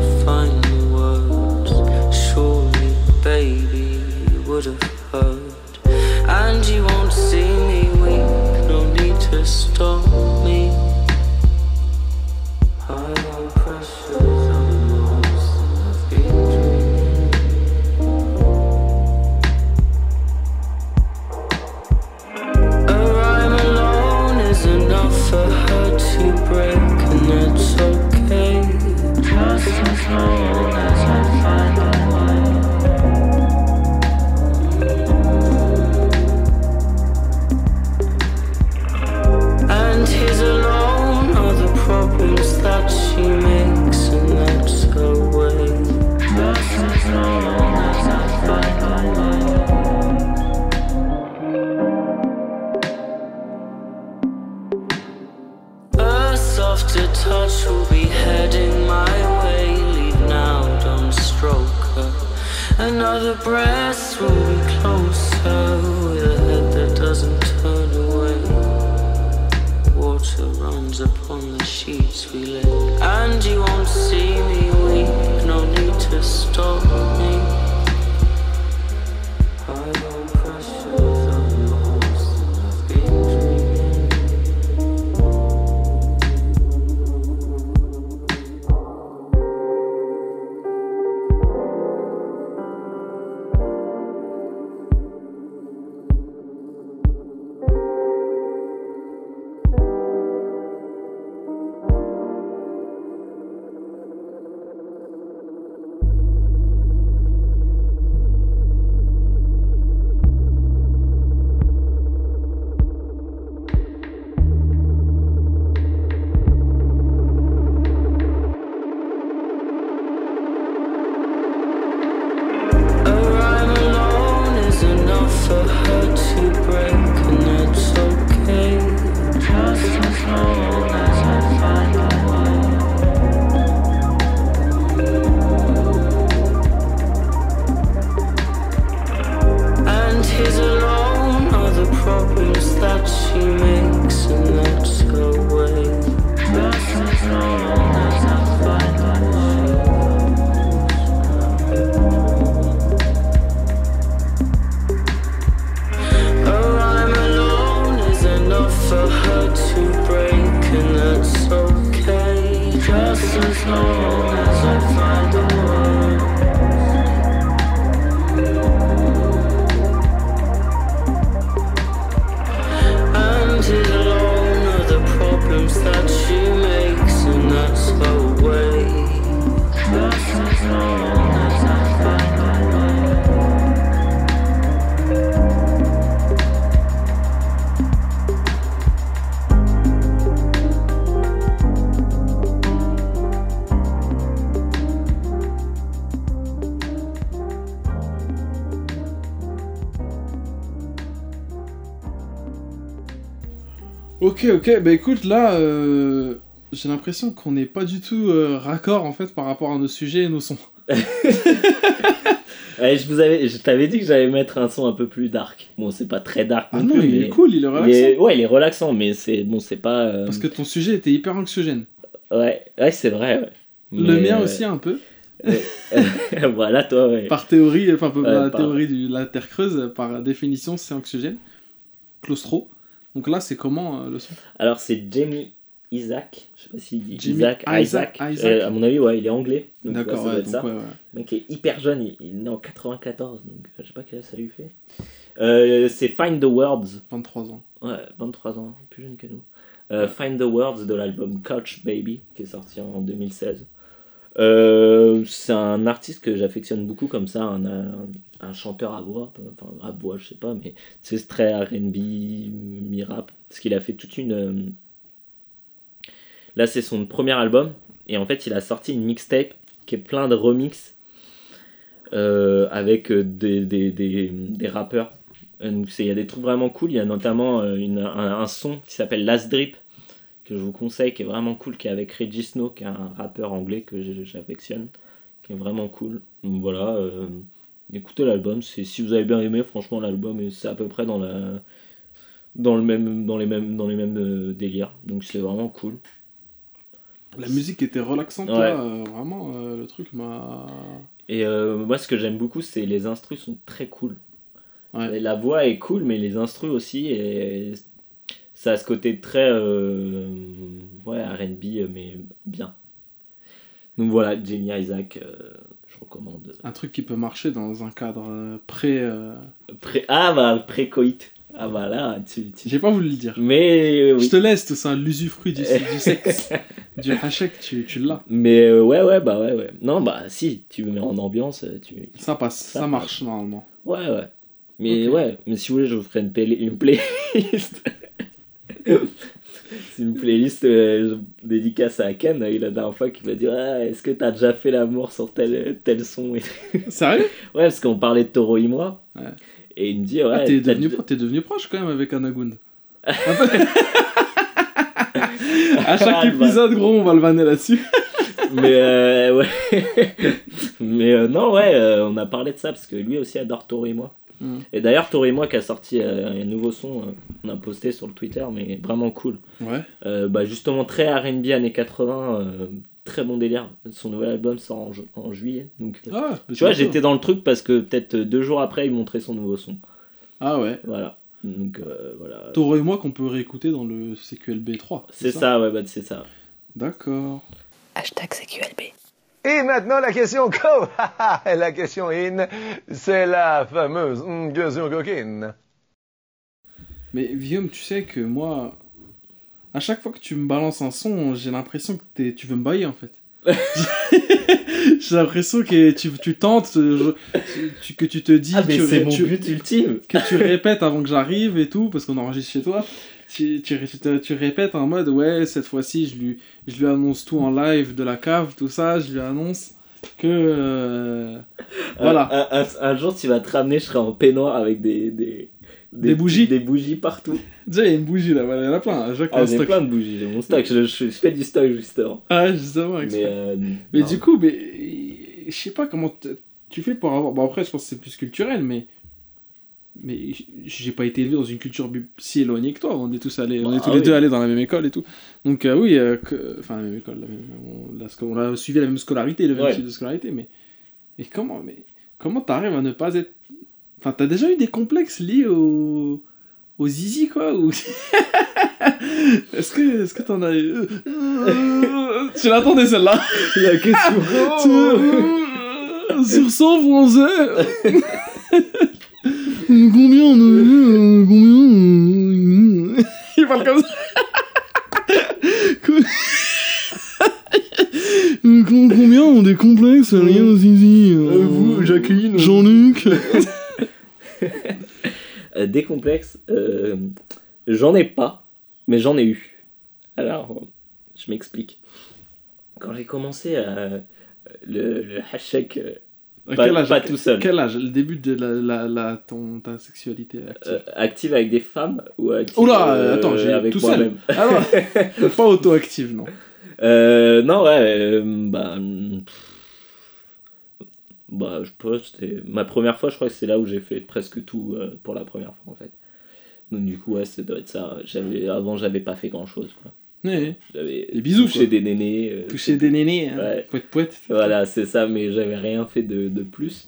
Another breast will be closer with a head that doesn't turn away. Water runs upon the sheets we lay, Ok, ok, bah écoute, là, euh, j'ai l'impression qu'on n'est pas du tout euh, raccord en fait par rapport à nos sujets et nos sons. Ouais, je vous avais, je t'avais dit que j'allais mettre un son un peu plus dark. Bon, c'est pas très dark. Ah non, plus, il mais- est cool, il est il relaxant. est- ouais, il est relaxant, mais c'est bon, c'est pas. euh, Parce que ton sujet était hyper anxiogène. Ouais, ouais, c'est vrai. ouais. Le Mais, mien euh, aussi un peu. voilà, toi, ouais. Par théorie, enfin par Ouais, la par- théorie de la Terre creuse, par définition, c'est anxiogène. Claustro. Donc là, c'est comment euh, le son? Alors, c'est Jamie Isaac. Je sais pas s'il dit Isaac. Isaac, Isaac. Isaac. Euh, à mon avis, ouais, il est anglais. D'accord, ouais, ouais, ouais. Le mec est hyper jeune, il, il est né en 94, donc euh, je sais pas quel âge ça lui fait. Euh, c'est Find the Words. 23 ans. Ouais, 23 ans, plus jeune que nous. Euh, Find the Words de l'album Couch Baby, qui est sorti en 2016. Euh, c'est un artiste que j'affectionne beaucoup comme ça, un, un, chanteur à voix, enfin à voix je sais pas, mais c'est très RB, mi-rap, parce qu'il a fait toute une... euh, Là c'est son premier album, et en fait il a sorti une mixtape qui est plein de remix euh, avec des, des, des, des rappeurs. Il y a des trucs vraiment cool, il y a notamment une, un, un son qui s'appelle Last Drip, que je vous conseille, qui est vraiment cool, qui est avec Reggie Snow, qui est un rappeur anglais que j'affectionne, qui est vraiment cool. Donc voilà, euh, écoutez l'album, si vous avez bien aimé, franchement l'album, c'est à peu près dans la dans le même dans les mêmes dans les mêmes euh, délires. Donc c'est vraiment cool. La musique était relaxante Ouais. là, euh, vraiment, euh, le truc m'a. Et moi ce que j'aime beaucoup, c'est les instrus sont très cool. Ouais. La voix est cool, mais les instrus aussi, et ça a ce côté très euh, ouais, RB, mais bien. Donc voilà, Jamie Isaac, euh, je recommande. Un truc qui peut marcher dans un cadre euh, pré. euh, Pré ah bah, pré-coït. Ah bah là, tu. tu- J'ai pas voulu le dire. Mais Je te laisse tout ça, l'usufruit du, du sexe, du hachek, tu, tu l'as. Mais euh, ouais, ouais, bah ouais, ouais. Non, bah si, tu me mets en ambiance, tu. Ça passe, Ça ça, marche normalement. Ouais, ouais. Mais ouais, mais si vous voulez, je vous ferai une, play- une playlist. C'est une playlist euh, dédicace à Ken, il la dernière fois qui m'a dit ah, Est-ce que t'as déjà fait l'amour sur tel, tel son. Sérieux? Ouais, parce qu'on parlait de Toro et moi. Ouais. Et il me dit Ouais, ah, t'es devenu, t'es proche quand même avec Anagund. À chaque Ah, épisode, gros, on va le vanner là-dessus. mais euh, ouais. mais euh, non, ouais, euh, on a parlé de ça parce que lui aussi adore Toro et moi. Et d'ailleurs, Toro et moi qui a sorti euh, un nouveau son, euh, on a posté sur le Twitter, mais vraiment cool. Ouais. Euh, bah, justement, très RB années 80, euh, très bon délire. Son nouvel album sort en, ju- en juillet. Donc, Ah, tu vois, j'étais dans le truc parce que peut-être deux jours après, il montrait son nouveau son. Ah ouais. Voilà. Donc euh, voilà. Taureau et moi qu'on peut réécouter dans le CQLB 3. C'est ça, ouais, bah, c'est ça. D'accord. Hashtag CQLB. Et maintenant, la question co. la question in, c'est la fameuse mm, question coquine. Mais Guillaume, tu sais que moi, à chaque fois que tu me balances un son, j'ai l'impression que t'es- tu veux me bailler en fait. j'ai l'impression que tu, tu tentes, euh, je- tu- que tu te dis Ah, mais tu, c'est mon tu- but ultime. que tu répètes avant que j'arrive et tout, parce qu'on enregistre chez toi. Tu, tu, tu te- tu répètes en mode ouais, cette fois-ci, je lui, je lui annonce tout en live de la cave, tout ça, je lui annonce que. euh, voilà. Un, un- un jour, tu vas te ramener, je serai en peignoir avec des. Des, Des bougies Des bougies partout. Déjà, il y a une bougie là, il y en a plein. Ah, un j'ai stock. plein de bougies, j'ai mon stock. Je, je- je fais du stock justement. Ah, justement, Mais, euh, Mais non. du coup, mais je sais pas comment tu fais pour avoir. Bon, après, je pense que c'est plus culturel, mais. Mais j'ai pas été élevé dans une culture si éloignée que toi. On est tous allés, on Bah, est tous les oui. deux allés dans la même école et tout. Donc euh, oui, euh, que- enfin la même école, la même- on, a suivi la même scolarité, le même Ouais. type de scolarité, mais et comment, mais comment t'arrives à ne pas être. Enfin, t'as déjà eu des complexes liés au au zizi, quoi ou... Est-ce que est-ce que t'en as. euh, Tu l'attendais celle-là La question. Tu- Sur 100 français Combien on a euh, Combien euh, Il parle comme ça Euh, com- Combien ont des complexes au zizi euh, vous, Jacqueline. Jean-Luc des complexes, euh, j'en ai pas, mais j'en ai eu. Alors, je m'explique. Quand j'ai commencé à, le, le hashtag, À pas, quel âge pas tout seul, Quel âge Le début de la, la, la- ton, ta sexualité active euh, active avec des femmes ou active Oula, euh, attends, j'ai avec tout seul. Ah non, pas auto-active, non. Euh, non, ouais, euh, bah. pff, Bah, je pense que c'était. Ma première fois, je crois que c'est là où j'ai fait presque tout euh, pour la première fois en fait. Donc, du coup, ouais, ça doit être ça. J'avais, avant, j'avais pas fait grand chose quoi. Ouais, J'avais Des bisous, touché quoi. des nénés. euh, toucher des nénés, hein. Ouais. poète poète. Voilà, c'est ça, mais j'avais rien fait de, de plus.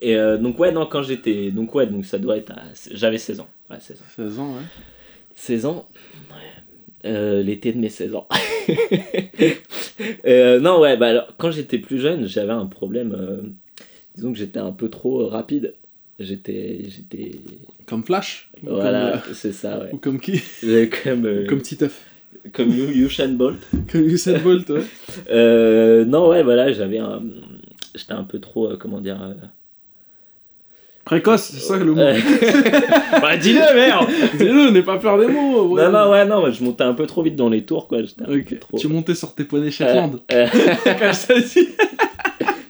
Et euh, donc, ouais, non, quand j'étais. Donc, ouais, donc ça doit être. à- J'avais 16 ans. Ouais, 16 ans. 16 ans, ouais. 16 ans? Euh, L'été de mes 16 ans. Euh, non, ouais, bah alors, quand j'étais plus jeune, j'avais un problème. euh, disons que j'étais un peu trop rapide. J'étais. J'étais. Comme Flash Voilà, Comme, c'est ça, euh, ouais. ou comme qui J'avais Comme, euh, Comme Titeuf. comme Usain Bolt. Comme Usain Bolt, ouais. Euh, non, ouais, voilà, j'avais un. J'étais un peu trop. euh, comment dire. euh, Précoce, c'est ça le mot. euh, bah, dis-le, merde! Dis-le, n'aie pas peur des mots. ouais. Non, non, ouais, non, je montais un peu trop vite dans les tours, quoi. J'étais un Ok. peu trop. Tu montais sur tes poneys Shetland. Euh, Quand je.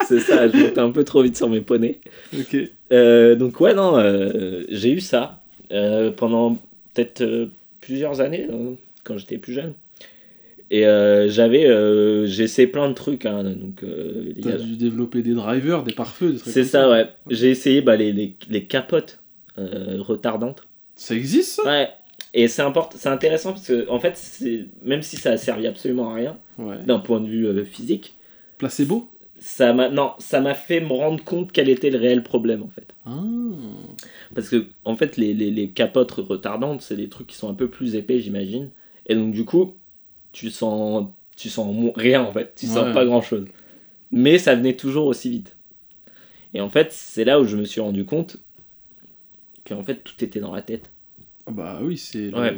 C'est ça, je montais un peu trop vite sur mes poneys. Ok. Euh, donc ouais, non, euh, j'ai eu ça euh, pendant peut-être plusieurs années euh, quand j'étais plus jeune. Et euh, j'avais, euh, j'ai essayé plein de trucs. hein, donc euh, T'as a- dû développer des drivers, des pare-feux, des trucs c'est ça, ouais. J'ai essayé bah, les, les, les capotes retardantes. Ça existe, ça? Ouais. Et c'est important, c'est intéressant parce que en fait, c'est même si ça a servi absolument à rien Ouais. d'un point de vue physique, Placebo? Ça m'a non, ça m'a fait me rendre compte quel était le réel problème en fait. Ah. Parce que, en fait, les, les, les capotes retardantes, c'est des trucs qui sont un peu plus épais, j'imagine. Et donc, du coup, tu sens, tu sens rien, en fait. Tu Ouais. sens pas grand chose. Mais ça venait toujours aussi vite. Et en fait, c'est là où je me suis rendu compte qu'en fait, tout était dans la tête. Ah bah oui, c'est Ouais.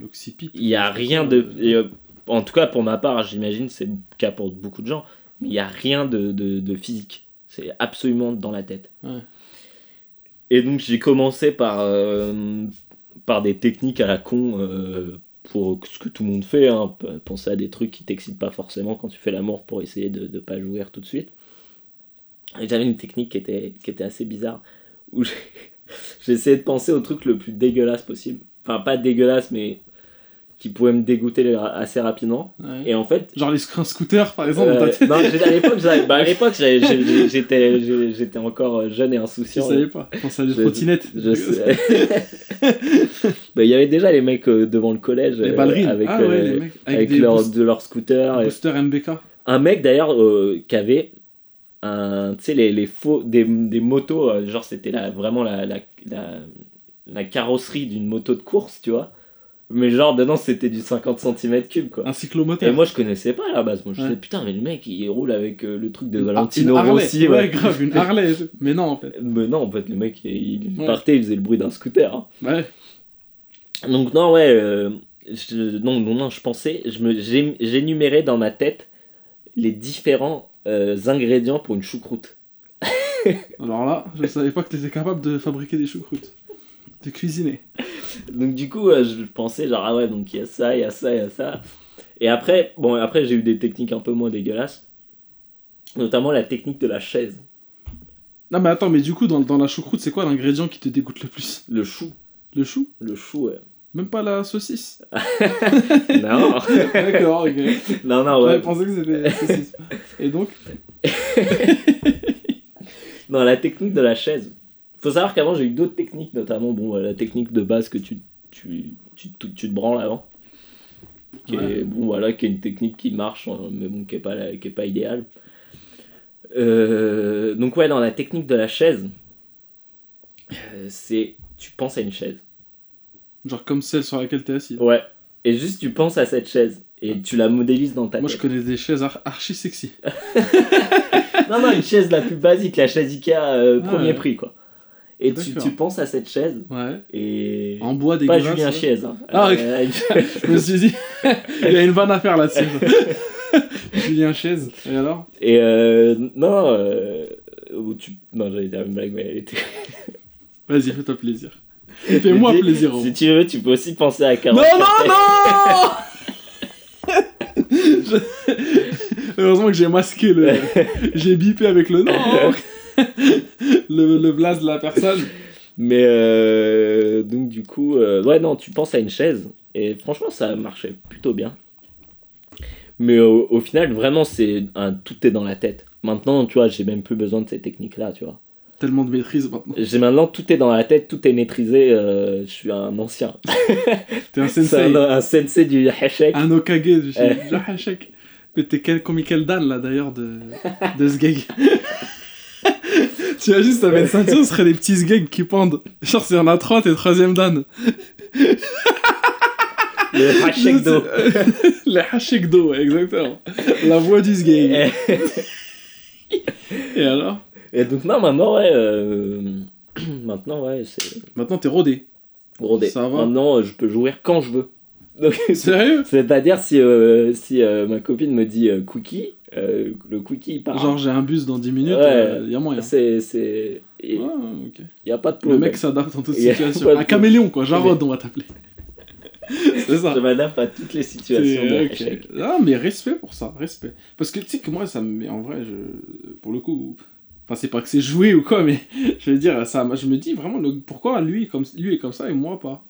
l'occipit. Il y a rien de. et, euh, en tout cas, pour ma part, j'imagine, c'est le cas pour beaucoup de gens, mais il y a rien de, de, de physique. C'est absolument dans la tête. Ouais. Et donc, j'ai commencé par, euh, par des techniques à la con euh, pour ce que tout le monde fait. Hein, penser à des trucs qui t'excitent pas forcément quand tu fais l'amour pour essayer de ne pas jouir tout de suite. Et j'avais une technique qui était, qui était assez bizarre où essayé de penser au truc le plus dégueulasse possible. Enfin, pas dégueulasse, mais qui pouvait me dégoûter assez rapidement. Ouais. Et en fait, Genre les scooters, par exemple, dans euh, ta tête. non, à l'époque, bah, j'étais encore jeune et Je insouciant. savais pas. Je pensais à des trottinettes. Je sais. Bah, Il y avait déjà les mecs euh, devant le collège Les euh, ballerines. avec, ah ouais, euh, les mecs. Avec, avec des leur, boost- de leur scooter. et- MBK. Un mec d'ailleurs euh, qui avait un, tu sais, les, les faux, des, des motos, euh, genre c'était la, vraiment la, la, la, la carrosserie d'une moto de course, tu vois. Mais genre dedans c'était du 50 cm3 quoi. Un cyclomoteur. Et moi je connaissais pas à la base. Moi je Ouais. disais putain, mais le mec il roule avec euh, le truc de Valentino. Rossi. Ouais, ouais. grave, une Harley. Mais non, en fait. Mais non, en fait, le mec il, Ouais. partait, il faisait le bruit d'un scooter. hein. Ouais. Donc non, ouais, euh, je, non, non, non, je pensais, j'énumérais dans ma tête les différents euh, ingrédients pour une choucroute. Alors là, je savais pas que t'étais capable de fabriquer des choucroutes. De cuisiner. Donc du coup, euh, je pensais genre ah ouais, donc il y a ça, il y a ça, il y a ça. Et après, bon, après j'ai eu des techniques un peu moins dégueulasses, notamment la technique de la chaise, Non, mais attends, mais du coup, dans, dans la choucroute, c'est quoi l'ingrédient qui te dégoûte le plus? Le chou, Le chou? Le chou. ouais. Même pas la saucisse? Non, D'accord, ok. non, non, J'avais ouais. pensé que c'était la saucisse. Et donc? Non, la technique de la chaise. Faut savoir qu'avant j'ai eu d'autres techniques, notamment bon, la technique de base que tu, tu, tu, tu, tu te branles avant. Qui Ouais. est, bon, voilà, qui est une technique qui marche, hein, mais bon, qui est pas, la- qui est pas idéale. Euh, donc, ouais, dans la technique de la chaise, euh, c'est tu penses à une chaise. Genre comme celle sur laquelle t'es assis. Ouais. Et juste, tu penses à cette chaise. Et tu la modélises dans ta Moi, je tête. connais des chaises ar- archi sexy. Non, non, une chaise la plus basique, la chaise Ikea euh, Ah, premier ouais. prix, quoi. Et tu, tu penses à cette chaise. Ouais. Et. En bois Pas dégueulasse. Julien ouais. Chaise. Hein. Ah, ok. Euh, Je me suis dit, il y a une vanne à faire là-dessus. Julien Chaise. Et alors? Et euh, non, euh, tu... non, j'allais dire une blague, mais elle était. Vas-y, fais-toi plaisir. Fais-moi plaisir. Si tu veux, tu peux aussi penser à 40. Non, non, non Je- Heureusement que j'ai masqué le. J'ai bipé avec le nom. Le, le blast de la personne. Mais euh, donc, du coup, euh, ouais, non, tu penses à une chaise. Et franchement, ça marchait plutôt bien. Mais au, au final, vraiment, c'est un tout est dans la tête. Maintenant, tu vois, j'ai même plus besoin de ces techniques-là, tu vois. Tellement de maîtrise maintenant. J'ai maintenant, tout est dans la tête, tout est maîtrisé. euh, je suis un ancien. T'es un C'est sensei. un, un sensei du hashek. Un Okage du Eh. chez Hachek. Mais t'es quel, comme Michael Dan là d'ailleurs de, de ce gag. tu imagines, t'avais une ceinture, ce serait des petits sgags qui pendent. Genre, s'il y en a trois, t'es troisième Dan. Le hashek d'eau. Les hachek d'eau, ouais, exactement. La voix du sgag. Et alors? Et donc, non, maintenant, ouais. euh, maintenant, ouais, c'est Maintenant, t'es rodé. rodé. Ça va. Maintenant, euh, je peux jouer quand je veux. Donc, Sérieux? C'est-à-dire, si, euh, si euh, ma copine me dit quickie, euh, le quickie il part. Genre, j'ai un bus dans 10 minutes, Ouais. euh, y a moyen. C'est. c'est... Il Ouais, n'y a pas de Le problème. mec s'adapte en toute situation. Un caméléon, quoi. Jarod, on va t'appeler. C'est ça. Je m'adapte à toutes les situations de C'est- ok. hashek. Ah, mais respect pour ça, respect. Parce que tu sais que moi, ça me met en vrai, je... pour le coup, enfin, c'est pas que c'est joué ou quoi, mais je veux dire, ça, je me dis vraiment, le... pourquoi lui, comme... lui est comme ça et moi pas?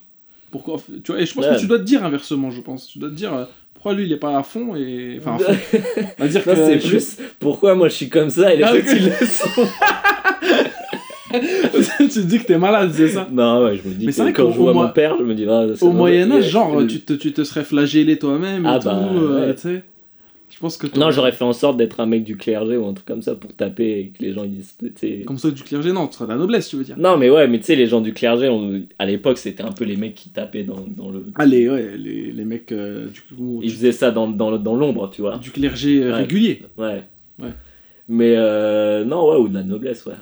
Pourquoi Tu vois, et je pense Ouais. que tu dois te dire inversement, je pense. Tu dois te dire, euh, pourquoi lui il est pas à fond et. Enfin, à fond. On va dire que. c'est je- plus pourquoi moi je suis comme ça et les Ah, autres ils le sont. tu te dis que t'es malade, c'est ça? Non, ouais, je me dis Mais que vrai quand je vois mon mo- père, je me dis. Ah, Au Moyen-Âge, genre, tu te, tu te serais flagellé toi-même et Ah tout, bah, euh, ouais. tu sais. Je pense que. Non, j'aurais fait en sorte d'être un mec du clergé ou un truc comme ça pour taper et que les gens ils disent. Comme ça, du clergé, non, tu serais de la noblesse, tu veux dire. Non, mais ouais, mais tu sais, les gens du clergé, on- à l'époque, c'était un peu les mecs qui tapaient dans, dans le. Allez, ouais, les, les mecs euh, du, coup, Ils du, faisaient ça dans, dans, dans l'ombre, tu vois. du clergé euh, Ouais. régulier. Ouais. Ouais. Mais euh, non, ouais, ou de la noblesse, ouais.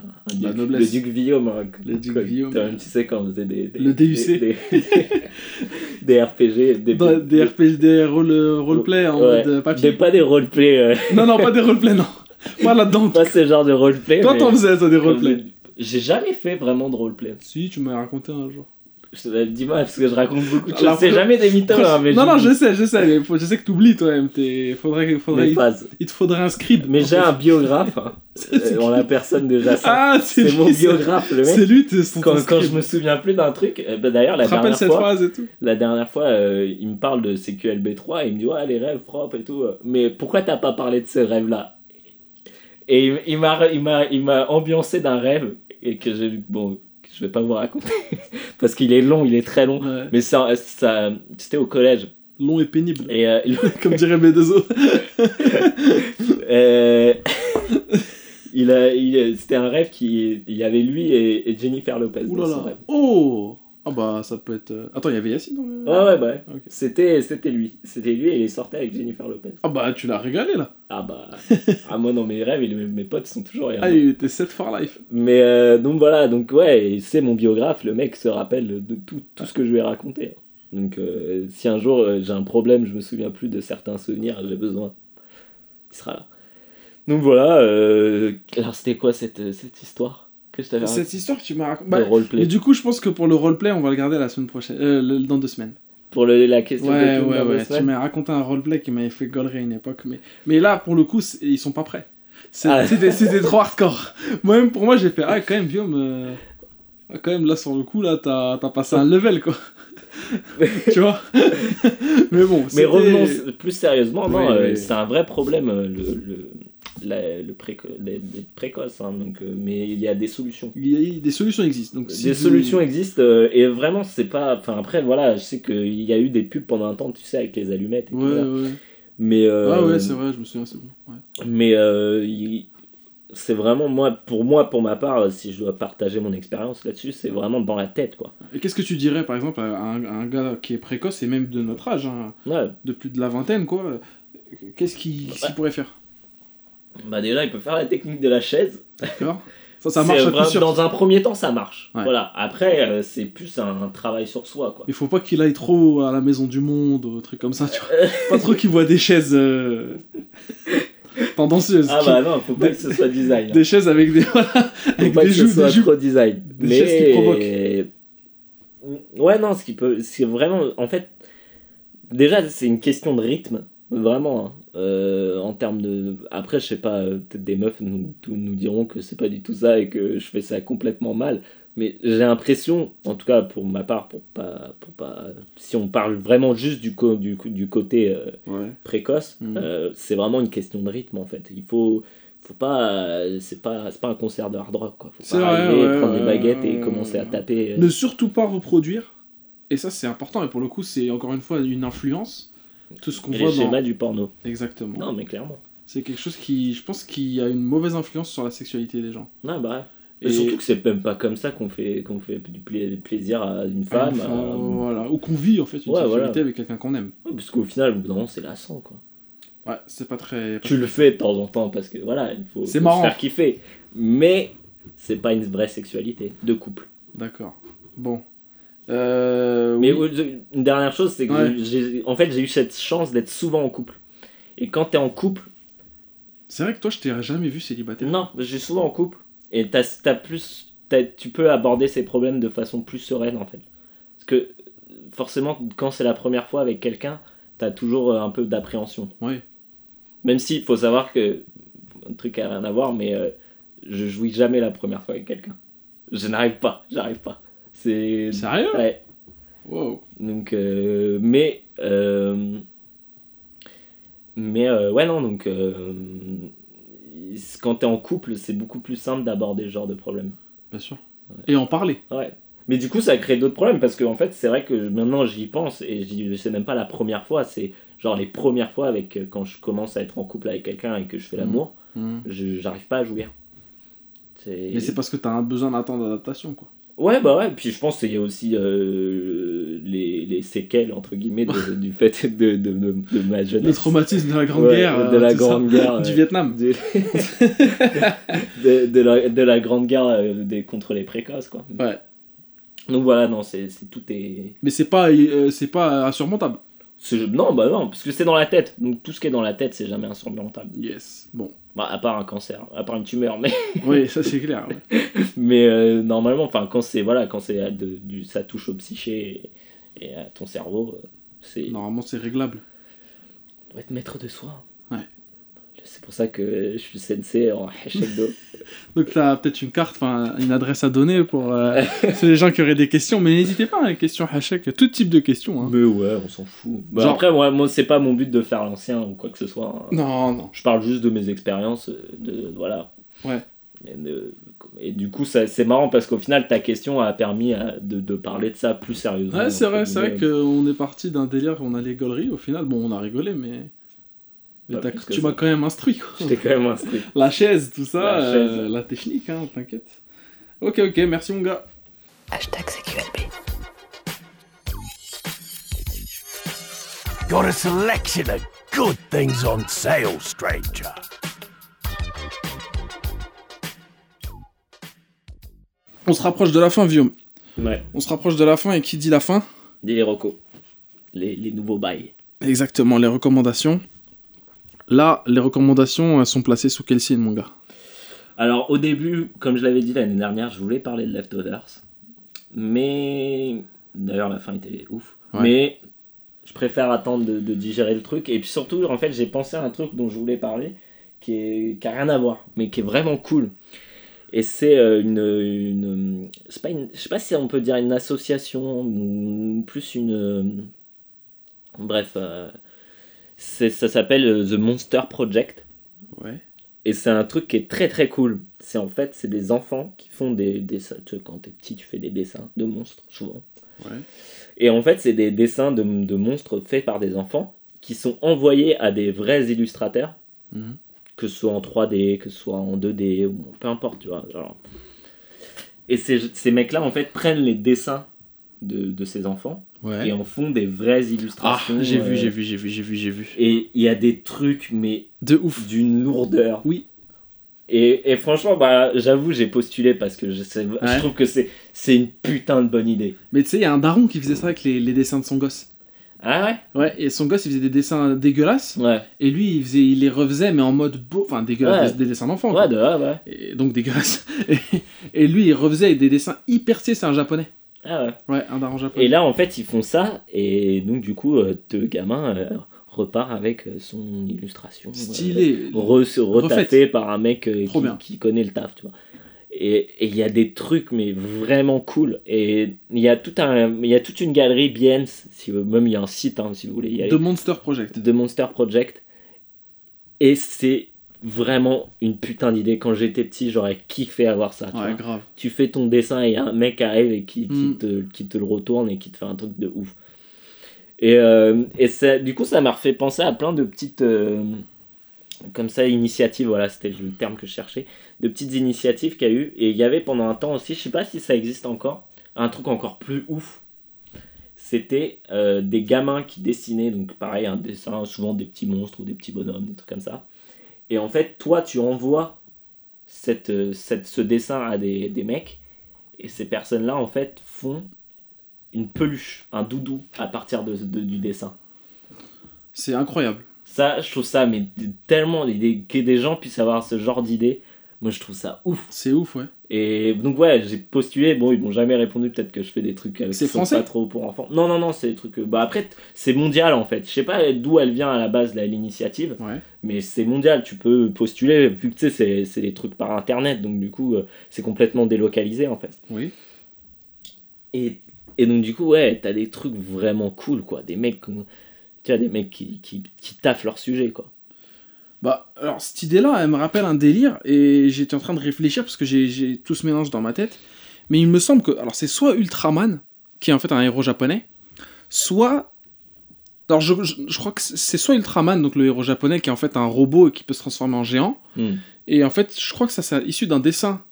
La noblesse. Le duc Guillaume. hein, Le duc toi-même, Tu sais, quand on faisait des. des Le DUC. Des, des, des RPG. Des, Dans des RPG, des role, roleplay en Ouais. mode euh, papier. Des- pas des roleplay. euh, Non, non, pas des roleplay, non. Pas là-dedans. pas ce genre de roleplay. Toi, mais- t'en faisais, toi, des roleplay. J'ai jamais fait vraiment de roleplay. Si, tu m'as raconté un jour. Je te- Dis-moi, parce que je raconte beaucoup de Alors, choses. C'est jamais des mythos, hein, mais non, non, je sais, je sais, mais faut- je sais que toi-même. Faudrait, faudrait, mes il, te faudrait un scribe. Mais j'ai un biographe, hein, C'est euh, en la personne de Jacinthe. Ah, c'est, c'est mon lui, biographe, le C'est mec. lui, t'es son Quand, quand je me souviens plus d'un truc, euh, bah, d'ailleurs, la Tu dernière cette fois, phrase et tout la dernière fois, euh, il me parle de CQLB3 et il me dit ouais les rêves propres et tout. euh. Mais pourquoi t'as pas parlé de ces rêves là Et il, il m'a il m'a il m'a ambiancé d'un rêve et que j'ai bon je vais pas vous raconter parce qu'il est long, il est très long. Ouais. Mais ça, ça c'était au collège Long et pénible. et euh, Comme dirait B2O. euh, il c'était un rêve qui il y avait lui et, et Jennifer Lopez. Dans là. rêve. Oh Ah bah, ça peut être. euh, Attends, il y avait Yacine dans le. Ouais ouais bah ouais. Ok. C'était c'était lui, c'était lui et il sortait avec Jennifer Lopez. Ah bah, tu l'as régalé là. Ah bah, ah moi dans mes rêves, mes, mes potes sont toujours Ah, il était set for life. Mais euh, donc voilà, donc ouais, c'est mon biographe, le mec se rappelle de tout, tout ce que je lui ai raconté. Donc euh, si un jour euh, j'ai un problème, je me souviens plus de certains souvenirs, j'ai besoin, il sera là. Donc voilà, alors c'était quoi cette, cette histoire? Que Cette histoire que tu m'as racontée. Bah, roleplay mais du coup, je pense que pour le roleplay, on va le garder la semaine prochaine. Euh, le- dans deux semaines. Pour le- la question Ouais, de ouais, ouais. Tu m'as raconté un roleplay qui m'avait fait gaulerie à une époque. Mais, mais là, pour le coup, ils sont pas prêts. Ah. C'était c'était trop hardcore. Moi-même, pour moi, j'ai fait Ah, quand même, Guillaume. euh, ah, Quand même, là, sur le coup, là, t'as t'as passé un level, quoi. tu vois? Mais bon, Mais revenons plus sérieusement, non, Oui, euh, oui. c'est un vrai problème, euh, le, le, la- le précoce, hein, donc, euh, mais il y a des solutions. Il y a- des solutions existent. Donc, si des vous- solutions existent euh, et vraiment c'est pas enfin après voilà je sais qu'il y a eu des pubs pendant un temps tu sais avec les allumettes et tout, Ouais, là. ouais. mais euh, Ah, ouais, c'est vrai, je me souviens, c'est bon. Ouais. mais il- c'est vraiment moi, pour moi, pour ma part, si je dois partager mon expérience là-dessus, c'est vraiment dans la tête, quoi. Et qu'est-ce que tu dirais, par exemple, à un, à un gars qui est précoce, et même de notre âge, hein, de plus de la vingtaine, quoi Qu'est-ce qu'il qu'est-ce qu'il pourrait faire? Bah déjà, il peut faire la technique de la chaise. D'accord Ça, ça marche sûr. Dans un premier temps, ça marche. Ouais. Voilà. Après, euh, c'est plus un, travail sur soi, quoi. Il faut pas qu'il aille trop à la maison du monde, ou truc comme ça, tu vois. pas trop qu'il voit des chaises euh, tendancieuses. Ah bah non, faut pas Des- que ce soit design. hein. Des chaises avec des, voilà, avec pas des que ce joues, soit des joues. trop design. Des Mais... chaises qui provoquent. Ouais, non, ce qui peut. C'est vraiment. En fait, déjà, c'est une question de rythme. Vraiment. hein. Euh, en termes de. Après, je sais pas, euh, peut-être des meufs nous, nous diront que c'est pas du tout ça et que je fais ça complètement mal. Mais j'ai l'impression, en tout cas pour ma part, pour pas, pour pas, si on parle vraiment juste du, co- du, du côté euh, Ouais. précoce, euh, c'est vraiment une question de rythme en fait. Il faut, faut pas, euh, c'est pas, c'est pas un concert de hard rock quoi. Faut pas vrai, arriver, ouais, prendre des ouais, baguettes et commencer à taper. euh. Ne surtout pas reproduire. Et ça, c'est important. Et pour le coup, c'est encore une fois une influence. Tout ce qu'on les voit dans. schémas du porno. Exactement. Non mais clairement. C'est quelque chose qui, je pense, qui a une mauvaise influence sur la sexualité des gens. Non bah. Et, Et- surtout que c'est même pas comme ça qu'on fait, qu'on fait du pla- plaisir à une femme. Enfin, à- voilà. Ou qu'on vit en fait une Ouais, sexualité voilà. avec quelqu'un qu'on aime. Ouais, parce qu'au final, au bout d'un moment, c'est lassant quoi. Ouais, c'est pas très. pas Tu le fais de temps en temps parce que voilà, il faut, C'est faut marrant. se faire kiffer. Mais c'est pas une vraie sexualité de couple. D'accord. Bon. Euh, Mais oui. euh, une dernière chose, c'est que Ouais. j'ai- en fait, j'ai eu cette chance d'être souvent en couple. Et quand t'es en couple, C'est vrai que toi, je t'ai jamais vu célibataire. non, j'ai souvent en couple. Et t'as, t'as plus, t'as- tu peux aborder ces problèmes de façon plus sereine en fait. Parce que forcément, quand c'est la première fois avec quelqu'un, t'as toujours euh, un peu d'appréhension. Ouais. Même s'il faut savoir que un truc a rien à voir, mais euh, je jouis jamais la première fois avec quelqu'un. Je n'arrive pas, j'arrive pas. C'est Sérieux? Ouais. Wow. Donc, euh, mais, euh, mais euh, ouais, non, donc, quand t'es en couple, c'est beaucoup plus simple d'aborder ce genre de problème. Bien sûr. Et en parler. Ouais. Mais du coup, ça crée d'autres problèmes parce qu'en fait, c'est vrai que maintenant j'y pense et j'y- c'est même pas la première fois, c'est genre les premières fois avec quand je commence à être en couple avec quelqu'un et que je fais l'amour, Mhm. je- j'arrive pas à jouir. Mais c'est parce que t'as un besoin d'un temps d'adaptation, quoi. Ouais, bah ouais, puis je pense qu'il y a aussi euh, les, les séquelles, entre guillemets, de- du fait de, de, de, ma jeunesse. Le traumatisme de la Grande Ouais, Guerre. de euh, la ça. Grande Guerre. Du. Vietnam. De, de, de la, de la Grande Guerre euh, des, contre les précoces, quoi. Ouais. Donc voilà, non, c'est tout est... Mais c'est pas, euh, c'est pas insurmontable. Non, bah non, parce que c'est dans la tête. Donc tout ce qui est dans la tête, c'est jamais insurmontable. Yes. Bon. Bah, à part un cancer, à part une tumeur, mais... Oui, ça c'est clair. ouais. Mais euh, normalement, enfin, quand c'est voilà, quand c'est euh, de- du, ça touche au psyché et, et à ton cerveau, euh, c'est Normalement, c'est réglable. on doit être maître de soi. C'est pour ça que je suis sensei en hashtag do. Donc t'as peut-être une carte, enfin une adresse à donner pour euh, c'est les gens qui auraient des questions, mais n'hésitez pas, hein, questions hashtag, tout type de questions. Hein. Mais ouais, on s'en fout. Bah, Genre- Après, moi, moi c'est pas mon but de faire l'ancien ou quoi que ce soit. hein. Non, non. Je parle juste de mes expériences, euh, de voilà. Ouais. Et, de- et du coup, ça, c'est marrant parce qu'au final, ta question a permis à- de, de parler de ça plus sérieusement. Ouais, c'est vrai, c'est vrai qu'on est parti d'un délire, on a les gauleries, au final, bon, on a rigolé, mais. Mais tu m'as quand même instruit, quoi. J'étais quand même instruit. La chaise, tout ça, La euh, la technique, hein, t'inquiète. Ok, ok, merci mon gars. Hashtag CQLB. Got a selection of good things on sale, stranger. On se rapproche de la fin, Vium. Ouais. On se rapproche de la fin, et qui dit la fin? Dis les recos. Les, les nouveaux bails. Exactement, les recommandations. Là, les recommandations, elles sont placées sous quel signe, mon gars? Alors, au début, comme je l'avais dit l'année dernière, je voulais parler de Leftovers. Mais. D'ailleurs, la fin était ouf. Ouais. Mais je préfère attendre de, de digérer le truc. Et puis surtout, en fait, j'ai pensé à un truc dont je voulais parler qui, est, qui a rien à voir, mais qui est vraiment cool. Et c'est euh, une. une c'est pas une, je sais pas si on peut dire une association ou plus une. euh, Bref. euh, ça s'appelle euh, The Monster Project. Ouais. Et c'est un truc qui est très très cool. C'est en fait, c'est des enfants qui font des dessins. Quand t'es petit, tu fais des dessins de monstres, souvent. Ouais. Et en fait, c'est des dessins de, de monstres faits par des enfants qui sont envoyés à des vrais illustrateurs, Mhm. que ce soit en 3D, que ce soit en 2D, ou peu importe, tu vois. genre. Et ces, ces mecs-là, en fait, prennent les dessins de, de ces enfants Ouais. et en font des vraies Ah, illustrations. j'ai vu, euh, j'ai vu, j'ai vu, j'ai vu, j'ai vu. Et il y a des trucs, mais De ouf. d'une lourdeur. Oui. Et, et franchement, bah, j'avoue, j'ai postulé parce que je, sais- je trouve que c'est c'est une putain de bonne idée. Mais tu sais, il y a un daron qui faisait ça avec les, les dessins de son gosse. Ah ouais? Ouais, et son gosse, il faisait des dessins dégueulasses. Ouais. Et lui, il, faisait, il les refaisait, mais en mode beau. Enfin, dégueulasse, Ouais. des, des dessins d'enfants. Ouais, de, ouais, ouais. Et donc dégueulasse. Et, et lui, il refaisait des dessins hyper stylés, c'est un japonais. Ah ouais. Ouais, un daron japonais. Et là, en fait, ils font ça, et donc, du coup, euh, le gamin euh, repart avec euh, son illustration. euh, Stylé. re, se retaffée par un mec qui, connaît le taf, tu vois. Et il y a des trucs, mais vraiment cool. Et il y, a tout un, il y a toute une galerie Behance, si vous, même il y a un site, hein, si vous voulez y aller. Monster Project. de Monster Project. Et c'est vraiment une putain d'idée. Quand j'étais petit, j'aurais kiffé avoir ça. tu Ouais, grave. Tu fais ton dessin et un mec arrive et qui, qui Mm. te, qui te le retourne et qui te fait un truc de ouf. Et, euh, et ça, du coup, ça m'a refait penser à plein de petites. euh, comme ça, initiatives, voilà, c'était le terme que je cherchais. De petites initiatives qu'il y a eu. Et il y avait pendant un temps aussi, je sais pas si ça existe encore, un truc encore plus ouf. C'était euh, des gamins qui dessinaient, donc pareil, un dessin, souvent des petits monstres ou des petits bonhommes, des trucs comme ça. Et en fait, toi, tu envoies cette, euh, cette, ce dessin à des, des mecs, et ces personnes-là, en fait, font une peluche, un doudou, à partir de, de- du dessin. C'est incroyable. Ça, je trouve ça, mais tellement, que des gens puissent avoir ce genre d'idée, moi, je trouve ça ouf. C'est ouf, ouais. Et donc, ouais, j'ai postulé, bon, ils m'ont jamais répondu, peut-être que je fais des trucs avec C'est français pas trop pour enfants. Non, non, non, c'est des trucs... euh, Bah après, c'est mondial, en fait. Je sais pas d'où elle vient à la base, là, l'initiative. Ouais. Mais c'est mondial, tu peux postuler, vu que tu sais, c'est- c'est des trucs par internet, donc du coup, euh, c'est complètement délocalisé en fait. Oui. Et, et donc, du coup, ouais, t'as des trucs vraiment cool, quoi. Des mecs, comme- tu vois, des mecs qui, qui, qui taffent leur sujet, quoi. Bah, alors, cette idée-là, elle me rappelle un délire, et j'étais en train de réfléchir parce que j'ai- tout ce mélange dans ma tête. Mais il me semble que. Alors, c'est soit Ultraman, qui est en fait un héros japonais, soit. Alors, je, je- je crois que c'est soit Ultraman, donc le héros japonais, qui est en fait un robot et qui peut se transformer en géant. Hmm. Et en fait, je crois que ça, c'est issu d'un dessin.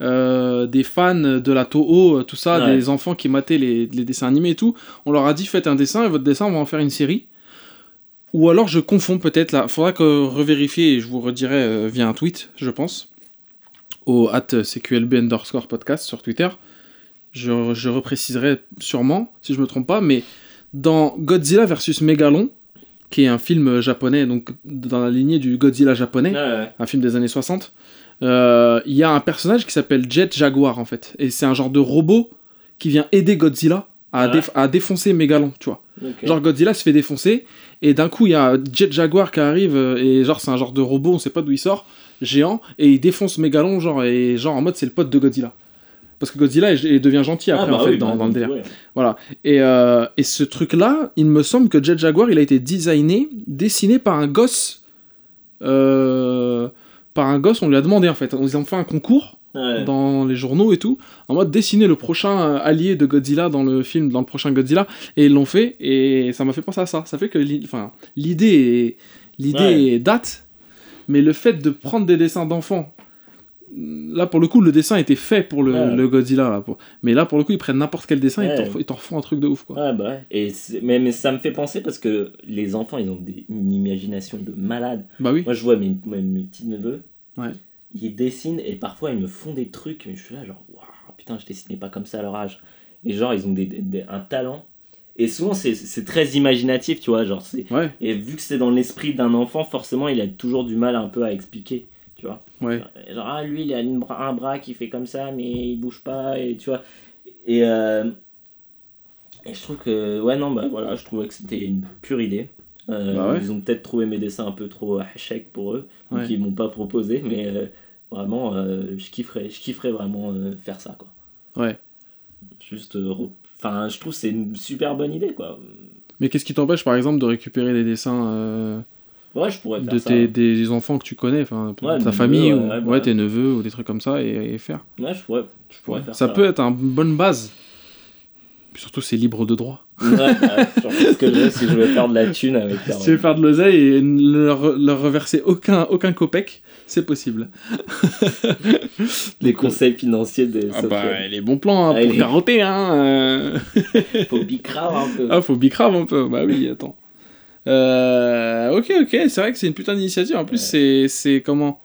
euh, des fans de la Toho, euh, tout ça, Ouais. des enfants qui mataient les, les dessins animés et tout. On leur a dit faites un dessin et votre dessin on va en faire une série. Ou alors je confonds peut-être là. Faudra que revérifier et je vous redirai euh, via un tweet, je pense. Au at CQLB underscore podcast sur Twitter. Je, je repréciserai sûrement, si je me trompe pas, mais dans Godzilla versus Megalon, qui est un film japonais, donc dans la lignée du Godzilla japonais, Ouais, ouais. un film des années 60, euh, il y a un personnage qui s'appelle Jet Jaguar en fait. Et c'est un genre de robot qui vient aider Godzilla à, Ouais. déf- à défoncer Megalon, tu vois. Genre Godzilla se fait défoncer et d'un coup il y a Jet Jaguar qui arrive euh, et genre c'est un genre de robot, on sait pas d'où il sort, géant et il défonce Megalon genre et genre en mode c'est le pote de Godzilla. Parce que Godzilla il, devient gentil Ah, après bah en fait oui, dans, bah, dans le délire. ouais. Et, euh, et ce truc-là, il me semble que Jet Jaguar, il a été designé, dessiné par un gosse. euh, par un gosse, on lui a demandé en fait. Ils ont fait un concours Ouais. dans les journaux et tout, en mode dessiner le prochain euh, allié de Godzilla dans le film, dans le prochain Godzilla. Et ils l'ont fait, et ça m'a fait penser à ça. Ça fait que l'idée l'idée Ouais. date, mais le fait de prendre des dessins d'enfants. Là, pour le coup, le dessin était fait pour le, Ouais. le Godzilla. Là, pour- Mais là, pour le coup, ils prennent n'importe quel dessin et ils t'en- ils t'en font un truc de ouf. Quoi. Ouais, bah ouais. Et mais, mais ça me fait penser parce que les enfants, ils ont des- une imagination de malade. Bah oui. Moi, je vois mes, mes petits neveux. Ouais. Ils dessinent et parfois ils me font des trucs. Mais je suis là, genre, waouh, putain, je dessinais pas comme ça à leur âge. Et genre, ils ont des, un talent. Et souvent, c'est- très imaginatif, tu vois. Genre, c'est Ouais, et vu que c'est dans l'esprit d'un enfant, forcément, il a toujours du mal un peu à expliquer, tu vois. ouais. Genre, ah, lui, il a une bra- un bras qui fait comme ça, mais il bouge pas, et tu vois. Et, euh, et je trouve que, ouais, non, bah voilà, je trouvais que c'était une pure idée. Euh, Bah ouais. Ils ont peut-être trouvé mes dessins un peu trop hachek pour eux, donc ils m'ont pas proposé, mais euh, vraiment, euh, je kifferais, je kifferais vraiment euh, faire ça, quoi. Ouais. Juste, euh, enfin, je trouve que c'est une super bonne idée, quoi. Mais qu'est-ce qui t'empêche, par exemple, de récupérer des dessins Ouais, je pourrais faire de ça. tes, des enfants que tu connais, enfin, Ouais, ta famille, neveux, ou ouais, ouais, bah. tes neveux, ou des trucs comme ça, et, et faire. Ouais, je pourrais, je pourrais faire ça ça. peut être une bonne base. Puis surtout, c'est libre de droit. Ouais, bah, surtout ce que je veux, si je veux faire de la thune avec Si tu veux faire de l'oseille et ne leur, leur reverser aucun, aucun copec, c'est possible. les conseils financiers des Ah bah, les bons plans hein, Ah, pour les- hein. euh. faut bicrave un peu. Ah, faut bicrave un peu. Bah oui, attends. Euh, ok, ok, c'est vrai que c'est une putain d'initiative. En plus, c'est, c'est comment?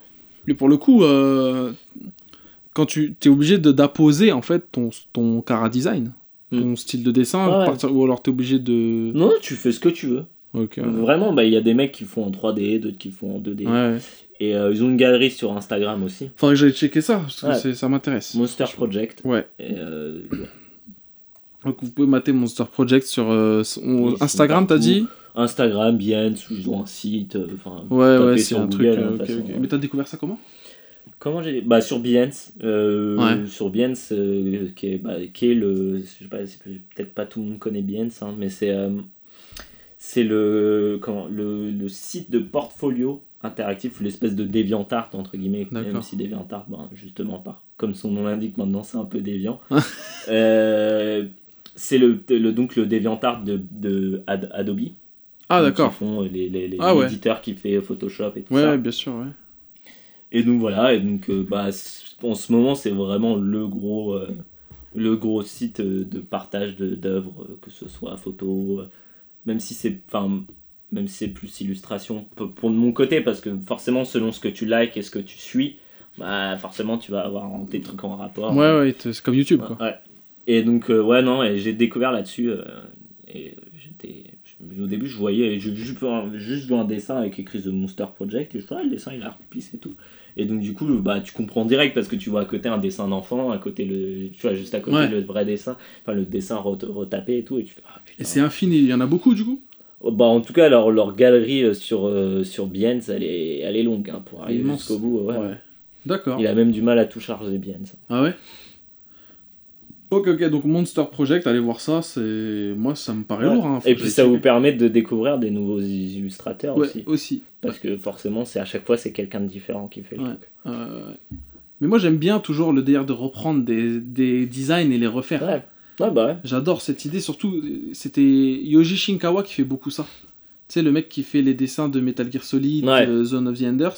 Mais pour le coup, euh, quand tu es obligé d'apposer en fait ton, ton cara design, ton style de dessin. Ouais, ouais. partir- ou alors tu es obligé de. Non, tu fais ce que tu veux. Ouais. Vraiment, bah, il y a des mecs qui font en 3D, d'autres qui font en 2D. Ouais. Et euh, ils ont une galerie sur Instagram aussi. Faudrait que j'aille checker ça, parce que Ouais. ça m'intéresse. Monster Project. Ouais. Et, euh, Donc vous pouvez mater Monster Project sur euh, son- Instagram, t'as dit Instagram, Behance, ou ils ont un site. Enfin, Ouais, ouais, c'est un truc. Google, euh, hein, ouais. Mais t'as découvert ça comment? Comment j'ai bah sur Behance euh, Ouais. sur Behance euh, qui est bah, qui est le je sais pas peut-être pas tout le monde connaît Behance hein, mais c'est euh, c'est le comment le, le site de portfolio interactif l'espèce de DeviantArt entre guillemets même si DeviantArt ben, justement pas comme son nom l'indique maintenant c'est un peu déviant c'est le, le donc le DeviantArt de, de Ad- Adobe Ah, d'accord. qui font les, les, les Ah, ouais. éditeurs qui fait Photoshop et tout Ouais, ça ouais, bien sûr, ouais. Et donc voilà, et donc euh, bah, en ce moment c'est vraiment le gros, euh, le gros site euh, de partage d'œuvres, que ce soit photo, même si c'est, enfin, même si c'est plus illustration pour de mon côté, parce que forcément selon ce que tu likes et ce que tu suis, bah forcément tu vas avoir des trucs en rapport. Ouais, ouais, c'est comme YouTube, quoi. Ouais. Et donc euh, ouais non, et j'ai découvert là-dessus et j'étais je- au début je voyais vu un, juste un dessin avec écrit The Monster Project et je trouvais ah, le dessin il a pisse et tout. Et donc du coup bah tu comprends direct parce que tu vois à côté un dessin d'enfant, à côté le tu vois juste à côté Ouais. le vrai dessin, enfin le dessin ret- retapé et tout et tu fais ah, Et c'est infini, il y en a beaucoup du coup? Oh, Bah, en tout cas, leur, leur galerie euh, sur, euh, sur Behance, elle est, elle est longue hein, pour arriver jusqu'au bout. Ouais. Ouais. D'accord. Il a même du mal à tout charger Behance. Ah ouais? Ok, ok, donc Monster Project, allez voir ça, c'est. Moi, ça me paraît Ouais. lourd. Hein, Et puis ça vous permet de découvrir des nouveaux illustrateurs Ouais, aussi. aussi. Parce que forcément, c'est à chaque fois, c'est quelqu'un de différent qui fait le Ouais. truc. Euh, Mais moi, j'aime bien toujours le délire de reprendre des, des designs et les refaire. Ouais, ouais bah ouais. J'adore cette idée, surtout, c'était Yoji Shinkawa qui fait beaucoup ça. Tu sais, le mec qui fait les dessins de Metal Gear Solid, euh, Zone of the Enders.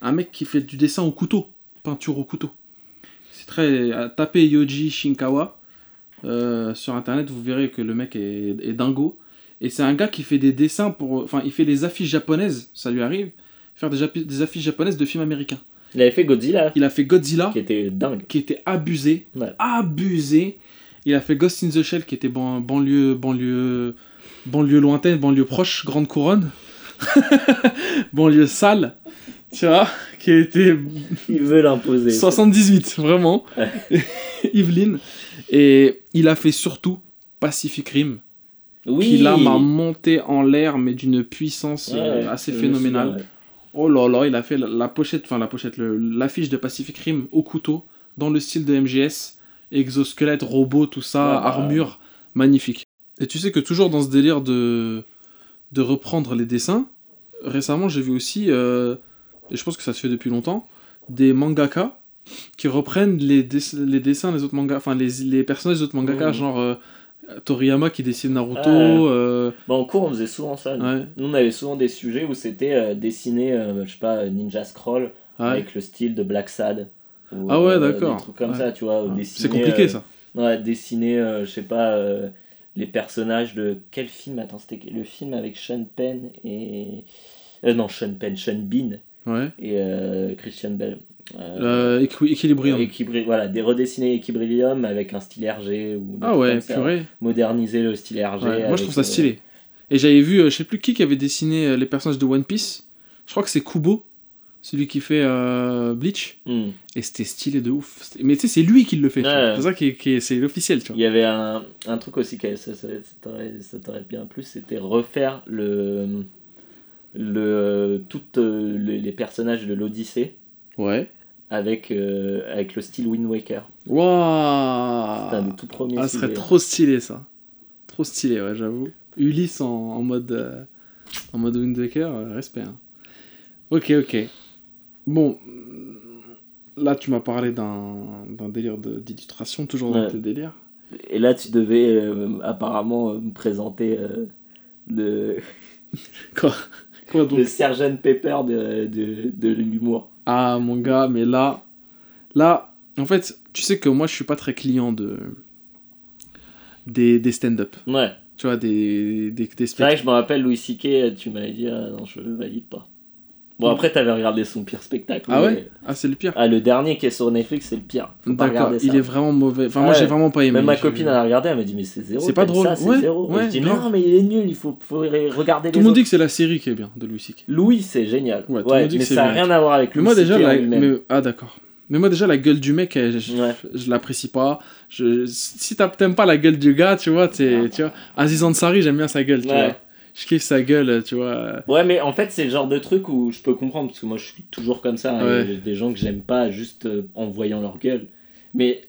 Un mec qui fait du dessin au couteau, peinture au couteau. Très. à taper Yoji Shinkawa euh, sur internet, vous verrez que le mec est, est dingo. Et c'est un gars qui fait des dessins pour. Enfin, il fait les affiches japonaises, ça lui arrive, faire des, des affiches japonaises de films américains. Il avait fait Godzilla, Il a fait Godzilla, qui était dingue. qui était abusé, Ouais. abusé. Il a fait Ghost in the Shell, qui était ban- banlieue, banlieue, banlieue lointaine, banlieue proche, grande couronne, banlieue sale, tu vois, qui était Il veut l'imposer. 78, vraiment, Yveline. Et il a fait surtout Pacific Rim, Oui. qui là m'a monté en l'air, mais d'une puissance Ouais, euh, assez phénoménale. ouais. Oh là là, il a fait la, la pochette, enfin la pochette, l'affiche de Pacific Rim au couteau, dans le style de MGS, exosquelette, robot, tout ça, Ouais, bah, armure, magnifique. Et tu sais que toujours dans ce délire de, de reprendre les dessins, récemment j'ai vu aussi, euh, et je pense que ça se fait depuis longtemps, des mangaka qui reprennent les, dess- les dessins des autres mangas, enfin les, les personnages des autres mangaka, Mhm. genre euh, Toriyama qui dessine Naruto, Ouais. euh, Bah, en cours, on faisait souvent ça. nous. Ouais. Nous, on avait souvent des sujets où c'était euh, dessiner, je sais pas, Ninja Scroll avec le style de Black Sad. Ou, Ah ouais, d'accord. Des trucs comme Ouais. ça, tu vois. C'est compliqué ça. Ouais, dessiner, je sais pas, les personnages de. Quel film Attends, c'était le film avec Sean Penn et. Euh, non, Sean Penn, Sean Bean Ouais. et euh, Christian Bell. Euh, Euh, Equi- Equilibrium. Equibri- voilà, des redessiner Equilibrium avec un style RG ou Ah ouais, purée. moderniser le style RG. Ouais, moi je trouve ça euh, stylé. Et j'avais vu, je sais plus qui qui avait dessiné les personnages de One Piece. Je crois que c'est Kubo, celui qui fait euh, Bleach. hmm. Et c'était stylé de ouf. Mais tu sais, c'est lui qui le fait. Ouais. C'est ça qui, est- qui est- c'est l'officiel, Il y avait un, un truc aussi que ça, ça, ça t'aurait ça t'aurait bien plu, c'était refaire le, le, toutes euh, les, les personnages de l'Odyssée Ouais. avec, euh, avec le style Wind Waker. Waouh C'était un des tout premiers. Ah, ce serait trop stylé ça. Trop stylé, ouais, j'avoue. Ulysse en, en mode euh, en mode Wind Waker, respect. hein. Ok, ok. Bon, là tu m'as parlé d'un d'un délire de- d'illustration, toujours dans Ouais. tes délires. Et là, tu devais apparemment me présenter le, Quoi? Quoi donc le Sgt Pepper de, de, de l'humour. Ah, mon gars, mais là. Là, en fait, tu sais que moi, je suis pas très client de. Des, des stand-up. Ouais. Tu vois, des, des, des C'est vrai spectacles. que je me rappelle Louis C.K., tu m'avais dit, ah, non, je valide pas. Bon, après, t'avais regardé son pire spectacle. Ah mais- ouais? Ah, c'est le pire. Ah, le dernier qui est sur Netflix, c'est le pire. D'accord, il est vraiment mauvais. Enfin, Ah moi, ouais. j'ai vraiment pas aimé. Même ma copine, elle a regardé, elle m'a dit, mais c'est zéro. C'est pas drôle. Ça, c'est Ouais, zéro. ouais, je dis, non, mais il est nul, il faut, faut regarder Tout le monde dit que c'est la série qui est bien de Louis C.K. Louis, c'est génial. Ouais, tout mais c'est ça n'a rien à voir avec Mais Louis moi, déjà, mais- ah, d'accord. Mais moi, déjà, la gueule du mec, je, Ouais. je l'apprécie pas. Je... Si t'aimes pas la gueule du gars, tu vois, tu vois. Aziz Ansari, j'aime bien sa gueule, tu Ouais. vois. Je kiffe sa gueule, tu vois. Ouais, mais en fait, c'est le genre de truc où je peux comprendre, parce que moi, je suis toujours comme ça. hein, Ouais. et J'ai des gens que j'aime pas juste euh, en voyant leur gueule. Mais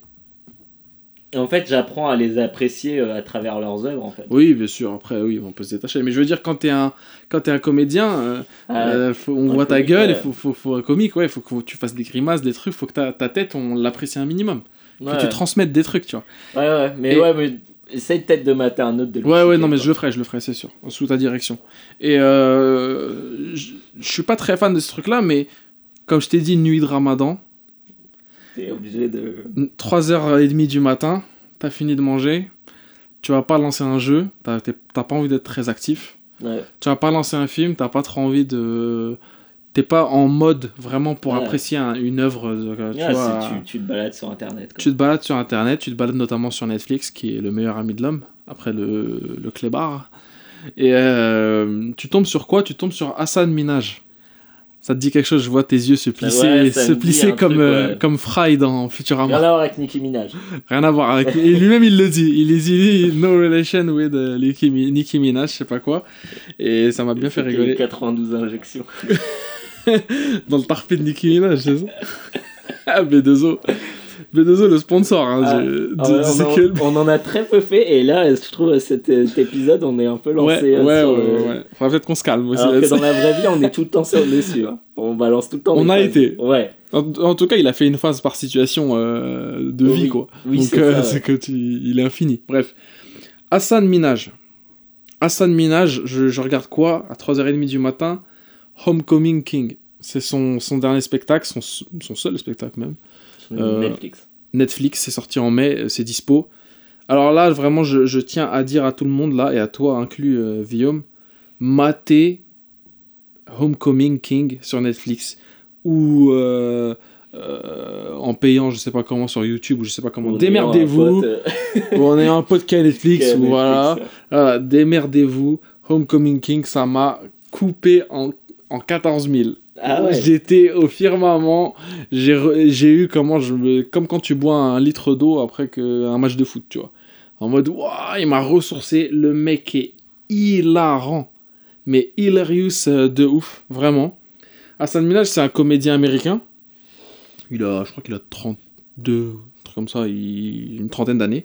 en fait, j'apprends à les apprécier euh, à travers leurs œuvres, en fait. Oui, bien sûr, après, oui, on peut se détacher. Mais je veux dire, quand t'es un, quand t'es un comédien, euh, Ah, euh, faut- on voit ta gueule, il ouais. faut, faut, faut un comique, ouais, faut que tu fasses des grimaces, des trucs, faut que ta, ta tête, on l'apprécie un minimum. ouais, Que tu transmettes des trucs, tu vois. ouais, ouais, mais Et- ouais, mais essaye peut-être de mater un autre de Ouais, ouais, non, mais quoi. je le ferai, je le ferai, c'est sûr, sous ta direction. Et euh, je suis pas très fan de ce truc-là, mais comme je t'ai dit, nuit de ramadan, T'es obligé de. 3h30 du matin, t'as fini de manger, tu vas pas lancer un jeu, t'as pas envie d'être très actif, Ouais. tu vas pas lancer un film, t'as pas trop envie de. T'es pas en mode vraiment pour apprécier un- une œuvre. euh, tu Ouais, vois, c'est- tu, tu te balades sur internet. quoi. Tu te balades sur internet, tu te balades notamment sur Netflix, qui est le meilleur ami de l'homme, après le, le clébard. Et euh, tu tombes sur quoi? Tu tombes sur Hassan Minaj. Ça te dit quelque chose? Je vois tes yeux se plisser, ouais, se plisser comme, truc, euh, ouais. comme Fry dans Rien Futurama. à voir avec Nicki Minaj. Rien à voir avec. Et lui-même, il le dit. Il dit No relation with euh, Nicki, Nicki Minaj, je sais pas quoi. Et ça m'a bien fait rigoler. 92 injections. Dans le tarpé de Nicki Minaj, c'est ça Ah, B2O. B2O, le sponsor hein, Ah, de, Ah de- ouais, de on, en, club. on en a très peu fait et là je trouve cet, cet épisode on est un peu lancé Ouais, euh, ouais, sur ouais, le- ouais. Faudrait peut-être qu'on se calme aussi. alors que dans la vraie vie on est tout le temps sur le dessus hein. on balance tout le temps On a phrases. été. ouais En, en tout cas, il a fait une phase par situation euh, de Oui. vie, quoi. oui Donc, c'est euh, ouais. que tu, il est infini. Bref. Hassan Minaj. Hassan Minaj, je, je regarde quoi? À 3h30 du matin Homecoming King. C'est son, son dernier spectacle, son, son seul spectacle même. Euh, Netflix Netflix, c'est sorti en mai, euh, c'est dispo. Alors là, vraiment, je, je tiens à dire à tout le monde, là, et à toi inclus, euh, Guillaume, matez Homecoming King sur Netflix, ou euh, en payant, je sais pas comment, sur YouTube, ou je sais pas comment. On est Démerdez-vous, un pote, qui a Netflix, qui a ou voilà. Netflix, Voilà, démerdez-vous. Homecoming King, ça m'a coupé en, en 14 000. ah ouais J'étais au firmament. J'ai eu comment je me comme quand tu bois un litre d'eau après que un match de foot, tu vois. En mode waouh, il m'a ressourcé. Le mec est hilarant, mais hilarious euh, de ouf, vraiment. Hassan Minaj, c'est un comédien américain. Il a, je crois qu'il a 32, un truc comme ça, il- une trentaine d'années.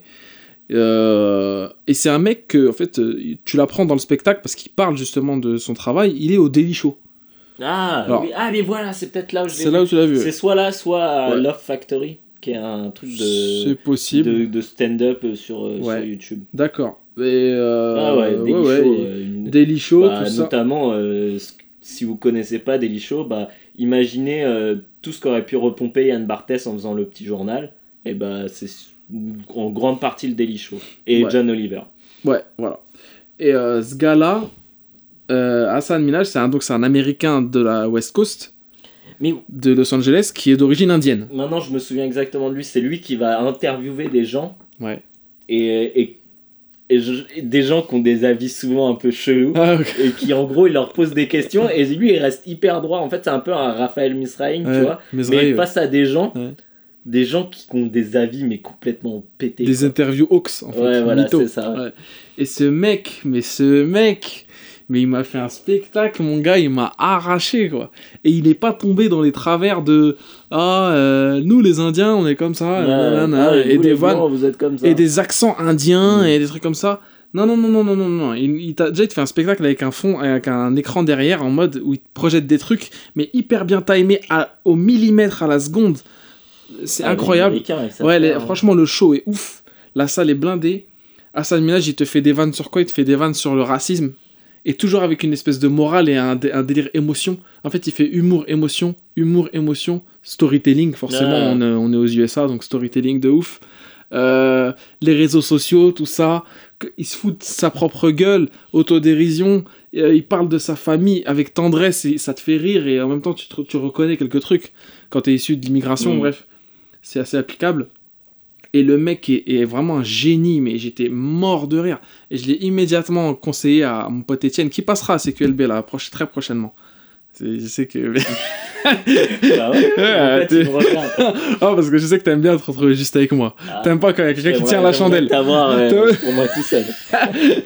Euh, et c'est un mec que, en fait, euh, tu l'apprends dans le spectacle parce qu'il parle justement de son travail. Il est au Daily Show. Ah, Alors- oui. ah mais voilà c'est peut-être là où je l'ai C'est là où vu. tu l'as vu. c'est soit là soit Ouais. Love Factory qui est un truc C'est de possible. de, de stand-up sur, euh, Ouais. sur YouTube D'accord. Et euh, ah ouais, Daily ouais, Show, euh, une- Daily Show, Bah, tout ça. notamment, euh, ce- si vous connaissez pas Daily Show, bah, imaginez euh, tout ce qu'aurait pu repomper Yann Barthès en faisant le petit journal. Et bah, c'est en grande partie le Daily Show. Et. John Oliver. Ouais, voilà. Et euh, ce gars-là, euh, Hassan Minaj, c'est un, donc c'est un Américain de la West Coast, Mais de Los Angeles, qui est d'origine indienne. maintenant, je me souviens exactement de lui. C'est lui qui va interviewer des gens. Ouais. Et, et, et je- et des gens qui ont des avis souvent un peu chelous. Ah, et qui, en gros, il leur pose des questions. Et lui, il reste hyper droit. En fait, c'est un peu un Raphaël Misraïm, tu vois. mais ouais. face à des gens, Ouais. des gens qui ont des avis mais complètement pétés. Des quoi. interviews Hawks, en fait. Ouais, voilà, c'est ça. Et ce mec, mais ce mec, mais il m'a fait un spectacle, mon gars, il m'a arraché, quoi. Et il n'est pas tombé dans les travers de Ah, euh, nous les Indiens, on est comme ça, Ouais, nanana, ah, et des vannes. Et des accents indiens Mm. et des trucs comme ça. Non, non, non, non, non, non, non. Il, il t'a- déjà, il te fait un spectacle avec un fond, avec un écran derrière en mode où il te projette des trucs, mais hyper bien timé à, au millimètre à la seconde. C'est Ah, incroyable. Ouais, les- franchement, le show est ouf. La salle est blindée. Hassan Minaj, il te fait des vannes sur quoi? Il te fait des vannes sur le racisme. Et toujours avec une espèce de morale et un, dé- un délire émotion. En fait, il fait humour, émotion, humour, émotion, storytelling. Forcément, on, est- on est aux USA, donc storytelling de ouf. Euh, les réseaux sociaux, tout ça. Il se fout de sa propre gueule, autodérision. euh, il parle de sa famille avec tendresse et ça te fait rire. Et en même temps, tu, te- tu reconnais quelques trucs quand tu es issu de l'immigration. Mm. Bref, c'est assez applicable. Et le mec est, est vraiment un génie, mais j'étais mort de rire. Et je l'ai immédiatement conseillé à mon pote Étienne, qui passera à CQLB là, proche- très prochainement. Je sais que. Bah ouais, en fait. Ah, parce que je sais que t'aimes bien te retrouver juste avec moi. Ah. T'aimes pas quand il y a quelqu'un qui tient la chandelle. t'avoir pour moi tout seul.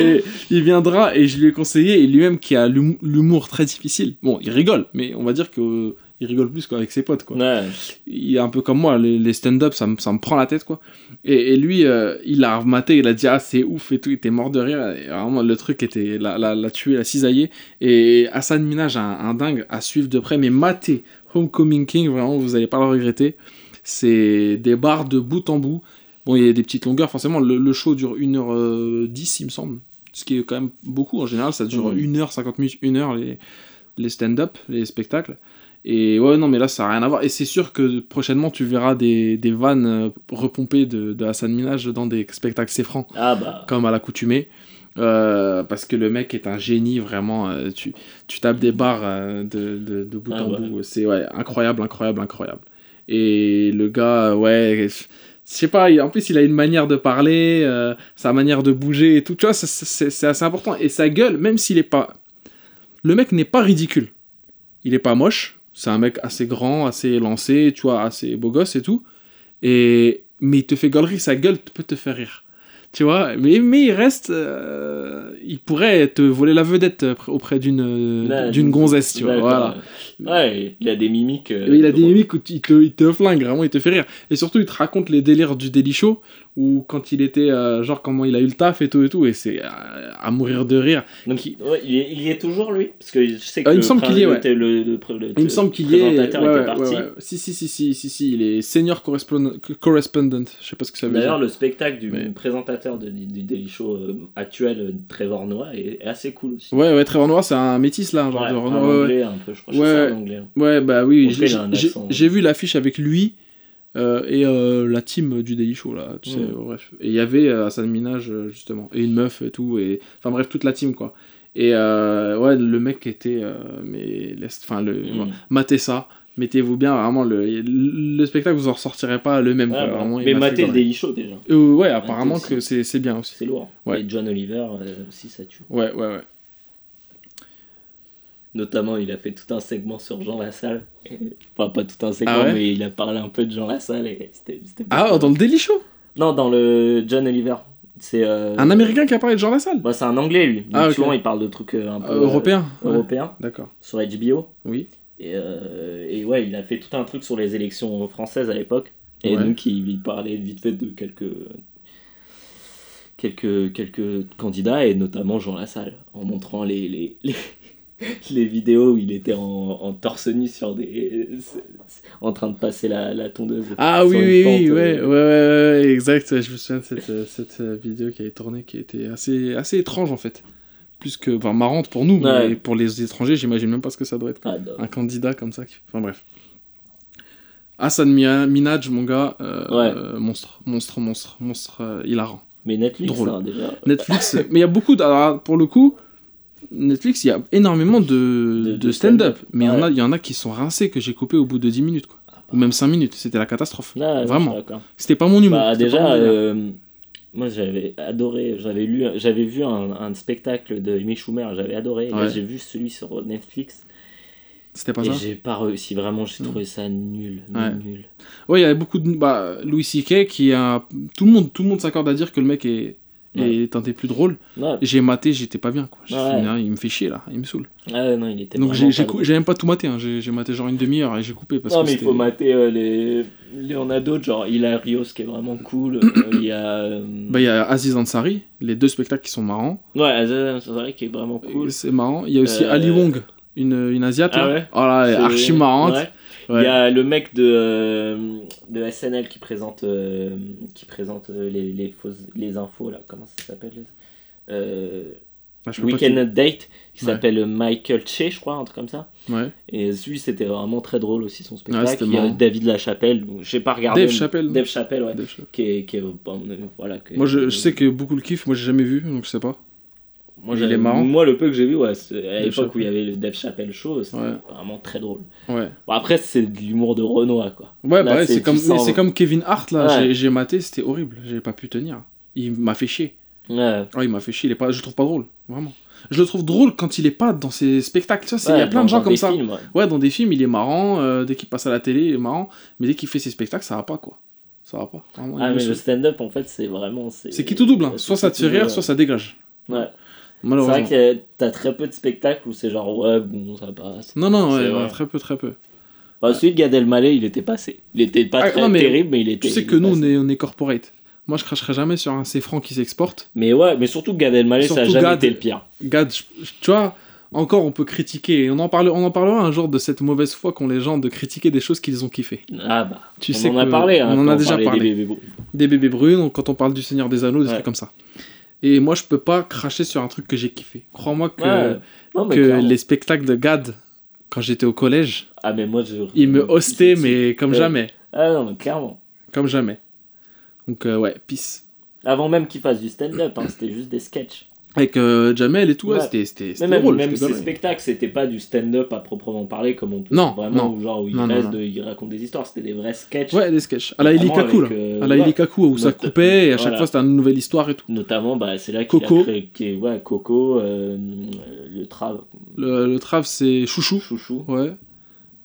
et il viendra et je lui ai conseillé, et lui-même qui a l'hum- l'humour très difficile. Bon, il rigole, mais on va dire que il rigole plus quoi, avec ses potes. Quoi. Ouais. il est un peu comme moi, les, les stand-up, ça, me- ça me prend la tête, quoi. Et, et lui, euh, il a rematé, il a dit, ah, c'est ouf et tout, il était mort de rire. Et vraiment, le truc était, l'a, l'a, l'a tué, l'a cisaillé. Et Hassan Minaj, un, un dingue à suivre de près, mais maté Homecoming King, vraiment, vous allez pas le regretter. C'est des bars de bout en bout. Bon, il y a des petites longueurs, forcément, le, le show dure 1h10, il me semble. Ce qui est quand même beaucoup, en général, ça dure Mhm. 1h50 minutes, 1h les, les stand-up, les spectacles. Et ouais, non, mais là, ça n'a rien à voir. Et c'est sûr que prochainement, tu verras des, des vannes euh, repompées de, de Hassan Minaj dans des spectacles franc, Ah bah. comme à l'accoutumée. Euh, parce que le mec est un génie, vraiment. euh, tu, tu tapes des barres euh, de, de, de bout Ah en bout. C'est ouais, incroyable, incroyable, incroyable. Et le gars, ouais, je sais pas, il- en plus, il a une manière de parler, sa manière de bouger et tout. Tu vois, c'est assez important. Et sa gueule, même s'il est pas. Le mec n'est pas ridicule. Il est pas moche. C'est un mec assez grand, assez lancé, tu vois, assez beau gosse et tout. Et... Mais il te fait gaulerie, sa gueule peut te faire rire. Tu vois, mais, mais il reste. euh, il pourrait te voler la vedette auprès d'une d'une gonzesse, tu vois. Voilà. Ouais, il a des mimiques. euh, il a des mimiques où il te, il te flingue, vraiment, il te fait rire. Et surtout, il te raconte les délires du Daily Show, où quand il était, euh, genre, comment il a eu le taf et tout et tout, et c'est euh, à mourir de rire. Donc il, ouais, il, est, il y est toujours lui? Parce que je sais que Ah, il me le semble qu'il y est, prin- ouais. le, le, le- le- Il me semble qu'il est. Ouais, était parti. Si, si, si, si, si, si, il est senior correspondent, correspondent. Je sais pas ce que ça veut D'ailleurs, dire. le spectacle du Mais- présentateur de, du, du Daily Show euh, actuel, euh, Trevor Noah, est, est assez cool aussi. Ouais, ouais, Trevor Noah, c'est un métis là, genre de un anglais un peu, je crois que Ouais. c'est un anglais. hein. Ouais, bah oui, j'ai vu l'affiche avec lui euh, et euh, la team du Daily Show, là, tu sais, Mm. bref. Et il y avait euh, Hassan Minaj, euh, justement, et une meuf et tout, et... Enfin bref, toute la team, quoi. Et euh, ouais, le mec était... euh, mais... Enfin, le... Mm. matez ça, mettez-vous bien, vraiment, le, le spectacle, vous en ressortirez pas le même, quoi, vraiment, Mais m'a fait mater le. Daily Show déjà, Euh, ouais, apparemment que c'est c'est bien aussi. c'est lourd. Ouais. Et John Oliver euh, aussi, ça tue. Ouais, ouais, ouais. Notamment, il a fait tout un segment sur Jean Lassalle. Enfin, pas tout un segment, Ah ouais mais il a parlé un peu de Jean Lassalle et c'était. c'était Ah, dans le Daily Show? Non, dans le John Oliver. C'est. euh, Un Américain qui a parlé de Jean Lassalle? Bah, c'est un anglais lui. Donc Ah, souvent, il parle de trucs euh, un peu. Euh, Européen ouais. européens, D'accord, sur HBO. oui. Et, euh, et ouais, il a fait tout un truc sur les élections françaises à l'époque. Et Ouais. donc, il, il parlait vite fait de quelques, quelques, quelques candidats, et notamment Jean Lassalle, en montrant les, les, les, les vidéos où il était en, en torse nu sur des. en train de passer la, la tondeuse. Ah oui, oui, pente, oui, ouais, euh, ouais, ouais, ouais, exact. Je me souviens de cette, euh, cette euh, vidéo qui a été tournée qui était assez, assez étrange en fait. Plus que, enfin, marrante pour nous, mais pour les étrangers, j'imagine même pas ce que ça doit être. ah, bah, Un candidat comme ça. Qui... Enfin bref. Hassan Minaj, mon gars, euh, euh, monstre, monstre, monstre, monstre, hilarant. Mais Netflix, Drôle. hein, déjà. Netflix, mais il y a beaucoup, de... alors, pour le coup, Netflix, il y a énormément de, De- de, de stand-up, mais il y, en a- Ouais. il y en a qui sont rincés que j'ai coupé au bout de 10 minutes, quoi. Ou même 5 minutes, c'était la catastrophe. Ah, Vraiment. C'était pas mon humour. Bah, déjà, euh, moi j'avais adoré, j'avais lu, j'avais vu un, un spectacle de Amy Schumer, j'avais adoré. Ouais. j'ai vu celui sur Netflix C'était pas et ça j'ai pas réussi. Vraiment, j'ai Mm. trouvé ça nul, nul, Ouais. nul. Ouais, il y avait beaucoup de. Bah, Louis C.K. qui a. Tout le monde, tout le monde s'accorde à dire que le mec est. Ouais. est un des plus drôles. Ouais, J'ai maté, j'étais pas bien quoi. J'ai Ouais. il me fait chier là, il me saoule. ah, non, il était. Donc j'ai j'ai cou- même pas tout maté, hein. j'ai j'ai maté genre une demi-heure et j'ai coupé parce non, que mais il faut mater euh, les. Il y en a d'autres, genre Hilarios qui est vraiment cool. euh, Il y a. euh, Bah, il y a Aziz Ansari, les deux spectacles qui sont marrants. Ouais, Azazel Ansari qui est vraiment cool. C'est marrant. Il y a aussi Euh, Ali Wong, une, une Asiate Ah là. ouais Oh là, elle est C'est- archi marrante. Il Ouais. y a le mec de, euh, de SNL qui présente, euh, qui présente euh, les, les, fausses, les infos, là. Comment ça s'appelle euh, Ah, Weekend Update, qui Ouais. s'appelle Michael Che, je crois, un truc comme ça. Ouais. Et celui, c'était vraiment très drôle aussi, son spectacle. Il y a. David Lachapelle, je sais pas regarder. Dave Chappelle. Dave Chappelle, ouais. Dave Chappelle. Qui est, qui est- bon, voilà, Moi, je, je sais que beaucoup le kiffent, moi j'ai jamais vu, donc je sais pas. Moi, il est marrant. Moi, le peu que j'ai vu, ouais, à l'époque où il y avait le Dave Chappelle Show, c'était Ouais. vraiment très drôle. Ouais. Bon, après, c'est de l'humour de Renoir, quoi. Ouais, bah c'est- comme, sens- comme Kevin Hart là, j'ai- maté, c'était horrible, j'ai pas pu tenir. Il m'a fait chier. Ouais. Ah, il m'a fait chier, il est pas, je le trouve pas drôle, vraiment. Je le trouve drôle quand il est pas dans ses spectacles, tu il y a plein dans- de gens comme ça. films, ouais. Dans des films, il est marrant, euh, dès qu'il passe à la télé, il est marrant, mais dès qu'il fait ses spectacles, ça va pas quoi. Ça va pas. Vraiment, Ah, mais le stand-up, en fait, c'est vraiment. C'est qui tout double, hein. soit ça te fait rire, soit ça dégage. Ouais. C'est vrai que t'as très peu de spectacles où c'est genre, ouais, bon, ça passe. Non, non, ouais, ouais, très peu, très peu. Bah, celui de Gad Elmaleh, il était passé. Il était pas Ah, très non, mais terrible, mais il était. Tu sais que nous, on est, on est corporate. Moi, je cracherai jamais sur un C franc qui s'exporte. Mais ouais, mais surtout Gad Elmaleh, ça a Surtout jamais Gad. été le pire. Gad, tu vois, encore on peut critiquer. On en, parle, on en parlera un jour de cette mauvaise foi qu'ont les gens de critiquer des choses qu'ils ont kiffé. Ah bah. Tu on sais en a parlé, hein, on en a déjà parlait des parlé. bébés. Des bébés brunes, quand on parle du Seigneur des Anneaux, des Ouais. trucs comme ça. Et moi, je peux pas cracher sur un truc que j'ai kiffé. Crois-moi que, Ouais. Non, mais que clairement. les spectacles de Gad, quand j'étais au collège, Ah, mais moi, je. ils me hostaient, mais comme Ouais. jamais. Ah, non, mais clairement. Comme jamais. Donc, euh, ouais, peace. Avant même qu'il fasse du stand-up, hein, c'était juste des sketchs. Avec euh, Jamel et tout, ouais, c'était c'était- même, drôle. même ces spectacles, c'était pas du stand-up à proprement parler, comme on peut Non, vraiment, non. où genre où il Non, non, reste, non. de- il raconte des histoires, c'était des vrais sketchs. Ouais, des sketchs. À la Eli Vraiment Kaku, là. avec, euh, À la ouais. Où ça coupait, et à chaque fois, c'était une nouvelle histoire et tout. Notamment, bah, c'est là qu'il Coco. a créé qui est- ouais, Coco, euh, le Trav, Le, le Trav, c'est Chouchou. Chouchou. Ouais.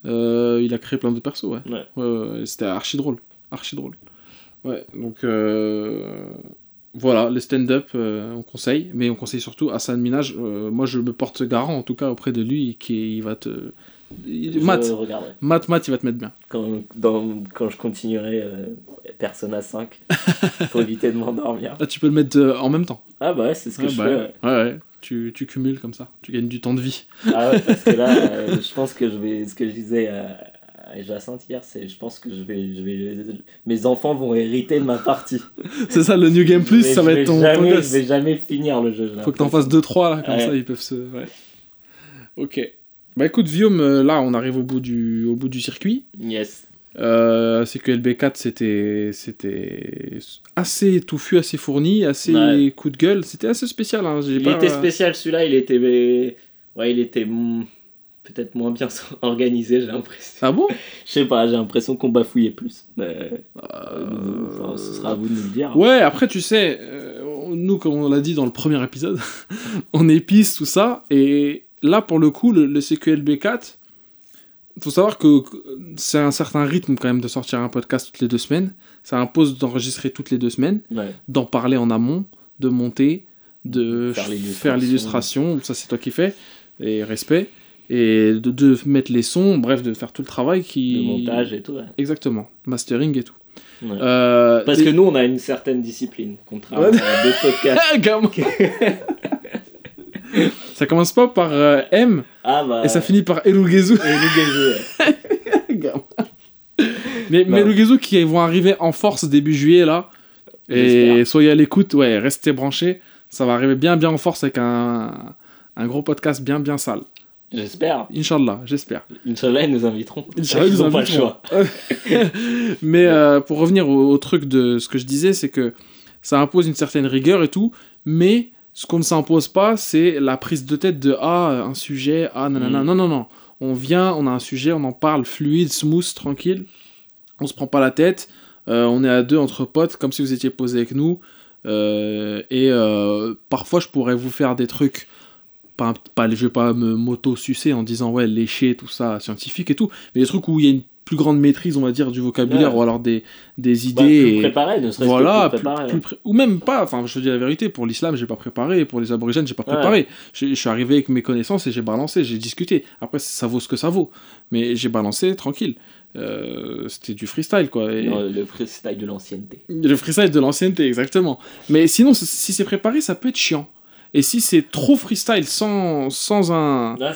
Euh, il a créé plein de persos, ouais. Ouais. Ouais, ouais, ouais, c'était archi drôle. Archi drôle. Ouais, donc euh, voilà, les stand-up, euh, on conseille, mais on conseille surtout Hassan Minaj. euh, moi, je me porte garant, en tout cas, auprès de lui, qui il va te. il- Matt. Matt, Matt, il va te mettre bien. Quand, dans- quand je continuerai euh, Persona 5 pour éviter de m'endormir. Là, tu peux le mettre euh, en même temps. Ah bah ouais, c'est ce que Ouais, je bah fais. ouais. ouais. Tu, tu cumules comme ça. Tu gagnes du temps de vie. Ah ouais, parce que là, je pense que je vais. Ce que je disais à, à Jacinthe hier, c'est je pense que je vais, je vais. Mes enfants vont hériter de ma partie. C'est ça, le New Game Plus, ça va être ton, ton jamais, gosse. Je vais jamais finir le jeu. Faut que t'en fasses 2-3 là, comme Ouais. ça ils peuvent se. Ouais. Ok. Bah écoute, Guillaume, euh, là on arrive au bout du, au bout du circuit. Yes. Euh, CQLB4 c'était c'était assez touffu, assez fourni, assez Ouais. coup de gueule. C'était assez spécial. Hein. Il pas- était spécial celui-là, il était. Ouais, il était peut-être moins bien organisé, j'ai l'impression. Ah bon Je sais pas, j'ai l'impression qu'on bafouillait plus. Mais. Euh, enfin, ce sera à vous de nous le dire. Ouais, après tu sais, euh, nous comme on l'a dit dans le premier épisode, on épice tout ça. Et là pour le coup, le, le CQLB4, faut savoir que c'est un certain rythme quand même de sortir un podcast toutes les deux semaines. Ça impose d'enregistrer toutes les deux semaines, Ouais. d'en parler en amont, de monter, de faire l'illustration. Ça c'est toi qui fais. Et respect. Et de, de mettre les sons, bref, de faire tout le travail qui. Le montage et tout. ouais. Exactement. Mastering et tout. Ouais. Euh, Parce que nous, on a une certaine discipline, contrairement Ouais. à d'autres podcasts. Ça commence pas par euh, M Ah bah. et ça finit par Elugezu. Mais Elugezu qui vont arriver en force début juillet là. Et soyez à l'écoute, ouais, restez branchés. Ça va arriver bien bien en force avec un, un gros podcast bien bien sale. J'espère. Inch'Allah, j'espère. Inch'Allah, ils nous inviteront. Inch'Allah, ils nous n'ont pas le choix. Mais euh, pour revenir au, au truc de ce que je disais, c'est que ça impose une certaine rigueur et tout, mais ce qu'on ne s'impose pas, c'est la prise de tête de ah, un sujet, ah, nanana. Mm. Non, non, non. On vient, on a un sujet, on en parle fluide, smooth, tranquille. On se prend pas la tête. Euh, on est à deux entre potes, comme si vous étiez posé avec nous. Euh, et parfois, je pourrais vous faire des trucs. Pas, pas, je vais pas me moto-sucer en disant ouais, lécher, tout ça, scientifique et tout, mais des trucs où il y a une plus grande maîtrise, on va dire, du vocabulaire Ouais. ou alors des, des Bah, idées. plus et- préparé, ne serait-ce voilà, que plus, plus préparé. plus pré- ou même pas, enfin je te dis la vérité, pour l'islam j'ai pas préparé, pour les aborigènes j'ai pas Ouais. préparé. Je je suis arrivé avec mes connaissances et j'ai balancé, j'ai discuté. Après ça vaut ce que ça vaut, mais j'ai balancé tranquille. Euh, C'était du freestyle quoi. Et- Non, le freestyle de l'ancienneté. Le freestyle de l'ancienneté, exactement. Mais sinon, si c'est préparé, ça peut être chiant. Et si c'est trop freestyle sans, sans un. Là,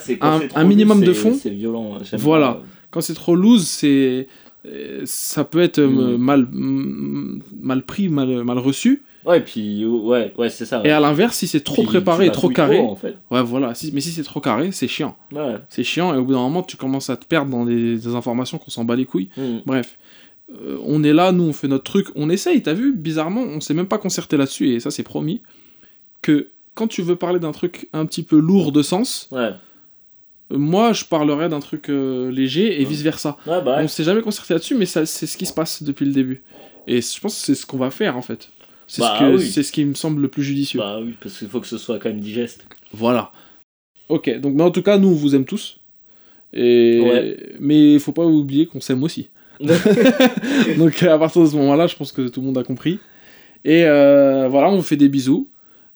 Un- minimum de fond. C'est violent. hein, Voilà. pas. quand c'est trop loose, c'est euh, ça peut être euh, Mm. mal mm, mal pris, mal mal reçu. Ouais, et puis, ouais, ouais, c'est ça. Et à l'inverse, si c'est trop Puis préparé et trop carré, en fait. ouais voilà. Si, mais si c'est trop carré, c'est chiant. Ouais. C'est chiant et au bout d'un moment, tu commences à te perdre dans des, des informations qu'on s'en bat les couilles. Mm. Bref, Euh, on est là, nous on fait notre truc, on essaye, t'as vu? Bizarrement, on s'est même pas concerté là-dessus et ça c'est promis. Que quand tu veux parler d'un truc un petit peu lourd de sens, Ouais. moi je parlerais d'un truc euh, léger et vice versa. Ouais, bah ouais. On s'est jamais concerté là-dessus, mais c'est ce qui se passe depuis le début. Et je pense que c'est ce qu'on va faire en fait. C'est Bah ce, que- oui. c'est ce qui me semble le plus judicieux. Bah oui, parce qu'il faut que ce soit quand même digeste. Voilà. Ok, donc mais en tout cas, nous on vous aime tous. Et... Mais il faut pas oublier qu'on s'aime aussi. donc à partir de ce moment-là, je pense que tout le monde a compris. Et euh, voilà, on vous fait des bisous.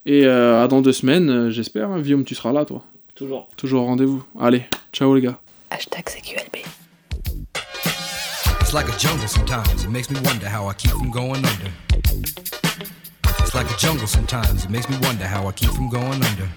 Et euh, à dans deux semaines, euh, j'espère. hein. Guillaume, tu seras là, toi. Toujours. Toujours au rendez-vous. Allez, ciao les gars. Hashtag CQLB. It's like a jungle sometimes. It makes me wonder how I keep from going under. It's like a jungle sometimes. It makes me wonder how I keep from going under.